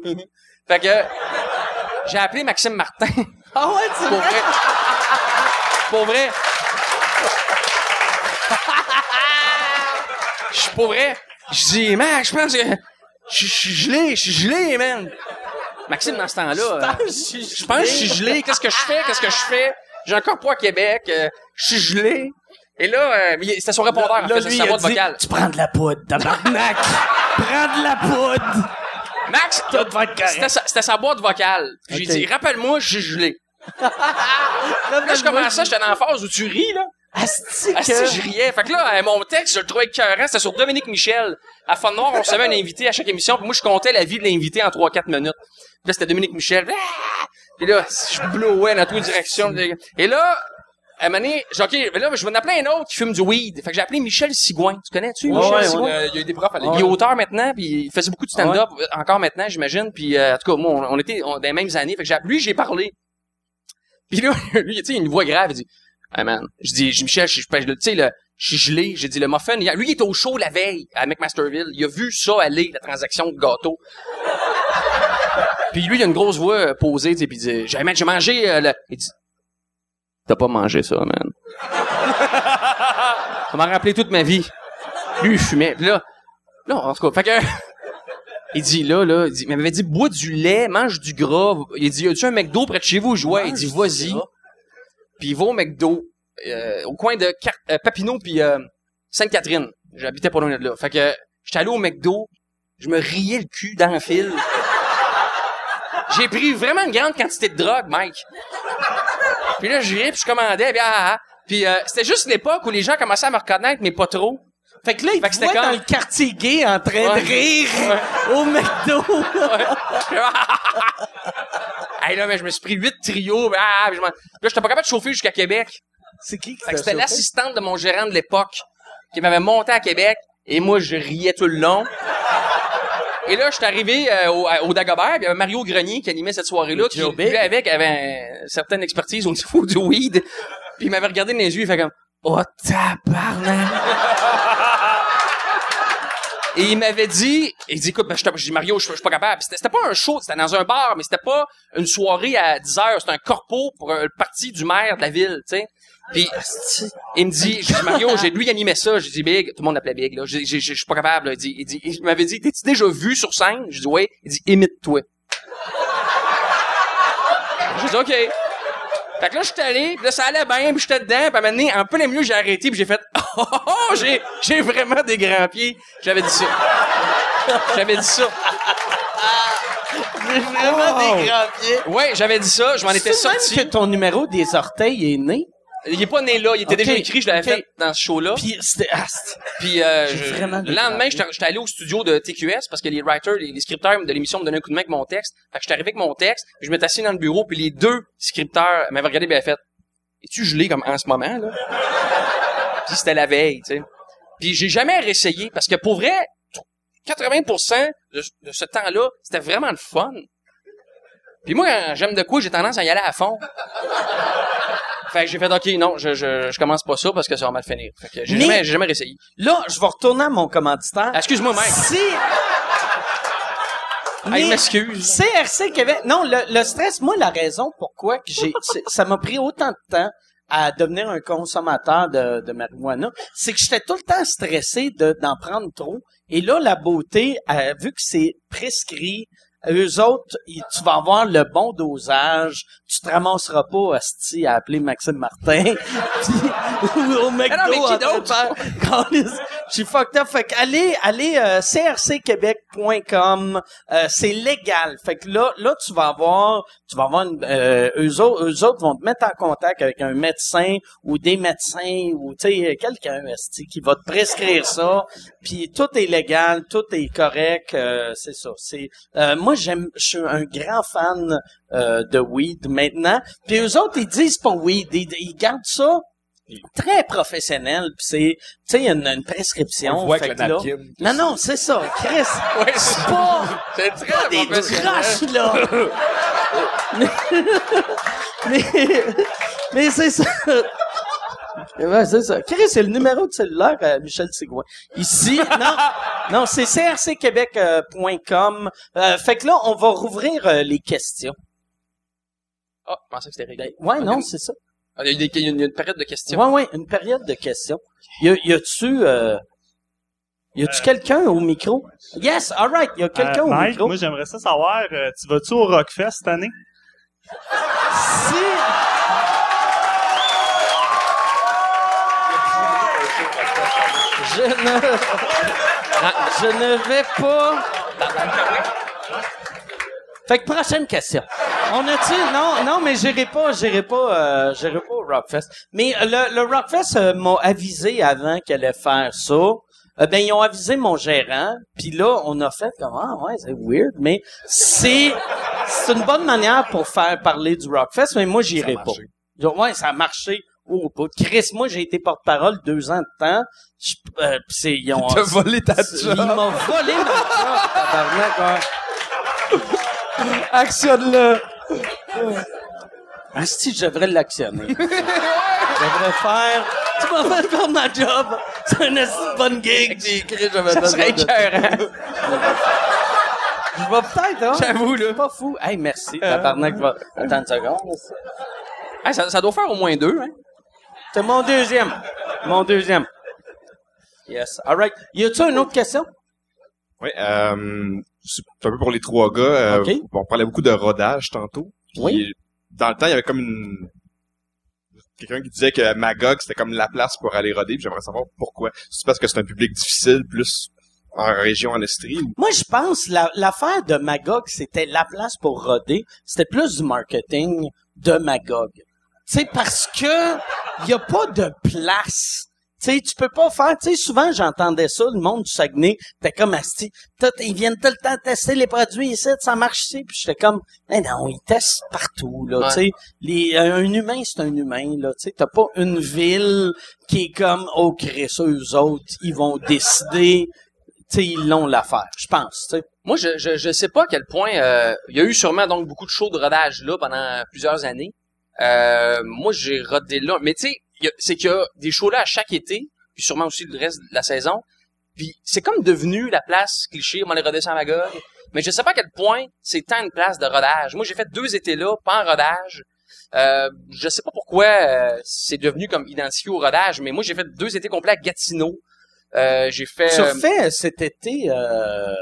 fait que j'ai appelé Maxime Martin <laughs> Ah ouais, tu pour vrai. pour vrai. Je suis pour vrai. Je dis "Max, je pense que je suis gelé, je suis gelé, man." Maxime dans ce temps-là, euh, je pense que je suis gelé. Qu'est-ce que je fais? Qu'est-ce que je fais? J'ai encore à Québec. euh, je suis gelé. Et là, euh, c'était son répondeur, en fait, c'est lui, sa il a voix de dit, vocale. tu prends de la poudre, tabarnak! <laughs> prends de la poudre! Max, Tout va être correct. c'était sa, c'était sa boîte vocale. Puis J'ai dit, rappelle-moi, je suis <laughs> gelé. Là, je commençais, j'étais dans la phase où tu ris, là. Asti Ah, si, que... je riais. Fait que là, euh, mon texte, je le trouvais écœurant. C'était sur Dominique Michel. À Fun Noir, on recevait un invité à chaque émission. Puis moi, je comptais la vie de l'invité en 3-4 minutes. Puis là, c'était Dominique Michel. Ah! Puis là, je blowais dans toutes les directions. Et là, à un moment donné, j'ai OK, mais là, je vais en appeler un autre qui fume du weed. Fait que j'ai appelé Michel Sigouin. Tu connais-tu, Ouais, Michel ouais, Sigouin? Euh, Il y a eu des profs à Il est auteur maintenant, puis il faisait beaucoup de stand-up, euh, encore maintenant, j'imagine. Puis euh, en tout cas, moi, on, on était on- dans les mêmes années. Fait que j'ai- lui, j'ai parlé. Puis là, <laughs> lui, tu sais, il a une voix grave. Il dit, hey man, je dis, je- Michel, je, je, je- tu sais, le, je suis gelé. J'ai dit, le muffin, il lui, il était au show la veille à McMasterville. Il a vu ça aller, la transaction de gâteau. <laughs> puis lui, il a une grosse voix euh, posée, tu sais, puis il dit, j'ai mangé euh, le... Il dit, t'as pas mangé ça, man. <laughs> ça m'a rappelé toute ma vie. Lui, il fumait. Puis là, là, en tout cas, fait que... <laughs> Il dit, là, là, il, dit, il m'avait dit, bois du lait, mange du gras. Il dit, y a-tu un McDo près de chez vous? Je ouais. Il dit, vas-y. Puis il va au McDo, euh, au coin de Car- euh, Papineau puis euh, Sainte-Catherine. J'habitais pas loin de là. Fait que j'étais allé au McDo, je me riais le cul dans le fil. <laughs> J'ai pris vraiment une grande quantité de drogue, Mike. Puis là, je riais, puis je commandais, puis ah, ah, ah. Puis euh, c'était juste l'époque où les gens commençaient à me reconnaître, mais pas trop. Fait que là, il voit comme- dans le quartier gay en train Ouais. de rire au McDo. <laughs> hey, là, mais je me suis pris huit trios. Ah, puis je là, j'étais pas capable de chauffer jusqu'à Québec. C'est qui qui Fait que t'a c'était l'assistante de mon gérant de l'époque qui m'avait monté à Québec et moi je riais tout le long. Et là, je suis arrivé euh, au, au Dagobert, il y avait Mario Grenier qui animait cette soirée-là, qui lui avec avait une certaine expertise au niveau du weed. Puis il m'avait regardé dans les yeux, il fait comme "Oh tabarnak." Et il m'avait dit, il dit, écoute, ben, je dit, Mario, je suis pas capable. C'était pas un show, c'était dans un bar, mais c'était pas une soirée à 10 heures, c'était un corpo pour le parti du maire de la ville, tu sais. Puis, il me dit, j'ai dit, Mario, <laughs> j'ai, lui, il animait ça. J'ai dit, Big, tout le monde l'appelait Big, là. J'ai, j'ai, je suis pas capable, là. Il dit, il dit, il m'avait dit, t'es-tu déjà vu sur scène? J'ai dit, oui. Il dit, imite-toi. J'ai dit, OK. Fait que là, j'étais allé, puis là, ça allait bien, puis j'étais dedans, puis à un moment donné, en plein milieu, j'ai arrêté, puis j'ai fait, <laughs> oh, oh, oh, j'ai, j'ai vraiment des grands pieds. J'avais dit ça. J'avais dit ça. J'ai vraiment des grands pieds. Ouais, j'avais dit ça, je m'en étais sorti. que ton numéro des orteils est né? Il est pas né là, il était déjà écrit, je l'avais fait dans ce show-là. Puis c'était... ah, Puis euh, je- le lendemain, j'étais allé au studio de TQS parce que les writers, les, les scripteurs de l'émission me donnaient un coup de main avec mon texte. Fait que j'étais arrivé avec mon texte, je m'étais assis dans le bureau, puis les deux scripteurs m'avaient regardé m'avaient fait Es-tu gelé comme en ce moment là? <laughs> Puis c'était la veille, tu sais. Puis j'ai jamais réessayé parce que pour vrai, 80% de, de ce temps-là, c'était vraiment le fun. Puis moi, quand j'aime de quoi, j'ai tendance à y aller à fond. Fait que j'ai fait OK, non, je, je, je commence pas ça parce que ça va mal finir. Fait que j'ai Mais- jamais, j'ai jamais réessayé. Là, je vais retourner à mon commanditaire. Excuse-moi, Mike. Si... Il m'excuse. CRC Québec. Non, le, le stress, moi, la raison pourquoi que j'ai, c'est- ça m'a pris autant de temps à devenir un consommateur de, de marijuana, c'est que j'étais tout le temps stressé de, d'en prendre trop. Et là, la beauté, euh, vu que c'est prescrit, eux autres, tu vas avoir le bon dosage, tu te ramasseras pas, asti, à appeler Maxime Martin. <laughs> puis, ou au McDo. Non, mais qui d'autre? Je suis fucked up. Fait que allez, allez, euh, crcquebec.com. Euh, c'est légal. Fait que là, là, tu vas avoir, tu vas avoir une, euh, eux, autres, eux autres vont te mettre en contact avec un médecin ou des médecins ou, tu sais, quelqu'un, esti, qui va te prescrire ça. Puis tout est légal, tout est correct. euh, c'est ça. C'est, euh, moi, j'aime, je suis un grand fan euh, de weed maintenant. Puis eux autres, ils disent pas weed, ils, ils gardent ça très professionnel. Puis c'est, tu sais, il y a une, une prescription. On Fait que là-. Non, non, c'est ça, Chris. <laughs> Ouais, C'est pas, c'est pas des croches, là. <laughs> mais, mais c'est ça. Ouais, c'est ça. Chris, c'est le numéro de cellulaire à Michel Sigouin. Ici, non, non, c'est crcquebec.com. Euh, fait que là, on va rouvrir euh, les questions. Ah, je pensais que c'était réglé. Ouais, non, c'est ça. Ah, Il y a, des- il y a une, période de questions. Ouais, ouais, une période de questions. Y, a, y a-tu, euh, y a-tu quelqu'un au micro? Yes, alright, y a quelqu'un Euh, au Mike, micro. moi j'aimerais ça savoir, euh, tu vas-tu au Rockfest cette année? Si, je ne, je ne vais pas. Fait que prochaine question. On a-tu non non mais j'irai pas j'irai pas euh, j'irai pas au Rockfest. Mais le, le Rockfest euh, m'a avisé avant qu'elle allait faire ça. Euh, ben ils ont avisé mon gérant, puis là on a fait comme ah ouais c'est weird, mais c'est c'est une bonne manière pour faire parler du Rockfest, mais moi j'irai pas. Genre, ouais ça a marché. Oh, bout. Chris, moi j'ai été porte-parole deux ans de temps. Je- euh, pis c'est ils ont <laughs> volé ta job. m'a volé ma job, tabarnak, ouais. <laughs> Actionne-le. Asti, je devrais l'actionner. <laughs> je devrais faire. Tu m'as fait faire ma job. C'est une bonne gig. J'ai écrit, je vais Ça serait écœurant. Je vais peut-être, hein. J'avoue, là. Pas fou. Hey, merci. Tabarnak, va. Attends une seconde. Hey, ça, ça doit faire au moins deux, hein? C'est mon deuxième. Mon deuxième. Yes. All right. Y a-tu une autre question? Oui, euh, un peu pour les trois gars. euh. On parlait beaucoup de rodage tantôt. Oui. Dans le temps, il y avait comme une... Quelqu'un qui disait que Magog, c'était comme la place pour aller roder. J'aimerais savoir pourquoi. C'est parce que c'est un public difficile, plus en région en Estrie. Ou... Moi, je pense la- l'affaire de Magog, c'était la place pour roder. C'était plus du marketing de Magog. Tu sais, parce que y a pas de place. Tu sais, tu peux pas faire, tu sais, souvent j'entendais ça, le monde du Saguenay, t'es comme asti, ils viennent tout le temps tester les produits ici, ça marche ici, puis j'étais comme, mais non, ils testent partout, là, Ouais. tu sais, les, un humain, c'est un humain, là, tu sais, t'as pas une ville qui est comme, oh, Chris, eux autres, ils vont décider, tu sais, ils l'ont l'affaire, je pense, tu sais. Moi, je, je, je sais pas à quel point... euh, il y a eu sûrement donc beaucoup de shows de rodage là pendant plusieurs années. Euh, moi, j'ai rodé là. Mais tu sais, c'est qu'il y a des shows là à chaque été, puis sûrement aussi le reste de la saison. Puis c'est comme devenu la place cliché, on les rodé sans Magog. Mais je sais pas à quel point c'est tant une place de rodage. Moi, j'ai fait deux étés là, pas en rodage. Euh, je sais pas pourquoi euh, c'est devenu comme identifié au rodage, mais moi, j'ai fait deux étés complets à Gatineau. Euh, j'ai fait... Tu euh, as fait cet été euh,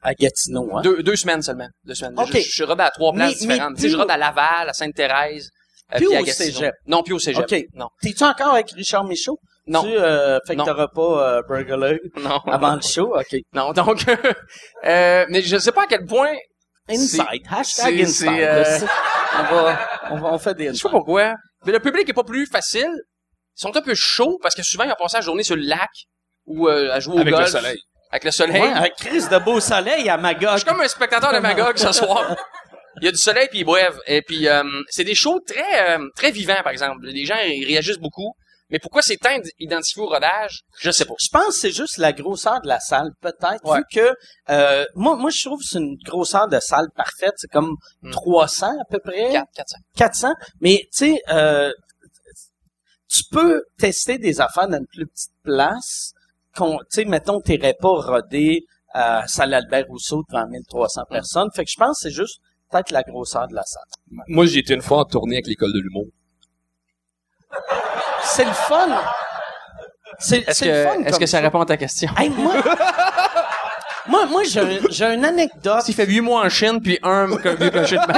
à Gatineau, hein? deux, deux semaines seulement. Deux semaines. Ok. Je, je, je rode à trois places Mais- mais différentes. Tu sais, je rode à Laval, à Sainte-Thérèse, euh, puis à au cégep. Non, plus au cégep. Ok. Non. T'es-tu encore avec Richard Michaud? Non. Tu, euh, fait que t'auras pas euh, Non. avant le show? OK. Non, donc, <laughs> euh, mais je sais pas à quel point, Inside. Hashtag inside. euh, On va, on va, on fait des je sais pas pourquoi, mais le public est pas plus facile. Ils sont un peu chauds parce que souvent, ils ont passé la journée sur le lac ou euh, à jouer au Avec golf. le soleil. Avec le soleil. Ouais, avec Chris de beau soleil à Magog. Je suis comme un spectateur de Magog ce soir. <laughs> Il y a du soleil puis ils boivent. Et puis euh, c'est des shows très euh, très vivants par exemple. Les gens ils réagissent beaucoup. Mais pourquoi c'est tant identifié au rodage? Je sais pas. Je pense que c'est juste la grosseur de la salle, peut-être, Ouais. vu que euh, moi, moi, je trouve que c'est une grosseur de salle parfaite. C'est comme Hmm. 300 à peu près. 4 400. 400. Mais, tu sais, euh, tu peux tester des affaires dans une plus petite place. qu'on- Tu sais, mettons, t'irais pas rodé à salle Albert Rousseau devant 1300 Hmm. personnes. Fait que je pense que c'est juste peut-être la grosseur de la salle. Moi, j'ai été une fois en tournée avec l'école de l'humour. C'est le fun. C'est Est-ce c'est le fun que est-ce que ça répond à ta question? Hey, moi, moi, moi j'ai un- j'ai une anecdote. S'il fait 8 mois en Chine puis un comme qu'un Chine de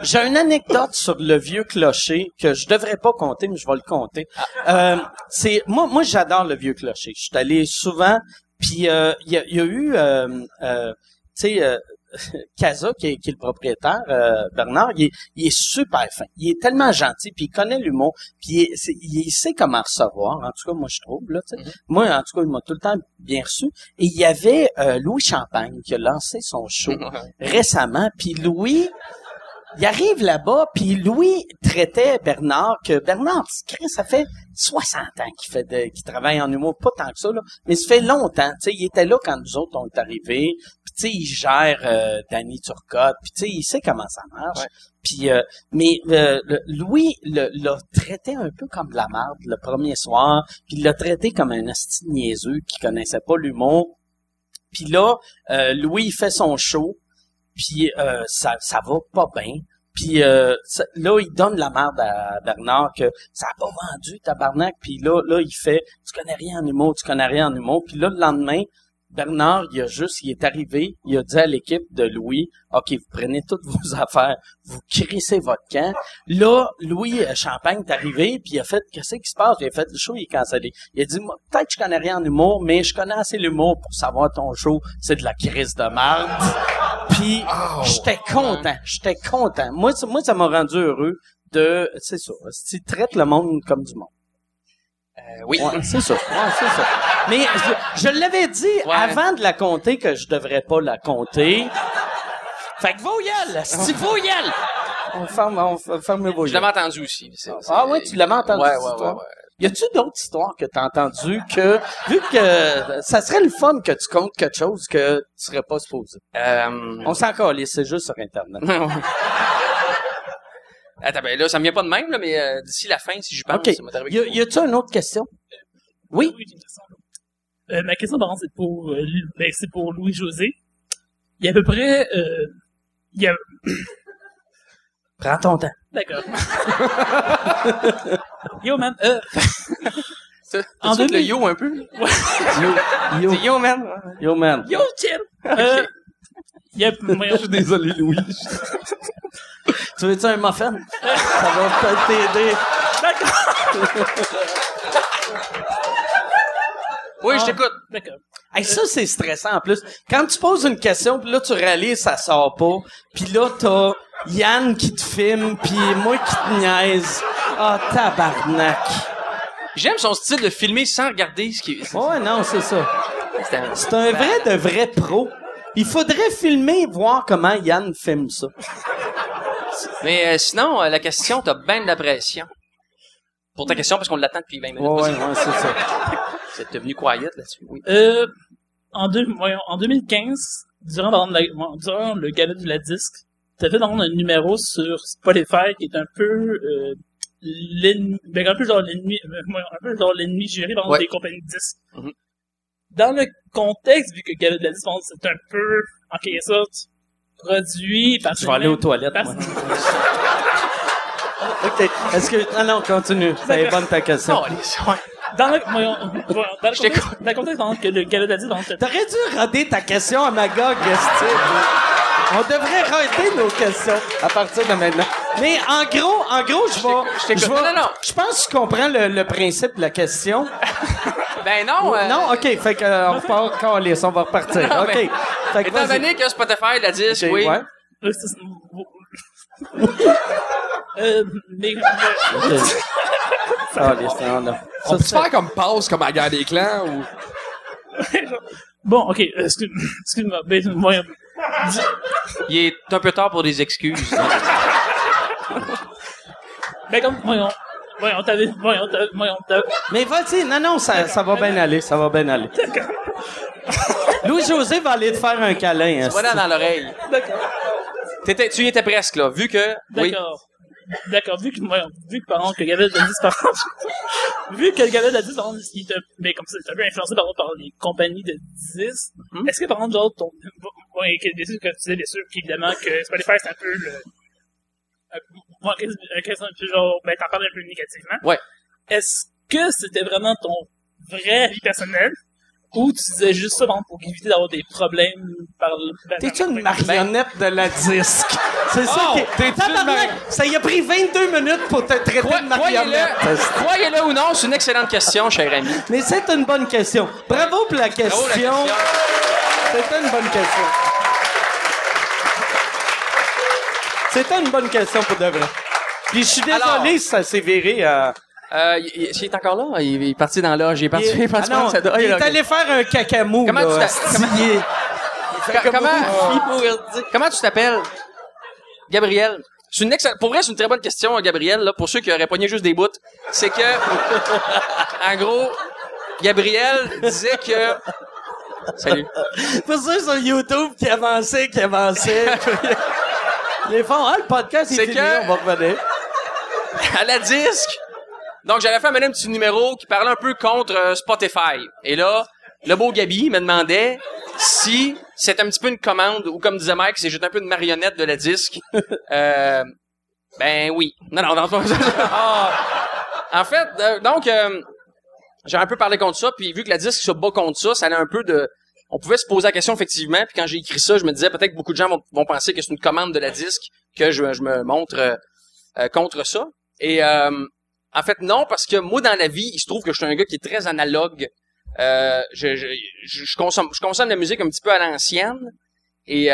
j'ai une anecdote sur le vieux clocher que je devrais pas compter, mais je vais le compter. Euh, c'est moi, moi j'adore le vieux clocher. Je suis allé souvent, puis euh, il y, a, il y a eu, euh, euh, tu sais. Casa, qui est, qui est le propriétaire, euh, Bernard, il est, il est super fin. Il est tellement gentil, puis il connaît l'humour, puis il, est- il sait comment recevoir. En tout cas, moi, je trouve. Là, sais. Moi, en tout cas, il m'a tout le temps bien reçu. Et il y avait euh, Louis Champagne qui a lancé son show <laughs> récemment. Puis Louis, il arrive là-bas, puis Louis traitait Bernard que Bernard, Chris, ça fait 60 ans qu'il fait de, qu'il travaille en humour, pas tant que ça, là, mais ça fait longtemps. Tu sais, il était là quand nous autres on est arrivés. Puis tu sais, il gère euh, Danny Turcotte, puis tu sais, il sait comment ça marche. Puis euh, mais euh, le- Louis l'a traité un peu comme de la merde le premier soir, puis il l'a traité comme un asti niaiseux qui connaissait pas l'humour. Puis là, euh, Louis il fait son show, puis euh, ça ça va pas bien. Puis euh, là, il donne la merde à Bernard que ça a pas vendu, tabarnak. Puis là, là, il fait « Tu connais rien en humour, tu connais rien en humour. » Puis là, le lendemain, Bernard, il a juste, il est arrivé, il a dit à l'équipe de Louis, OK, vous prenez toutes <laughs> vos affaires, vous crissez votre camp. Là, Louis euh, Champagne est arrivé, puis il a fait, qu'est-ce qui se passe? Il a fait le show, il est cancellé. Il a dit, peut-être que je connais rien en humour, mais je connais assez l'humour pour savoir ton show, c'est de la crise de merde. <laughs> Puis, j'étais content, j'étais content. Moi, ça- moi, ça m'a rendu heureux de, c'est ça, tu traites le monde comme du monde. Euh, oui. Ouais, c'est ça. <laughs> Ouais, c'est ça. Mais je, je l'avais dit avant de la compter que je devrais pas la compter. Fait que voyelle, <laughs> c'est voyelle. On ferme, on ferme vos Je l'avais entendu aussi. C'est- c'est- Ah ouais, tu l'avais entendu Ouais, ouais, ouais. Y a-tu d'autres histoires que t'as entendues que, vu que ça serait le fun que tu comptes quelque chose que tu serais pas supposé? Euh... On s'en calisse, c'est juste sur Internet. <laughs> Attends, ben là, ça me vient pas de même, là, mais euh, d'ici la fin, si j'y pense, OK. ça arrivé. Y, a- y a-tu une autre question? Oui? Oui, j'ai une question. Euh, ma question, par contre, c'est pour, euh, ben, c'est pour Louis-José. Il y a à peu près, euh, il y a, <coughs> Prends ton temps. d'accord. <laughs> Yo, man, euh, En c'est le 2000 yo un peu? Yo, yo, <laughs> C'est yo, man. yo, man. yo, chill! Euh, il y a, voyons, désolé, Louis. tu veux-tu un muffin? Ça va peut-être t'aider. Oui, Ah. je t'écoute. d'accord. Hey, ça, c'est stressant en plus. Quand tu poses une question, puis là, tu réalises ça sort pas. Puis là, t'as Yann qui te filme, puis moi qui te niaise. Ah, tabarnak. J'aime son style de filmer sans regarder ce qui Ouais, non, c'est ça. C'est un- C'est un vrai de vrai pro. Il faudrait filmer et voir comment Yann filme ça. Mais euh, sinon, euh, la question, t'as bien de la pression. Pour ta question, parce qu'on l'attend depuis 20 minutes. Ouais, ouais, c'est ça. C'est devenu quiet là-dessus. Oui. Euh, en, deux, voyons, en 2015, durant, par exemple, la- durant le gala de la disque, t'as fait un numéro sur Spotify qui est un peu, euh, l'ennemi, ben, un peu genre l'ennemi, un peu genre l'ennemi géré par exemple, Ouais. des compagnies de disques. Mhm. Dans le contexte, vu que gala de la exemple, c'est un peu, en quelque sorte, produit par Je vais aller aux toilettes, par- moi. <laughs> OK. Est-ce que... Ah non, continue. C'est bonne ta question. Oh, allez, ouais. Dans le, voyons, voyons, dans le Je contexte, dans le contexte, que le gala de la T'aurais dû roder ta question à Magog. On devrait roder nos questions à partir de maintenant. Mais en gros, en gros, je vais... je Non, non, non. Je pense que tu comprends le, le principe de la question. <laughs> Ben non. euh, Non, OK. Fait que, euh, on repart, calisse, on va repartir. Non, OK. mais- Fait que Étant donné que Spotify la disque, OK, oui. ouais. Euh, euh, mais, Calisse, non, non. On peut Ça, se faire comme pause, comme à la guerre des clans, ou... <laughs> bon, ok, excuse, excuse-moi, ben, voyons. Il est un peu tard pour des excuses. <laughs> <laughs> Ben, comme, voyons, voyons, t'avais, voyons, t'avais, voyons, t'avais, Mais vas-y, non, non, ça, ça va bien aller, ça va bien aller. <laughs> Louis-José va aller te faire un câlin. esti. voilà dans l'oreille. d'accord, T'étais- tu y étais presque, là, vu que... Oui. d'accord. D'accord, vu que, voyons, vu que, par exemple, que le gala de la 10, par exemple, vu que le gala de la 10, par exemple, il était, mais comme ça, c'est un peu influencé, par exemple, par les compagnies de 10, Mhm. est-ce que, par exemple, genre, ton, ouais, que, bien sûr, que tu disais, bien sûr, qu'évidemment, que Spotify, c'est un peu le, un peu genre, ben, t'en parles un peu négativement. Ouais. Est-ce que c'était vraiment ton vrai vie personnelle, ou tu disais juste ça bon, pour éviter d'avoir des problèmes par le... ben, T'es-tu une marionnette de la disque? <laughs> C'est ça Oh, qui Tabarnak, Ça y a pris 22 minutes pour te traiter Croi- de marionnette. Croyez-le ou non, c'est une excellente question, cher ami. Mais c'est une bonne question. Bravo pour la question. Bravo, la question. C'était une bonne question. C'était une bonne question pour de vrai. Puis je suis désolé Alors- si ça s'est viré à... Euh, il, il- il est encore là? Il, il est parti dans l'âge. Il est parti. Il est parti Ah non, prendre sa do- il est allé faire un cacamou. Comment là, tu. Co- comment, comment tu t'appelles? Gabriel. C'est une excellente, pour vrai, c'est une très bonne question, Gabriel, là, pour ceux qui auraient pogné juste des bouts. C'est que, en gros, Gabriel disait que, salut. Pour ceux sur YouTube qui avançaient, qui avançaient. <laughs> Les font, ah, le podcast, C'est fini, que- on va revenir. <laughs> à la disque. Donc, j'avais fait amener un petit numéro qui parlait un peu contre euh, Spotify. Et là, le beau Gabi me demandait si c'est un petit peu une commande, ou comme disait Mike, c'est juste un peu une marionnette de la disque. <laughs> Euh, ben oui. Non, non, non. Ah. en fait, euh, donc, euh, j'ai un peu parlé contre ça, puis vu que la disque se bat contre ça, ça allait un peu de... On pouvait se poser la question, effectivement, puis quand j'ai écrit ça, je me disais peut-être que beaucoup de gens vont, penser que c'est une commande de la disque, que je, me montre euh, euh, contre ça. Et euh, en fait, non, parce que moi, dans la vie, il se trouve que je suis un gars qui est très analogue. Euh, je, je, je, consomme, je consomme la musique un petit peu à l'ancienne. Et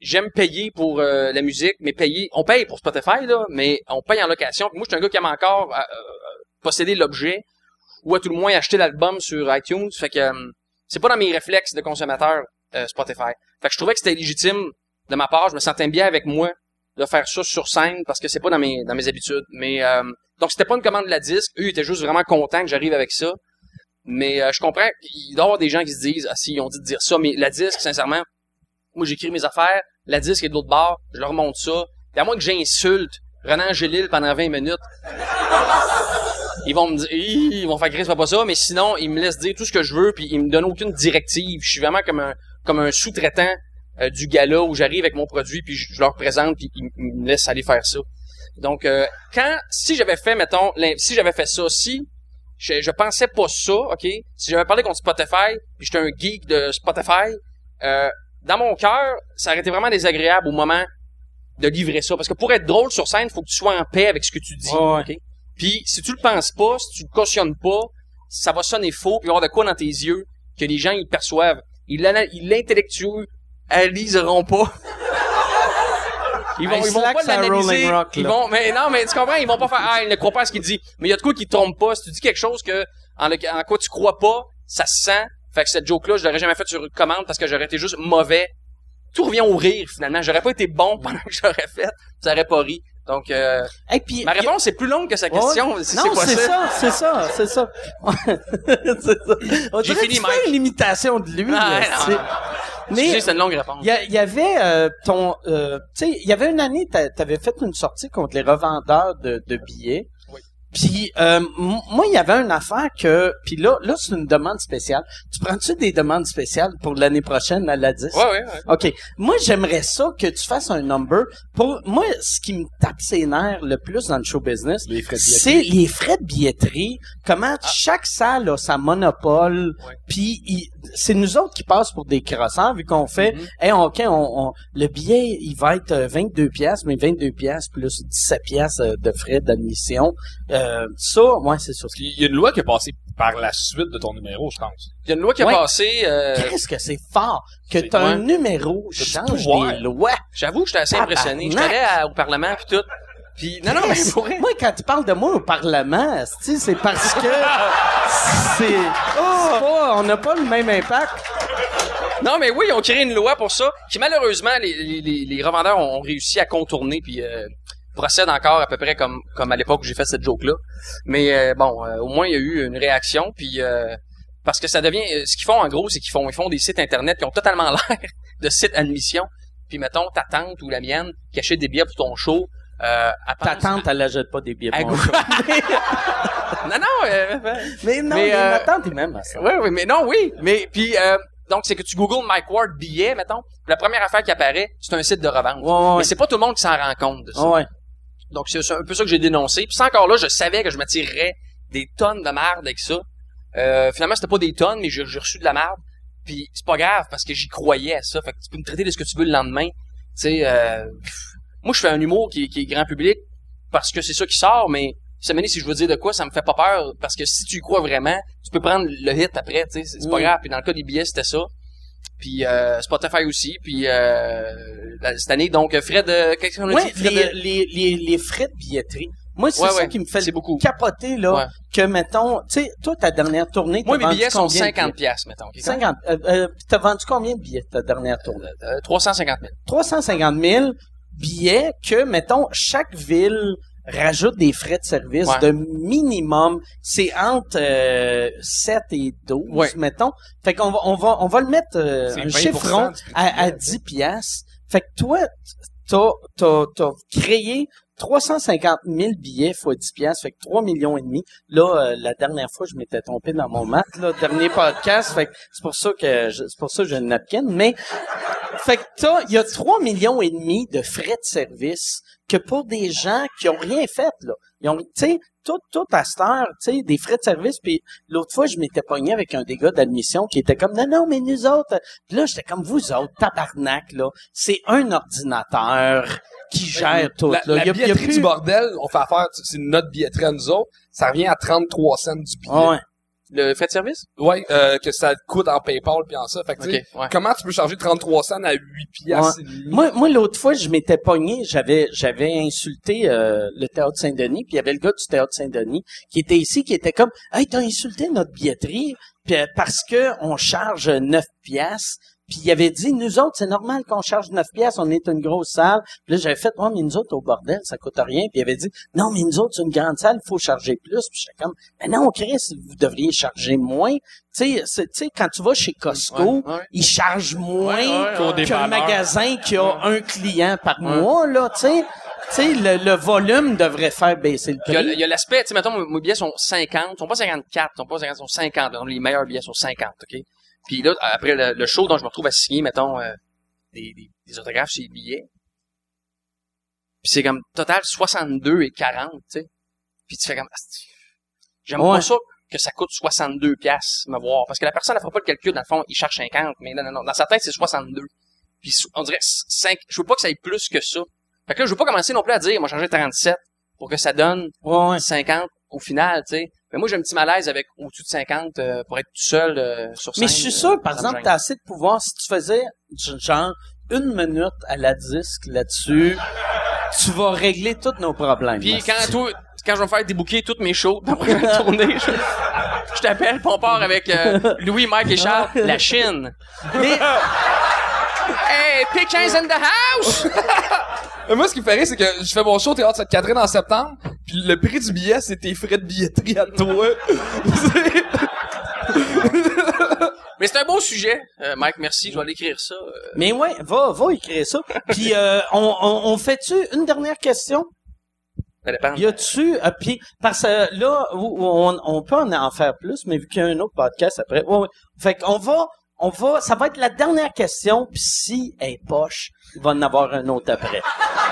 j'aime payer pour la musique, mais payer... On paye pour Spotify, là, mais on paye en location. Puis moi, je suis un gars qui aime encore posséder l'objet, ou à tout le moins acheter l'album sur iTunes. Fait que c'est pas dans mes réflexes de consommateur euh, Spotify. Fait que je trouvais que c'était légitime de ma part. Je me sentais bien avec moi de faire ça sur scène parce que c'est pas dans mes dans mes habitudes. Mais euh, donc c'était pas une commande de la disque. Eux étaient juste vraiment contents que j'arrive avec ça. Mais euh, je comprends qu'il doit y avoir des gens qui se disent ah si ils ont dit de dire ça, mais la disque sincèrement, moi j'écris mes affaires, la disque est de l'autre bord, je leur montre ça. Et à moins que j'insulte Renan Angélil pendant 20 minutes, ils vont me dire, ils vont faire Chris, fais pas ça, mais sinon, ils me laissent dire tout ce que je veux, puis ils me donnent aucune directive. Je suis vraiment comme un, comme un sous-traitant euh, du gala où j'arrive avec mon produit, puis je, je leur présente, puis ils, ils me laissent aller faire ça. Donc, euh, quand, si j'avais fait, mettons, si j'avais fait ça, si je, je pensais pas ça, ok, si j'avais parlé contre Spotify, puis j'étais un geek de Spotify, euh, dans mon cœur, ça aurait été vraiment désagréable au moment de livrer ça, parce que pour être drôle sur scène, faut que tu sois en paix avec ce que tu dis, Ouais, ouais. ok? Puis si tu le penses pas, si tu le cautionnes pas, ça va sonner faux, puis il va y avoir de quoi dans tes yeux que les gens ils perçoivent. Ils ils l'intellectualiseront pas. <laughs> Ils vont, ils vont pas l'analyser. Ils vont, mais non, mais tu comprends, ils vont pas faire, ah, il ne croit pas à ce qu'il dit. Mais il y a de quoi qui te trompe pas. Si tu dis quelque chose que, en, le- en quoi tu crois pas, ça se sent. Fait que cette joke-là, je l'aurais jamais fait sur une commande parce que j'aurais été juste mauvais. Tout revient au rire, finalement. J'aurais pas été bon <laughs> pendant que j'aurais fait. Ça aurait pas ri. Donc, euh, Et puis, ma réponse est plus longue que sa question. Ouais. si non, c'est ça, c'est ça, c'est ça. <laughs> c'est ça. J'ai fini, Mike. une imitation de lui. Ah, non, non. Mais c'est une longue réponse. il y, a- avait euh, ton, euh, tu sais, il y avait une année, t'a- t'avais fait une sortie contre les revendeurs de, de billets. Puis euh, moi, il y avait une affaire que, puis là, là, c'est une demande spéciale. Tu prends-tu des demandes spéciales pour l'année prochaine à la 10? Ouais, ouais, ouais. OK. Moi, j'aimerais ça que tu fasses un number. Pour moi, ce qui me tape ses nerfs le plus dans le show business, c'est les frais de billetterie. Comment chaque salle a sa monopole. Puis c'est nous autres qui passent pour des crossants vu qu'on fait, Mhm. hey, OK, on, on- le billet, il va être euh, 22 pièces, mais 22 pièces plus 17 pièces euh, de frais d'admission. Euh, ça, ouais, c'est. Puis il y a une loi qui est passée par la suite de ton numéro, je pense. Il y a une loi qui a Ouais. passé, euh, Qu'est-ce que c'est fort que un ouais. numéro change des lois. j'avoue que j'étais assez impressionné. J'étais allé au Parlement puis tout. Puis, non, non, mais. <laughs> Moi, quand tu parles de moi au Parlement, c'est parce que c'est pas, on n'a pas le même impact. Non, mais oui, ils ont créé une loi pour ça, qui malheureusement, les, les, les, les revendeurs ont, ont réussi à contourner, puis euh, procèdent encore à peu près comme, comme à l'époque où j'ai fait cette joke-là. Mais euh, bon, euh, au moins, il y a eu une réaction, puis... euh, parce que ça devient... euh, Ce qu'ils font, en gros, c'est qu'ils font, ils font des sites Internet qui ont totalement <laughs> l'air de sites admission. Puis, mettons, ta tante ou la mienne qui achète des billets pour ton show, euh, elle Ta pense- tante, elle n'achète pas des billets pour <laughs> non, non, euh, Mais non, Mais, euh, ma tante est même à ça. Oui, oui, mais non, oui. Mais puis euh, donc c'est que tu googles Mike Ward billet, mettons. La première affaire qui apparaît, c'est un site de revente. Ouais, ouais, Mais c'est pas tout le monde qui s'en rend compte de ça. ouais. Donc c'est c'est un peu ça que j'ai dénoncé. Puis c'est encore là, je savais que je m'attirerais des tonnes de merde avec ça. Euh, finalement, c'était pas des tonnes, mais j'ai j'ai reçu de la merde. Puis c'est pas grave parce que j'y croyais à ça. Fait que tu peux me traiter de ce que tu veux le lendemain. Tu sais, euh, pff, moi je fais un humour qui, qui est grand public parce que c'est ça qui sort, mais ça si je veux dire de quoi, ça me fait pas peur parce que si tu y crois vraiment, tu peux prendre le hit après. Tu sais, c'est pas grave. Puis dans le cas des billets, c'était ça. Puis euh, Spotify aussi. Puis euh, cette année, donc Fred, euh, qu'est-ce qu'on a Ouais, dit? Fred, les, euh, les, les, les frais de billetterie. Moi, c'est Ouais, ça ouais. qui me fait beaucoup. capoter, là, que, mettons, tu sais, toi, ta dernière tournée, moi mes billets sont combien de 50 billets? pièces, mettons. ok? 50. Euh, euh, t'as vendu combien de billets, ta dernière tournée? Euh, 350 000. 350 000 billets que, mettons, chaque ville rajoute des frais de service Ouais. de minimum, c'est entre euh, 7 et 12, Ouais. mettons. Fait qu'on va, on va, on va le mettre euh, un 20% chiffron à, à billet, 10 piastres. Fait que toi, t'as, t'as, t'as créé 350 000 billets fois 10 piastres, fait que 3 millions et demi. Là, euh, la dernière fois, je m'étais trompé dans mon maths, là, dernier podcast, fait que c'est pour ça que c'est pour ça que j'ai une napkin, mais fait que t'as, il y a 3 millions et demi de frais de service que pour des gens qui ont rien fait, là. Ils ont, tu sais, tout, tout à cette heure, tu sais, des frais de service, puis l'autre fois, je m'étais pogné avec un des gars d'admission qui était comme, non, non, mais nous autres, puis là, j'étais comme, vous autres, tabarnak, là, c'est un ordinateur qui gère tout, La, là. la Il y a- il y a billetterie plus- du bordel, on fait affaire, c'est notre billetterie à nous autres, ça revient à 33 cents du billet. Ouais. Le frais de service? Ouais, euh, que ça coûte en PayPal puis en ça. Fait que, ouais. comment tu peux charger 33 cents à 8 piastres? Moi, moi l'autre fois, je m'étais pogné, j'avais j'avais insulté euh, le théâtre Saint-Denis, puis il y avait le gars du théâtre Saint-Denis qui était ici, qui était comme Hey, t'as insulté notre billetterie puis, euh, parce que on charge 9 piastres. Puis il avait dit, nous autres, c'est normal qu'on charge 9 piastres, on est une grosse salle. Puis là, j'avais fait, ouais, mais nous autres, au bordel, ça coûte rien. Puis il avait dit, non, mais nous autres, c'est une grande salle, il faut charger plus. Puis j'étais comme, mais non, Chris, vous devriez charger moins. Tu sais, quand tu vas chez Costco, Ouais, ouais. ils chargent moins Ouais, qu'un magasin qui a un client par mois, là, tu sais. Le, le volume devrait faire baisser le prix. il y a l'aspect, tu sais, mettons, mes billets sont 50, ils sont pas 54, ils sont pas 50, ils sont 50. Donc, les meilleurs billets sont 50, OK? Puis là, après le, le show dont je me retrouve à signer, mettons, euh, des, des, des autographes sur les billets. Puis c'est comme, total, 62 et 40, tu sais. Puis tu fais comme, j'aime Ouais. pas ça que ça coûte 62 piastres, me voir. Parce que la personne, elle fera pas le calcul, dans le fond, il charge 50, mais non, non, non. Dans sa tête, c'est 62. Puis on dirait 5, je veux pas que ça aille plus que ça. Fait que là, je veux pas commencer non plus à dire, moi, changer 37 pour que ça donne Ouais, ouais. 50 au final, tu sais. Mais moi, j'ai un petit malaise avec au-dessus de 50 euh, pour être tout seul euh, sur scène. Mais je suis euh, sûr, par ça me exemple, t'as assez de pouvoir. Si tu faisais, genre, une minute à la disque là-dessus, tu vas régler tous nos problèmes. Puis quand toi, quand je vais me faire débouquer toutes mes shows dans la prochaine <laughs> tournée, je, je t'appelle, on part avec euh, Louis, Mike et Charles, <laughs> la Chine. Mais- Hey, Pickens in the house! <laughs> Mais moi, ce qui me fait rire, c'est que je fais mon show au Théâtre Sainte-Catherine en septembre, puis le prix du billet, c'est tes frais de billetterie à toi. <laughs> Mais c'est un beau sujet, euh, Mike, merci, je vais aller écrire ça. euh. Mais ouais, va, va écrire ça. Puis euh, on, on, on fait-tu une dernière question? Ça dépend. Y a-tu, euh, puis parce que là, on peut en, en faire plus, mais vu qu'il y a un autre podcast après, ouais, ouais. Fait qu'on va, on va, ça va être la dernière question, puis si elle est poche, il va en avoir un autre après.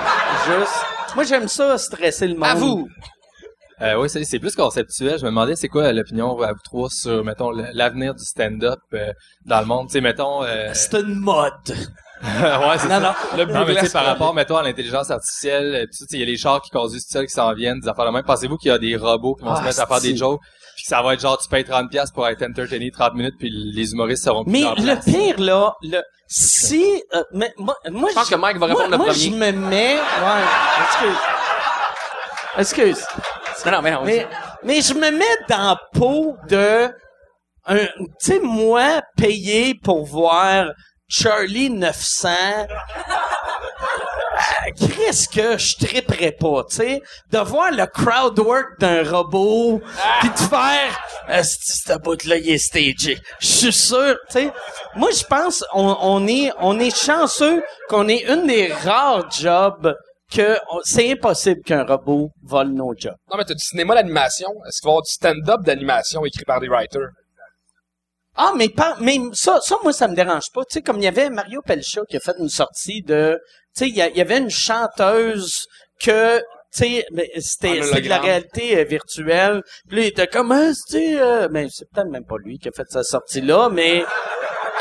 <laughs> Juste, moi j'aime ça stresser le monde. À vous! Euh, oui, c'est, c'est plus conceptuel. Je me demandais c'est quoi l'opinion à vous trois sur, mettons, l'avenir du stand-up euh, dans le monde? Tu sais, mettons... Euh... C'est une mode. <laughs> ouais, c'est Non, ça. non. Le Non, mais tu sais, par rapport, mettons, à l'intelligence artificielle, euh, tu sais, il y a les chars qui conduisent tout seuls, qui s'en viennent, des affaires de même. Pensez-vous qu'il y a des robots qui vont Ah, se mettre à faire des jokes, puis que ça va être genre, tu payes 30$ piastres pour être entertainé 30 minutes, puis les humoristes seront plus Mais en le place. pire là, le si, euh, mais moi, moi Je pense que Mike va répondre moi, le moi, premier. je me mets, ouais, excuse, excuse. Non, non, mais non, Mais, mais je me mets dans la peau de un, tu sais, moi, payé pour voir Charlie 900. <laughs> Qu'est-ce que je triperais pas, tu sais, de voir le crowd work d'un robot, puis de faire, euh, ce bout-là, il est stagé. Je suis sûr, tu sais. Moi, je pense, on, on est, on est chanceux qu'on ait une des rares jobs que c'est impossible qu'un robot vole nos jobs. Non, mais t'as du cinéma d'animation. Est-ce qu'il va y avoir du stand-up d'animation écrit par des writers? Ah, mais pas, mais ça, ça, moi, ça me dérange pas. Tu sais, comme il y avait Mario Pelcha qui a fait une sortie de, sais, il y, avait une chanteuse que sais, mais c'était de la réalité euh, virtuelle. Puis là, il était comme, ah, c'est, euh, mais c'est peut-être même pas lui qui a fait sa sortie là, mais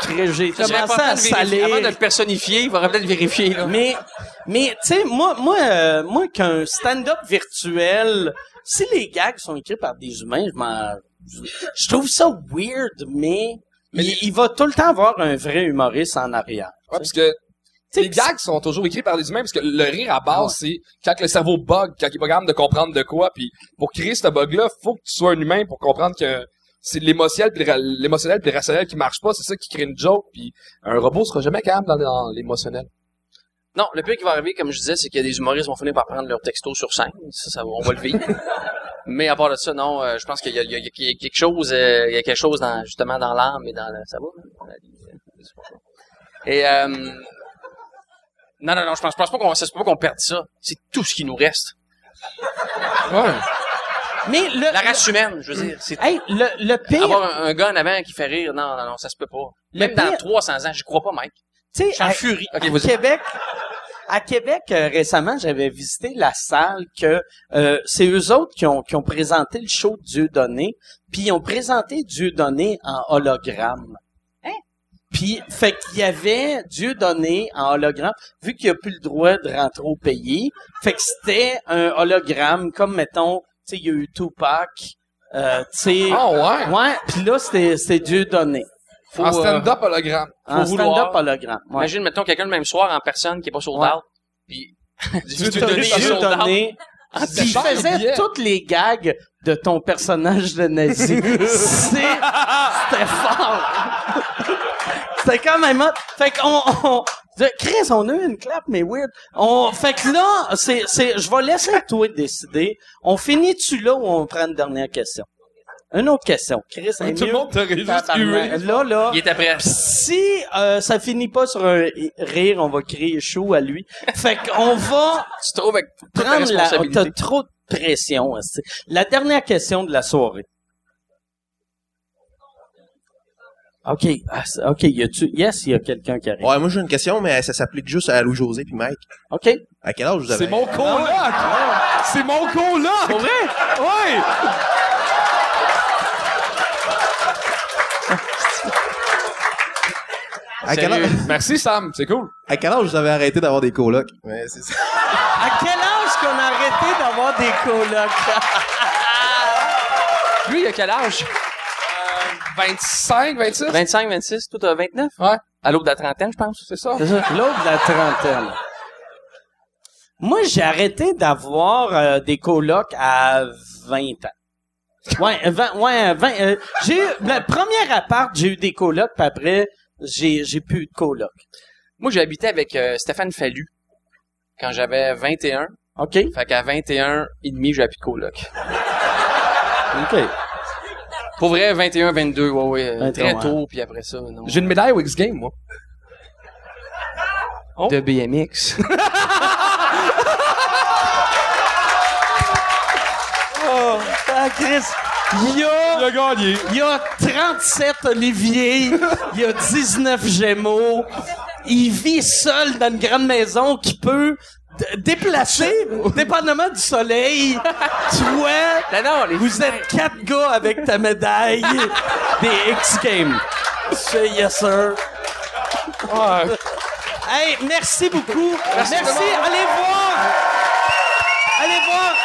j'ai commencé à saler. Avant de le personnifier, il faudrait peut-être vérifier, là. Mais, mais tu sais, moi, moi, euh, moi, qu'un stand-up virtuel, si les gags sont écrits par des humains, je m'en, je, trouve ça weird, mais, il, il va tout le temps avoir un vrai humoriste en arrière. Ouais, parce que Les gags sont toujours écrits par des humains parce que le rire à base, c'est quand le cerveau bug, quand il est pas capable de comprendre de quoi, puis pour créer ce bug-là, faut que tu sois un humain pour comprendre que c'est l'émotionnel puis l'émotionnel puis le rationnel qui marche pas, c'est ça qui crée une joke, puis un robot sera jamais capable dans, dans l'émotionnel. Non, le pire qui va arriver, comme je disais, c'est qu'il y a des humoristes qui vont finir par prendre leur texto sur scène. Ça, ça va- on va le vivre. <laughs> Mais à part de ça, non, euh, je pense qu'il y a, y y quelque chose, euh, il y a quelque chose dans, justement dans l'âme et dans le, ça va? hein. Et, euh, non, non, non, je pense, je pense pas qu'on, c'est pas qu'on perde ça. C'est tout ce qui nous reste. Ouais. mais le, La race humaine, je veux dire. C'est hey, le, le pire, avoir un, un gars en avant qui fait rire, non, non, non, ça se peut pas. Même dans pire- 300 ans, j'y crois pas, Mike. tu sais, Je suis en à- furie. À. Québec, à Québec euh, récemment, j'avais visité la salle que euh, c'est eux autres qui ont qui ont présenté le show de Dieu donné, puis ils ont présenté Dieu donné en hologramme. Puis fait qu'il y avait Dieu donné en hologramme, vu qu'il a plus le droit de rentrer au pays, fait que c'était un hologramme comme mettons, tu sais, il y a eu Tupac, euh, tu sais, Ah ouais. ouais, puis là c'était c'était Dieu donné. Faut, En euh, stand-up hologramme. en faut stand-up hologramme. Ouais. Imagine, mettons, quelqu'un le même soir en personne qui est pas sold Ouais. out. Puis, <laughs> Dieu Dieu donné, Dieu donné. Ah, faisait billet. toutes les gags de ton personnage de nazi. <laughs> C'est- C'était fort. C'était quand même hot. Fait qu'on, on, de- Chris, on a eu une clap, mais weird. On, fait que là, c'est, c'est, je vais laisser toi décider. On finit-tu là ou on prend une dernière question? Une autre question. Chris, c'est Tout le monde t'aurait juste hué. Là, là. il était prêt. Si euh, ça finit pas sur un rire, on va crier chaud à lui. Fait qu'on va Tu trouves avec toute prendre la, responsabilité. t'as trop de pression. La dernière question de la soirée. OK. Ah, OK. Y a-tu, yes, il y a quelqu'un qui arrive. Ouais, moi j'ai une question, mais ça s'applique juste à Louis-José puis Mike. OK. À quel âge vous avez? C'est mon coloc! C'est mon coloc! Pour vrai? Ouais! À quel, âge, Merci Sam, c'est cool. à quel âge vous avez arrêté d'avoir des colocs? Ouais, c'est ça. À quel âge qu'on a arrêté d'avoir des colocs? Lui, il a quel âge? 25, 26? 25, 26, toi, t'as 29? Ouais. À l'aube de la trentaine, je pense. C'est ça. L'autre de la trentaine. Moi, j'ai arrêté d'avoir euh, des colocs à 20 ans. Ouais, 20, ouais, 20. euh, j'ai eu, la première appart, j'ai eu des colocs, puis après, j'ai, j'ai plus eu de colocs. Moi, j'ai habité avec euh, Stéphane Fallu quand j'avais 21. OK? Fait qu'à 21 et demi, j'ai plus de coloc. OK. Pour vrai, 21, 22, ouais, ouais. euh, 21, très ouais. tôt, puis après ça, non. J'ai une médaille au X-Game, moi. De BMX. <laughs> Ah, Chris, il y a, a gagné. il y a 37 Olivier, il y a 19 Gémeaux, il vit seul dans une grande maison qui peut déplacer, <laughs> dépendamment du soleil. Tu vois, non, non, les vous êtes quatre gars avec ta médaille des X-Games. C'est yes, sir. Hey, merci beaucoup. Merci. Voir. Allez voir.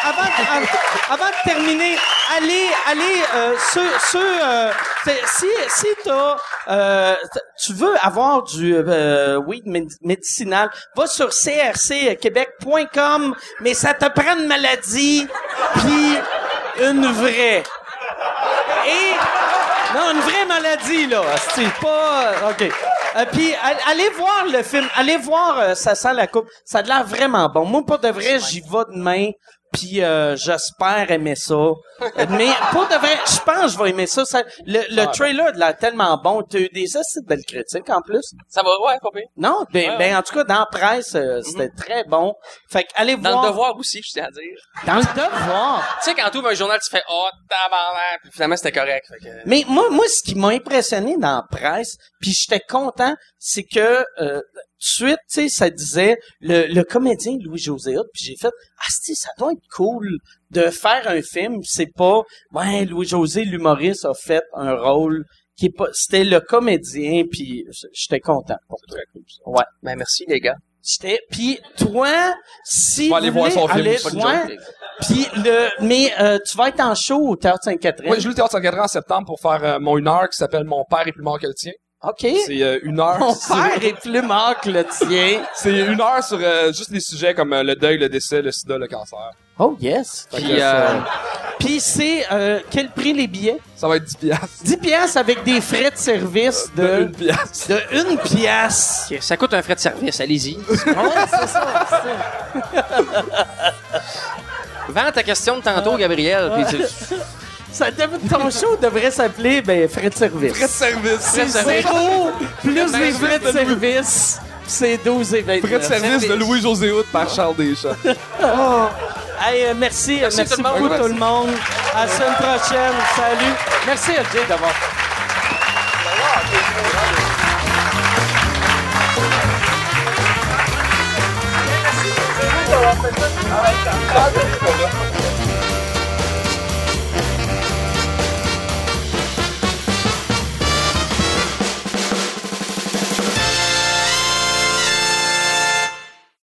Avant, av- avant de terminer, allez, allez, euh, ceux, ceux, euh, si, si t'as, euh, tu veux avoir du euh, weed méd- médicinal, va sur crcquebec.com, mais ça te prend une maladie, puis une vraie. Et non, une vraie maladie là, c'est pas OK. Euh, puis all- allez voir le film, allez voir euh, ça sent la coupe, ça a l'air vraiment bon. Moi pour de vrai, j'y vais demain. Puis euh, j'espère aimer ça. Mais pour de vrai, je pense que je vais aimer ça. Ça- le le trailer de l'air tellement bon. T'as eu des assez de belles critiques en plus? Ça va, ouais, pas pire. Non, ben, Ouais, ben en tout cas dans la presse, euh, c'était très bon. Fait que allez Dans voir. le devoir aussi, je tiens à dire. Dans le devoir? Tu sais, quand tu ouvres un journal, tu fais « Oh, tabarnak! » Puis finalement, c'était correct. Fait que... <laughs> Mais moi, moi, ce qui m'a impressionné dans la presse, Puis j'étais content, c'est que euh, suite, tu sais, ça disait le, le comédien Louis-José puis j'ai fait ah si ça doit être cool de faire un film, c'est pas ouais Louis-José l'humoriste a fait un rôle qui est pas c'était le comédien puis j'étais content pour toi. Ouais. Ben, merci, les gars. J'étais puis toi si On va aller voir son film, puis le mais euh, tu vas être en show au Théâtre Sainte-Catherine. Oui, je joue le théâtre Saint-Cadran en septembre pour faire euh, mon une heure qui s'appelle Mon père est plus mort que le tien. OK. C'est euh, une heure. Mon sur- père est plus mort que le tien. <laughs> C'est une heure sur euh, juste des sujets comme euh, le deuil, le décès, le sida, le cancer. Oh yes. Fait Puis, Puis c'est euh, quel prix les billets? Ça va être 10 piastres. 10 pièces avec des frais de service De de une pièce. de une pièce. ok, ça coûte un frais de service, allez-y. Ouais, c'est ça. c'est ça. Vends ta question de tantôt, Gabriel. puis tu- <laughs> Ça ton show devrait s'appeler ben frais de service. Frais de service. C'est zéro plus les frais de service. C'est 12 et 29. Frais de service de Louis-José Hood par Charles Deschamps. <laughs> Oh. Hey, euh, merci, merci, Merci tout le monde. beaucoup Merci. tout le monde. À la semaine prochaine. Salut. Merci LJ d'avoir. Ah,